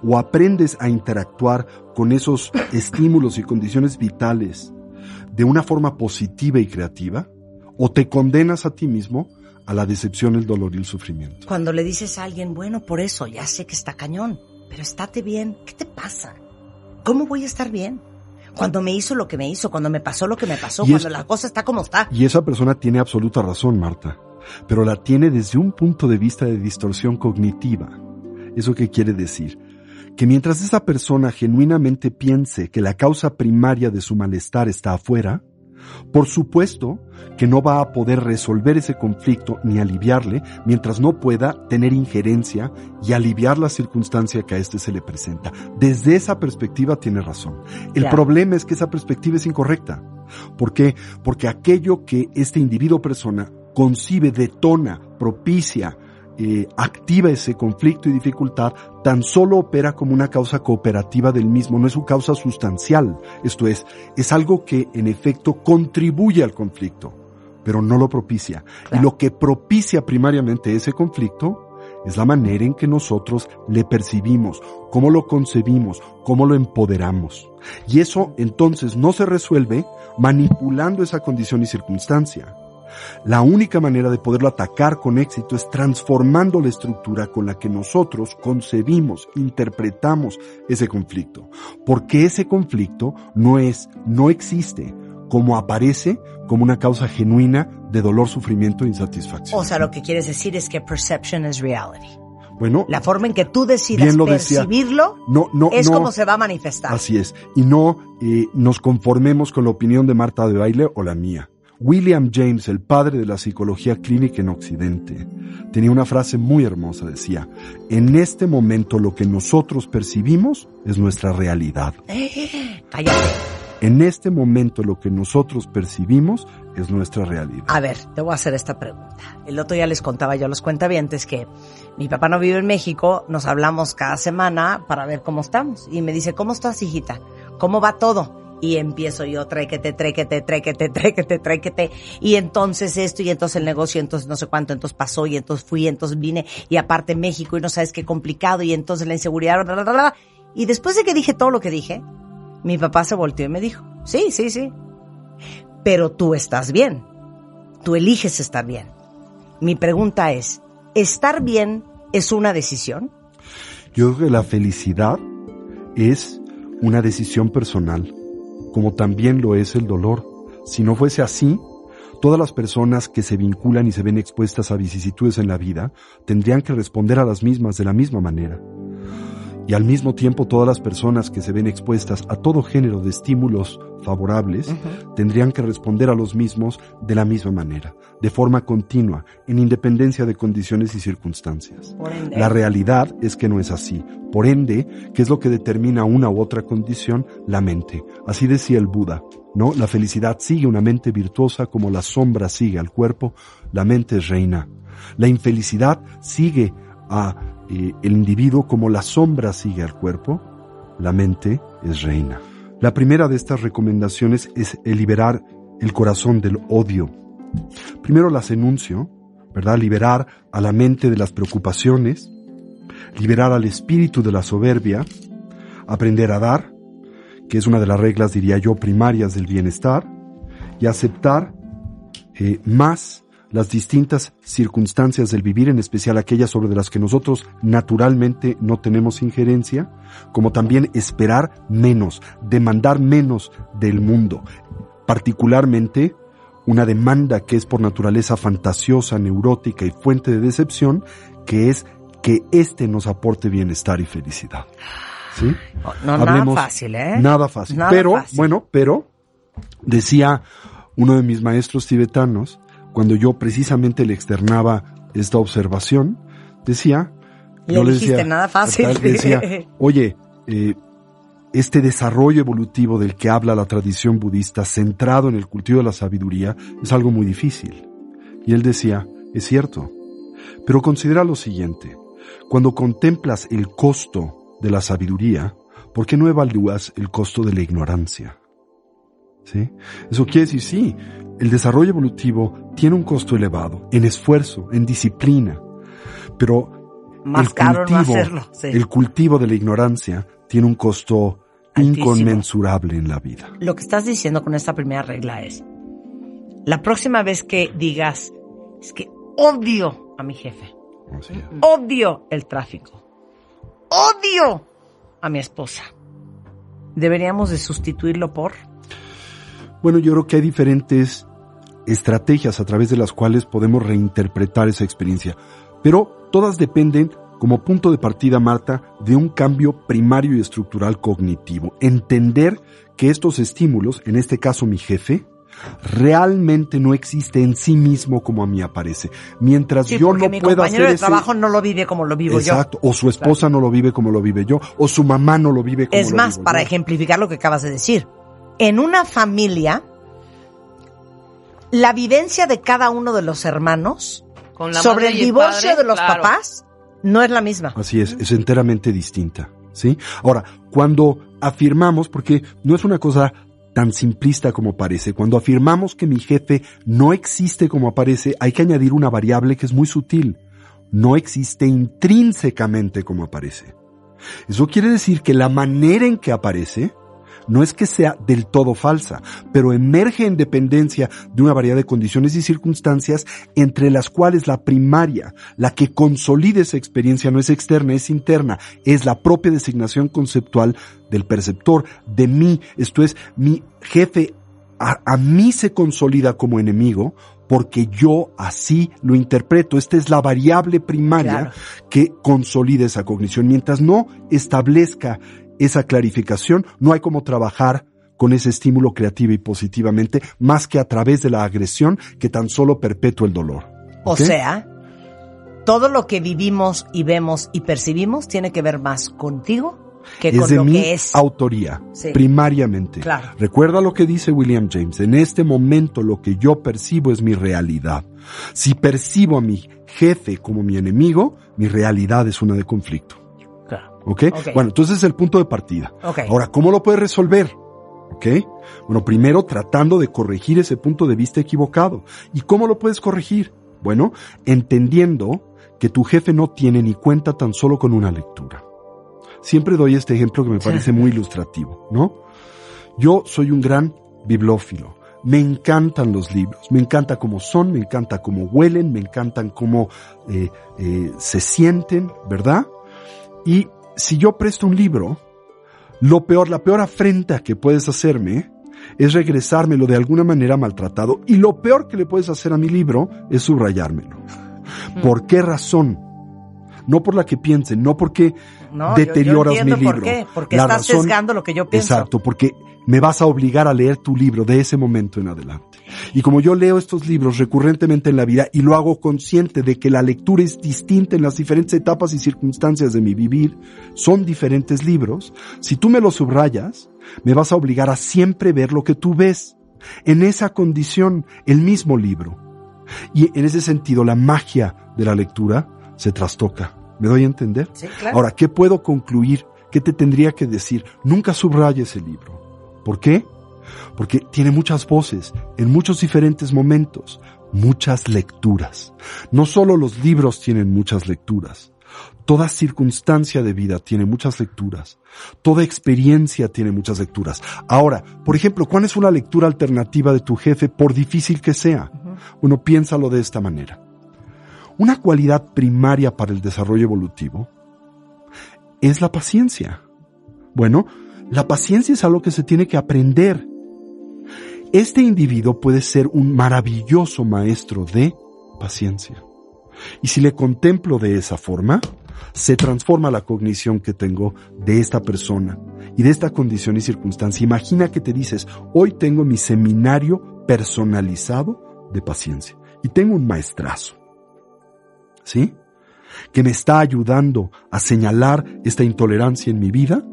O aprendes a interactuar con esos estímulos y condiciones vitales de una forma positiva y creativa, o te condenas a ti mismo a la decepción, el dolor y el sufrimiento. cuando le dices a alguien, bueno, por eso, ya sé que está cañón, pero estate bien. ¿Qué te pasa? ¿Cómo voy a estar bien? Cuando me hizo lo que me hizo, cuando me pasó lo que me pasó, Y es- cuando la cosa está como está. Y esa persona tiene absoluta razón, Marta, pero la tiene desde un punto de vista de distorsión cognitiva. ¿Eso qué quiere decir? Que mientras esa persona genuinamente piense que la causa primaria de su malestar está afuera, por supuesto que no va a poder resolver ese conflicto ni aliviarle mientras no pueda tener injerencia y aliviar la circunstancia que a este se le presenta. Desde esa perspectiva tiene razón. El problema es que esa perspectiva es incorrecta. ¿Por qué? Porque aquello que este individuo persona concibe, detona, propicia, eh, activa ese conflicto y dificultad, tan solo opera como una causa cooperativa del mismo, no es su causa sustancial. Esto es, es algo que en efecto contribuye al conflicto, pero no lo propicia. Y lo que propicia primariamente ese conflicto es la manera en que nosotros le percibimos, cómo lo concebimos, cómo lo empoderamos. Y eso entonces no se resuelve manipulando esa condición y circunstancia. La única manera de poderlo atacar con éxito es transformando la estructura con la que nosotros concebimos, interpretamos ese conflicto. Porque ese conflicto no es, no existe como aparece como una causa genuina de dolor, sufrimiento e insatisfacción. O sea, lo que quieres decir es que perception is reality. Bueno, La forma en que tú decidas lo percibirlo no, no, es no. como se va a manifestar. Así es. Y no eh, nos conformemos con la opinión de Marta de Baile o la mía. William James, el padre de la psicología clínica en Occidente, tenía una frase muy hermosa. Decía, en este momento lo que nosotros percibimos es nuestra realidad. Cállate. En este momento lo que nosotros percibimos es nuestra realidad. A ver, te voy a hacer esta pregunta. El otro día les contaba yo a los cuentavientes que mi papá no vive en México, nos hablamos cada semana para ver cómo estamos. Y me dice, ¿cómo estás, hijita? ¿Cómo va todo? Y empiezo yo, tréquete, tréquete, tréquete, tréquete, tréquete. Y entonces esto, y entonces el negocio, entonces no sé cuánto, entonces pasó, y entonces fui, entonces vine, y aparte México, y no sabes qué complicado, y entonces la inseguridad, bla, bla, bla. Y después de que dije todo lo que dije, mi papá se volteó y me dijo, sí, sí, sí, pero tú estás bien. Tú eliges estar bien. Mi pregunta es, ¿estar bien es una decisión? Yo creo que la felicidad es una decisión personal, como también lo es el dolor. Si no fuese así, todas las personas que se vinculan y se ven expuestas a vicisitudes en la vida tendrían que responder a las mismas de la misma manera. Y al mismo tiempo todas las personas que se ven expuestas a todo género de estímulos favorables tendrían que responder a los mismos de la misma manera, de forma continua, en independencia de condiciones y circunstancias. La realidad es que no es así. Por ende, ¿qué es lo que determina una u otra condición? La mente. Así decía el Buda, ¿no? La felicidad sigue una mente virtuosa como la sombra sigue al cuerpo, la mente es reina. La infelicidad sigue a eh, el individuo como la sombra sigue al cuerpo, la mente es reina. La primera de estas recomendaciones es el liberar el corazón del odio. Primero las enuncio, ¿verdad? Liberar a la mente de las preocupaciones, liberar al espíritu de la soberbia, aprender a dar, que es una de las reglas, diría yo, primarias del bienestar, y aceptar eh, más las distintas circunstancias del vivir, en especial aquellas sobre las que nosotros naturalmente no tenemos injerencia, como también esperar menos, demandar menos del mundo, particularmente una demanda que es por naturaleza fantasiosa, neurótica y fuente de decepción, que es que éste nos aporte bienestar y felicidad. ¿Sí? No, nada fácil, ¿eh? Nada fácil. Nada pero, fácil. bueno, pero, decía uno de mis maestros tibetanos, cuando yo precisamente le externaba esta observación, decía, Le yo le decía, nada fácil. decía, oye, eh, este desarrollo evolutivo del que habla la tradición budista, centrado en el cultivo de la sabiduría, es algo muy difícil. Y él decía, es cierto, pero considera lo siguiente, cuando contemplas el costo de la sabiduría, ¿por qué no evalúas el costo de la ignorancia? ¿Sí? Eso quiere decir, sí, el desarrollo evolutivo tiene un costo elevado, en esfuerzo, en disciplina, pero Más el caro no cultivo, hacerlo, sí. el cultivo de la ignorancia tiene un costo Altísimo. inconmensurable en la vida. Lo que estás diciendo con esta primera regla es, la próxima vez que digas, es que odio a mi jefe, odio el tráfico, odio a mi esposa, deberíamos de sustituirlo por... Bueno, yo creo que hay diferentes estrategias a través de las cuales podemos reinterpretar esa experiencia, pero todas dependen, como punto de partida, Marta, de un cambio primario y estructural cognitivo. Entender que estos estímulos, en este caso mi jefe, realmente no existe en sí mismo como a mí aparece. Mientras Sí, yo no mi pueda compañero hacer de ese... trabajo no lo vive como lo vivo Exacto, o su esposa no lo vive como lo vive yo, o su mamá no lo vive yo. como Es lo más, vivo para yo. ejemplificar lo que acabas de decir, en una familia, la vivencia de cada uno de los hermanos Con la sobre el divorcio padre, de los claro. papás no es la misma. Así es, es enteramente distinta, ¿sí? Ahora, cuando afirmamos, porque no es una cosa tan simplista como parece, cuando afirmamos que mi jefe no existe como aparece, hay que añadir una variable que es muy sutil. No existe intrínsecamente como aparece. Eso quiere decir que la manera en que aparece no es que sea del todo falsa, pero emerge en dependencia de una variedad de condiciones y circunstancias entre las cuales la primaria, la que consolida esa experiencia no es externa, es interna, es la propia designación conceptual del perceptor, de mí, esto es, mi jefe a, a mí se consolida como enemigo porque yo así lo interpreto. Esta es la variable primaria Claro. que consolida esa cognición. Mientras no establezca esa clarificación, no hay cómo trabajar con ese estímulo creativo y positivamente, más que a través de la agresión que tan solo perpetúa el dolor. O sea, todo lo que vivimos y vemos y percibimos tiene que ver más contigo que es con de lo mi que es. autoría, Sí. primariamente. Claro. Recuerda lo que dice William James, en este momento lo que yo percibo es mi realidad. Si percibo a mi jefe como mi enemigo, mi realidad es una de conflicto. Claro. ¿Ok? Bueno, entonces es el punto de partida. Ok. Ahora, ¿cómo lo puedes resolver? ¿Ok? Bueno, primero tratando de corregir ese punto de vista equivocado. ¿Y cómo lo puedes corregir? Bueno, entendiendo que tu jefe no tiene ni cuenta tan solo con una lectura. Siempre doy este ejemplo que me parece muy ilustrativo, ¿no? Yo soy un gran bibliófilo. Me encantan los libros, me encanta cómo son, me encanta cómo huelen, me encantan cómo eh, eh, se sienten, ¿verdad? Y si yo presto un libro, lo peor, la peor afrenta que puedes hacerme es regresármelo de alguna manera maltratado y lo peor que le puedes hacer a mi libro es subrayármelo. ¿Por qué razón? No por la que piensen, no porque No, yo- deterioras yo, mi entiendo libro. por qué, porque La estás razón- sesgando lo que yo pienso. Exacto, porque me vas a obligar a leer tu libro de ese momento en adelante. Y como yo leo estos libros recurrentemente en la vida y lo hago consciente de que la lectura es distinta en las diferentes etapas y circunstancias de mi vivir, son diferentes libros, si tú me los subrayas, me vas a obligar a siempre ver lo que tú ves. En esa condición, el mismo libro. Y en ese sentido, la magia de la lectura se trastoca. ¿Me doy a entender? Sí, claro. Ahora, ¿qué puedo concluir? ¿Qué te tendría que decir? Nunca subrayes el libro. ¿Por qué? Porque tiene muchas voces, en muchos diferentes momentos, muchas lecturas. No solo los libros tienen muchas lecturas, toda circunstancia de vida tiene muchas lecturas, toda experiencia tiene muchas lecturas. Ahora, por ejemplo, ¿cuál es una lectura alternativa de tu jefe, por difícil que sea? Uno piénsalo de esta manera. Una cualidad primaria para el desarrollo evolutivo es la paciencia. Bueno, la paciencia es algo que se tiene que aprender. Este individuo puede ser un maravilloso maestro de paciencia. Y si le contemplo de esa forma, se transforma la cognición que tengo de esta persona y de esta condición y circunstancia. Imagina que te dices, hoy tengo mi seminario personalizado de paciencia y tengo un maestrazo. ¿Sí? Que me está ayudando a señalar esta intolerancia en mi vida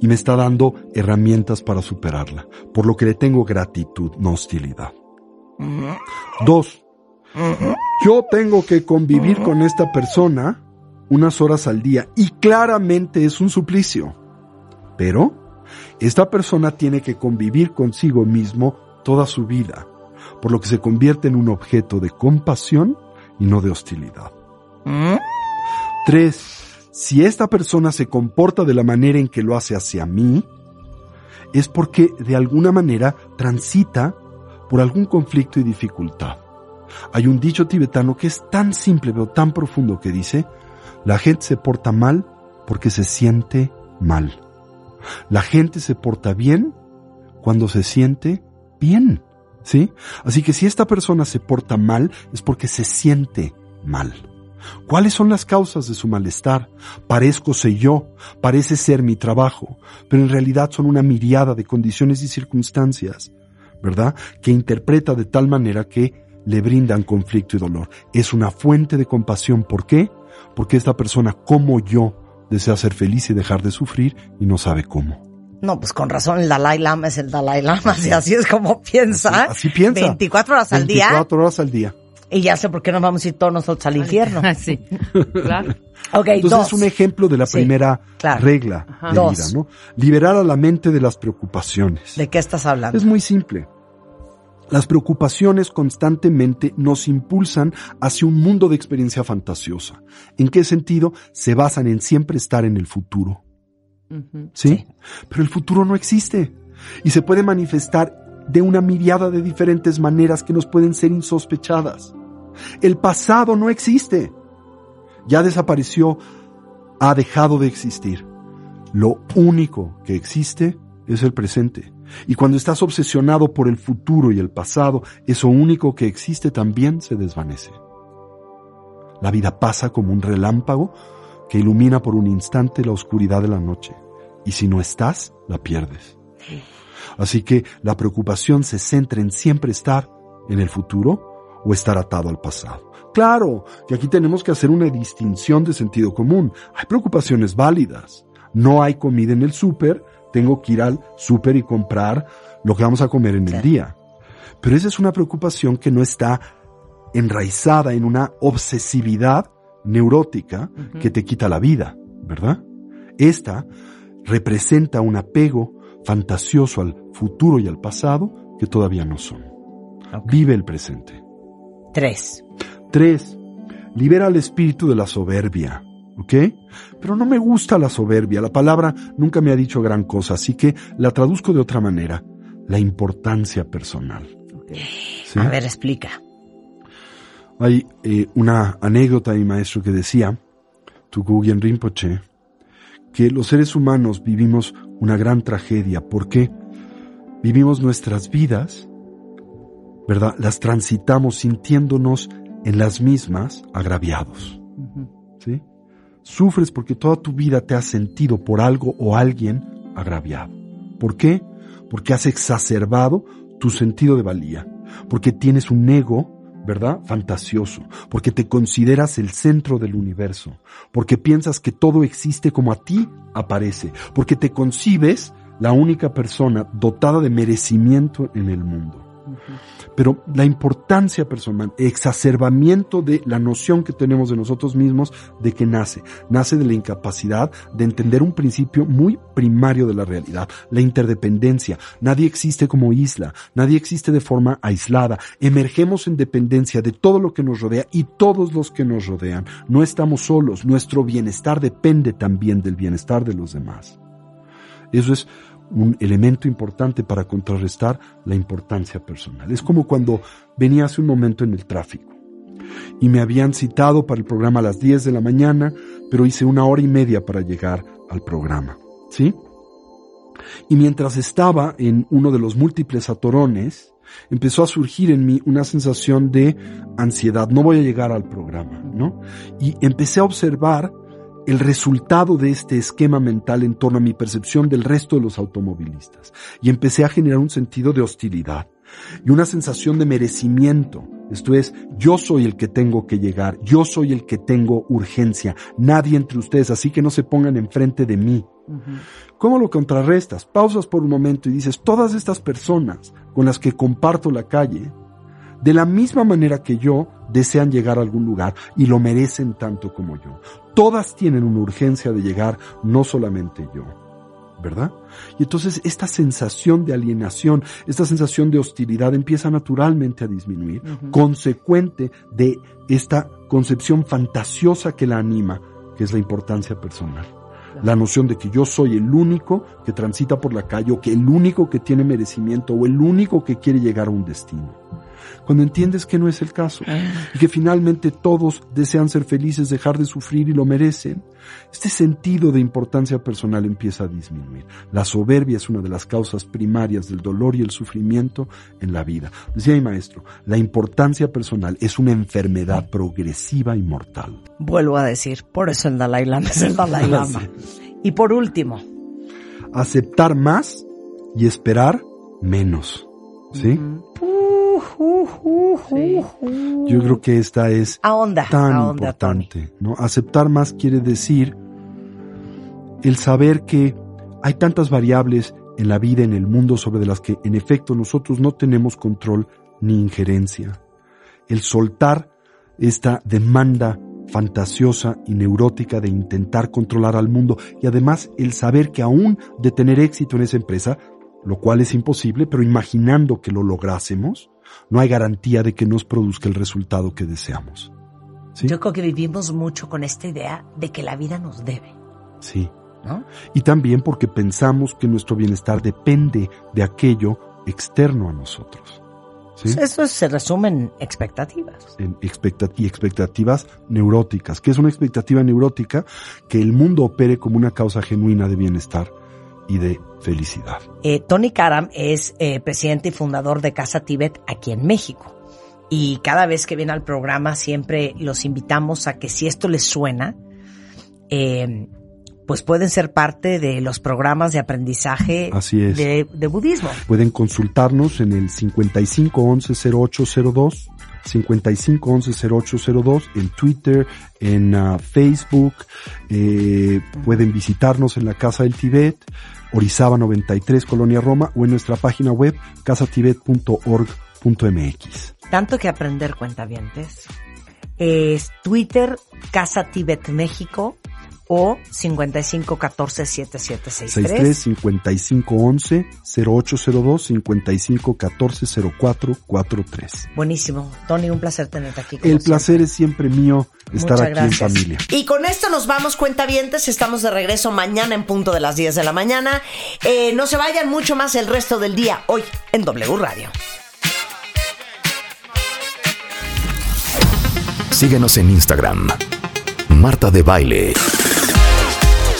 y me está dando herramientas para superarla, por lo que le tengo gratitud, no hostilidad. Dos, yo tengo que convivir con esta persona unas horas al día y claramente es un suplicio. Pero esta persona tiene que convivir consigo mismo toda su vida, por lo que se convierte en un objeto de compasión y no de hostilidad. Tres, si esta persona se comporta de la manera en que lo hace hacia mí, es porque de alguna manera transita por algún conflicto y dificultad. Hay un dicho tibetano que es tan simple pero tan profundo que dice, la gente se porta mal porque se siente mal. La gente se porta bien cuando se siente bien. ¿Sí? Así que si esta persona se porta mal es porque se siente mal. ¿Cuáles son las causas de su malestar? Parezco ser yo, parece ser mi trabajo, pero en realidad son una miriada de condiciones y circunstancias, ¿verdad? Que interpreta de tal manera que le brindan conflicto y dolor. Es una fuente de compasión. ¿Por qué? Porque esta persona, como yo, desea ser feliz y dejar de sufrir y no sabe cómo. No, pues con razón el Dalai Lama es el Dalai Lama, si así es como piensa. Así piensa. 24 horas al día. 24 horas al día. Y ya sé por qué nos vamos a ir todos nosotros al infierno. sí, claro. Ok, Entonces dos. es un ejemplo de la Sí, primera claro. regla Ajá. de Dos. vida, ¿no? Liberar a la mente de las preocupaciones. ¿De qué estás hablando? Es muy simple. Las preocupaciones constantemente nos impulsan hacia un mundo de experiencia fantasiosa. ¿En qué sentido? Se basan en siempre estar en el futuro. Ujú. ¿Sí? Pero el futuro no existe y se puede manifestar de una miriada de diferentes maneras que nos pueden ser insospechadas. El pasado no existe. Ya desapareció, ha dejado de existir. Lo único que existe es el presente. Y cuando estás obsesionado por el futuro y el pasado, eso único que existe también se desvanece. La vida pasa como un relámpago que ilumina por un instante la oscuridad de la noche. Y si no estás, la pierdes. Así que la preocupación se centra en siempre estar en el futuro o estar atado al pasado. Claro que aquí tenemos que hacer una distinción de sentido común. Hay preocupaciones válidas. No hay comida en el súper, tengo que ir al súper y comprar lo que vamos a comer en el día. Pero esa es una preocupación que no está enraizada en una obsesividad neurótica que te quita la vida, ¿verdad? Esta representa un apego fantasioso al futuro y al pasado que todavía no son. Vive el presente. Tres. Tres, libera al espíritu de la soberbia. ¿Ok? Pero no me gusta la soberbia. La palabra nunca me ha dicho gran cosa, así que la traduzco de otra manera. La importancia personal. ¿Sí? A ver, explica. Hay eh, una anécdota de mi maestro que decía, Tukugyen Rinpoche, que los seres humanos vivimos una gran tragedia. ¿Por qué? Vivimos nuestras vidas, ¿verdad? Las transitamos sintiéndonos en las mismas agraviados. ¿Sí? Sufres porque toda tu vida te has sentido por algo o alguien agraviado. ¿Por qué? Porque has exacerbado tu sentido de valía. Porque tienes un ego ¿verdad? Fantasioso, porque te consideras el centro del universo, porque piensas que todo existe como a ti aparece, porque te concibes la única persona dotada de merecimiento en el mundo. Pero la importancia personal, exacerbamiento de la noción que tenemos de nosotros mismos, de que nace, nace de la incapacidad de entender un principio muy primario de la realidad, la interdependencia. Nadie existe como isla, nadie existe de forma aislada. Emergemos en dependencia de todo lo que nos rodea y todos los que nos rodean. No estamos solos, nuestro bienestar depende también del bienestar de los demás. Eso es un elemento importante para contrarrestar la importancia personal. Es como cuando venía hace un momento en el tráfico y me habían citado para el programa a las 10 de la mañana, pero hice una hora y media para llegar al programa, ¿sí? Y mientras estaba en uno de los múltiples atorones, empezó a surgir en mí una sensación de ansiedad, no voy a llegar al programa, ¿no? Y empecé a observar el resultado de este esquema mental en torno a mi percepción del resto de los automovilistas y empecé a generar un sentido de hostilidad y una sensación de merecimiento. Esto es, yo soy el que tengo que llegar, yo soy el que tengo urgencia, nadie entre ustedes, así que no se pongan enfrente de mí. ¿Cómo lo contrarrestas? Pausas por un momento y dices, todas estas personas con las que comparto la calle, de la misma manera que yo, desean llegar a algún lugar y lo merecen tanto como yo. Todas tienen una urgencia de llegar, no solamente yo. ¿Verdad? Y entonces esta sensación de alienación, esta sensación de hostilidad empieza naturalmente a disminuir, consecuente de esta concepción fantasiosa que la anima, que es la importancia personal. La noción de que yo soy el único que transita por la calle o que el único que tiene merecimiento o el único que quiere llegar a un destino cuando entiendes que no es el caso y que finalmente todos desean ser felices, dejar de sufrir y lo merecen, este sentido de importancia personal empieza a disminuir. La soberbia es una de las causas primarias del dolor y el sufrimiento en la vida. Decía mi maestro, la importancia personal es una enfermedad progresiva y mortal. Vuelvo a decir, por eso el Dalai Lama es el Dalai Lama. Y por último, Aceptar más y esperar menos. ¿Sí? Yo creo que esta es Ahonda, tan ahonda, importante, ¿no? Aceptar más quiere decir el saber que hay tantas variables en la vida, en el mundo, sobre las que en efecto nosotros no tenemos control ni injerencia. El soltar esta demanda fantasiosa y neurótica de intentar controlar al mundo y además el saber que aún de tener éxito en esa empresa, lo cual es imposible, pero imaginando que lo lográsemos, no hay garantía de que nos produzca el resultado que deseamos. ¿Sí? yo creo que vivimos mucho con esta idea de que la vida nos debe, Sí. ¿no? Y también porque pensamos que nuestro bienestar depende de aquello externo a nosotros. ¿Sí? Eso se resume en expectativas. en expecta- y expectativas neuróticas. ¿Qué es una expectativa neurótica? Que el mundo opere como una causa genuina de bienestar y de felicidad. Eh, Tony Karam es eh, presidente y fundador de Casa Tibet aquí en México. Y cada vez que viene al programa siempre los invitamos a que si esto les suena, eh, pues pueden ser parte de los programas de aprendizaje Así es. de, de budismo. Pueden consultarnos en el 5511-0802, 5511-0802, en Twitter, en ah, Facebook. eh, pueden visitarnos en la Casa del Tibet, Orizaba 93, Colonia Roma, o en nuestra página web casatibet.org.mx. Tanto que aprender cuentavientes. Es Twitter, Casa Tibet México o 5514 63 5511 0802 5514 0443. Buenísimo. Tony, un placer tenerte aquí. El placer es siempre mío estar Muchas aquí gracias. en familia. Y con esto nos vamos, cuentavientes. Estamos de regreso mañana en punto de las 10 de la mañana. Eh, no se vayan mucho más el resto del día hoy en W Radio. Síguenos en Instagram. Marta de Baile.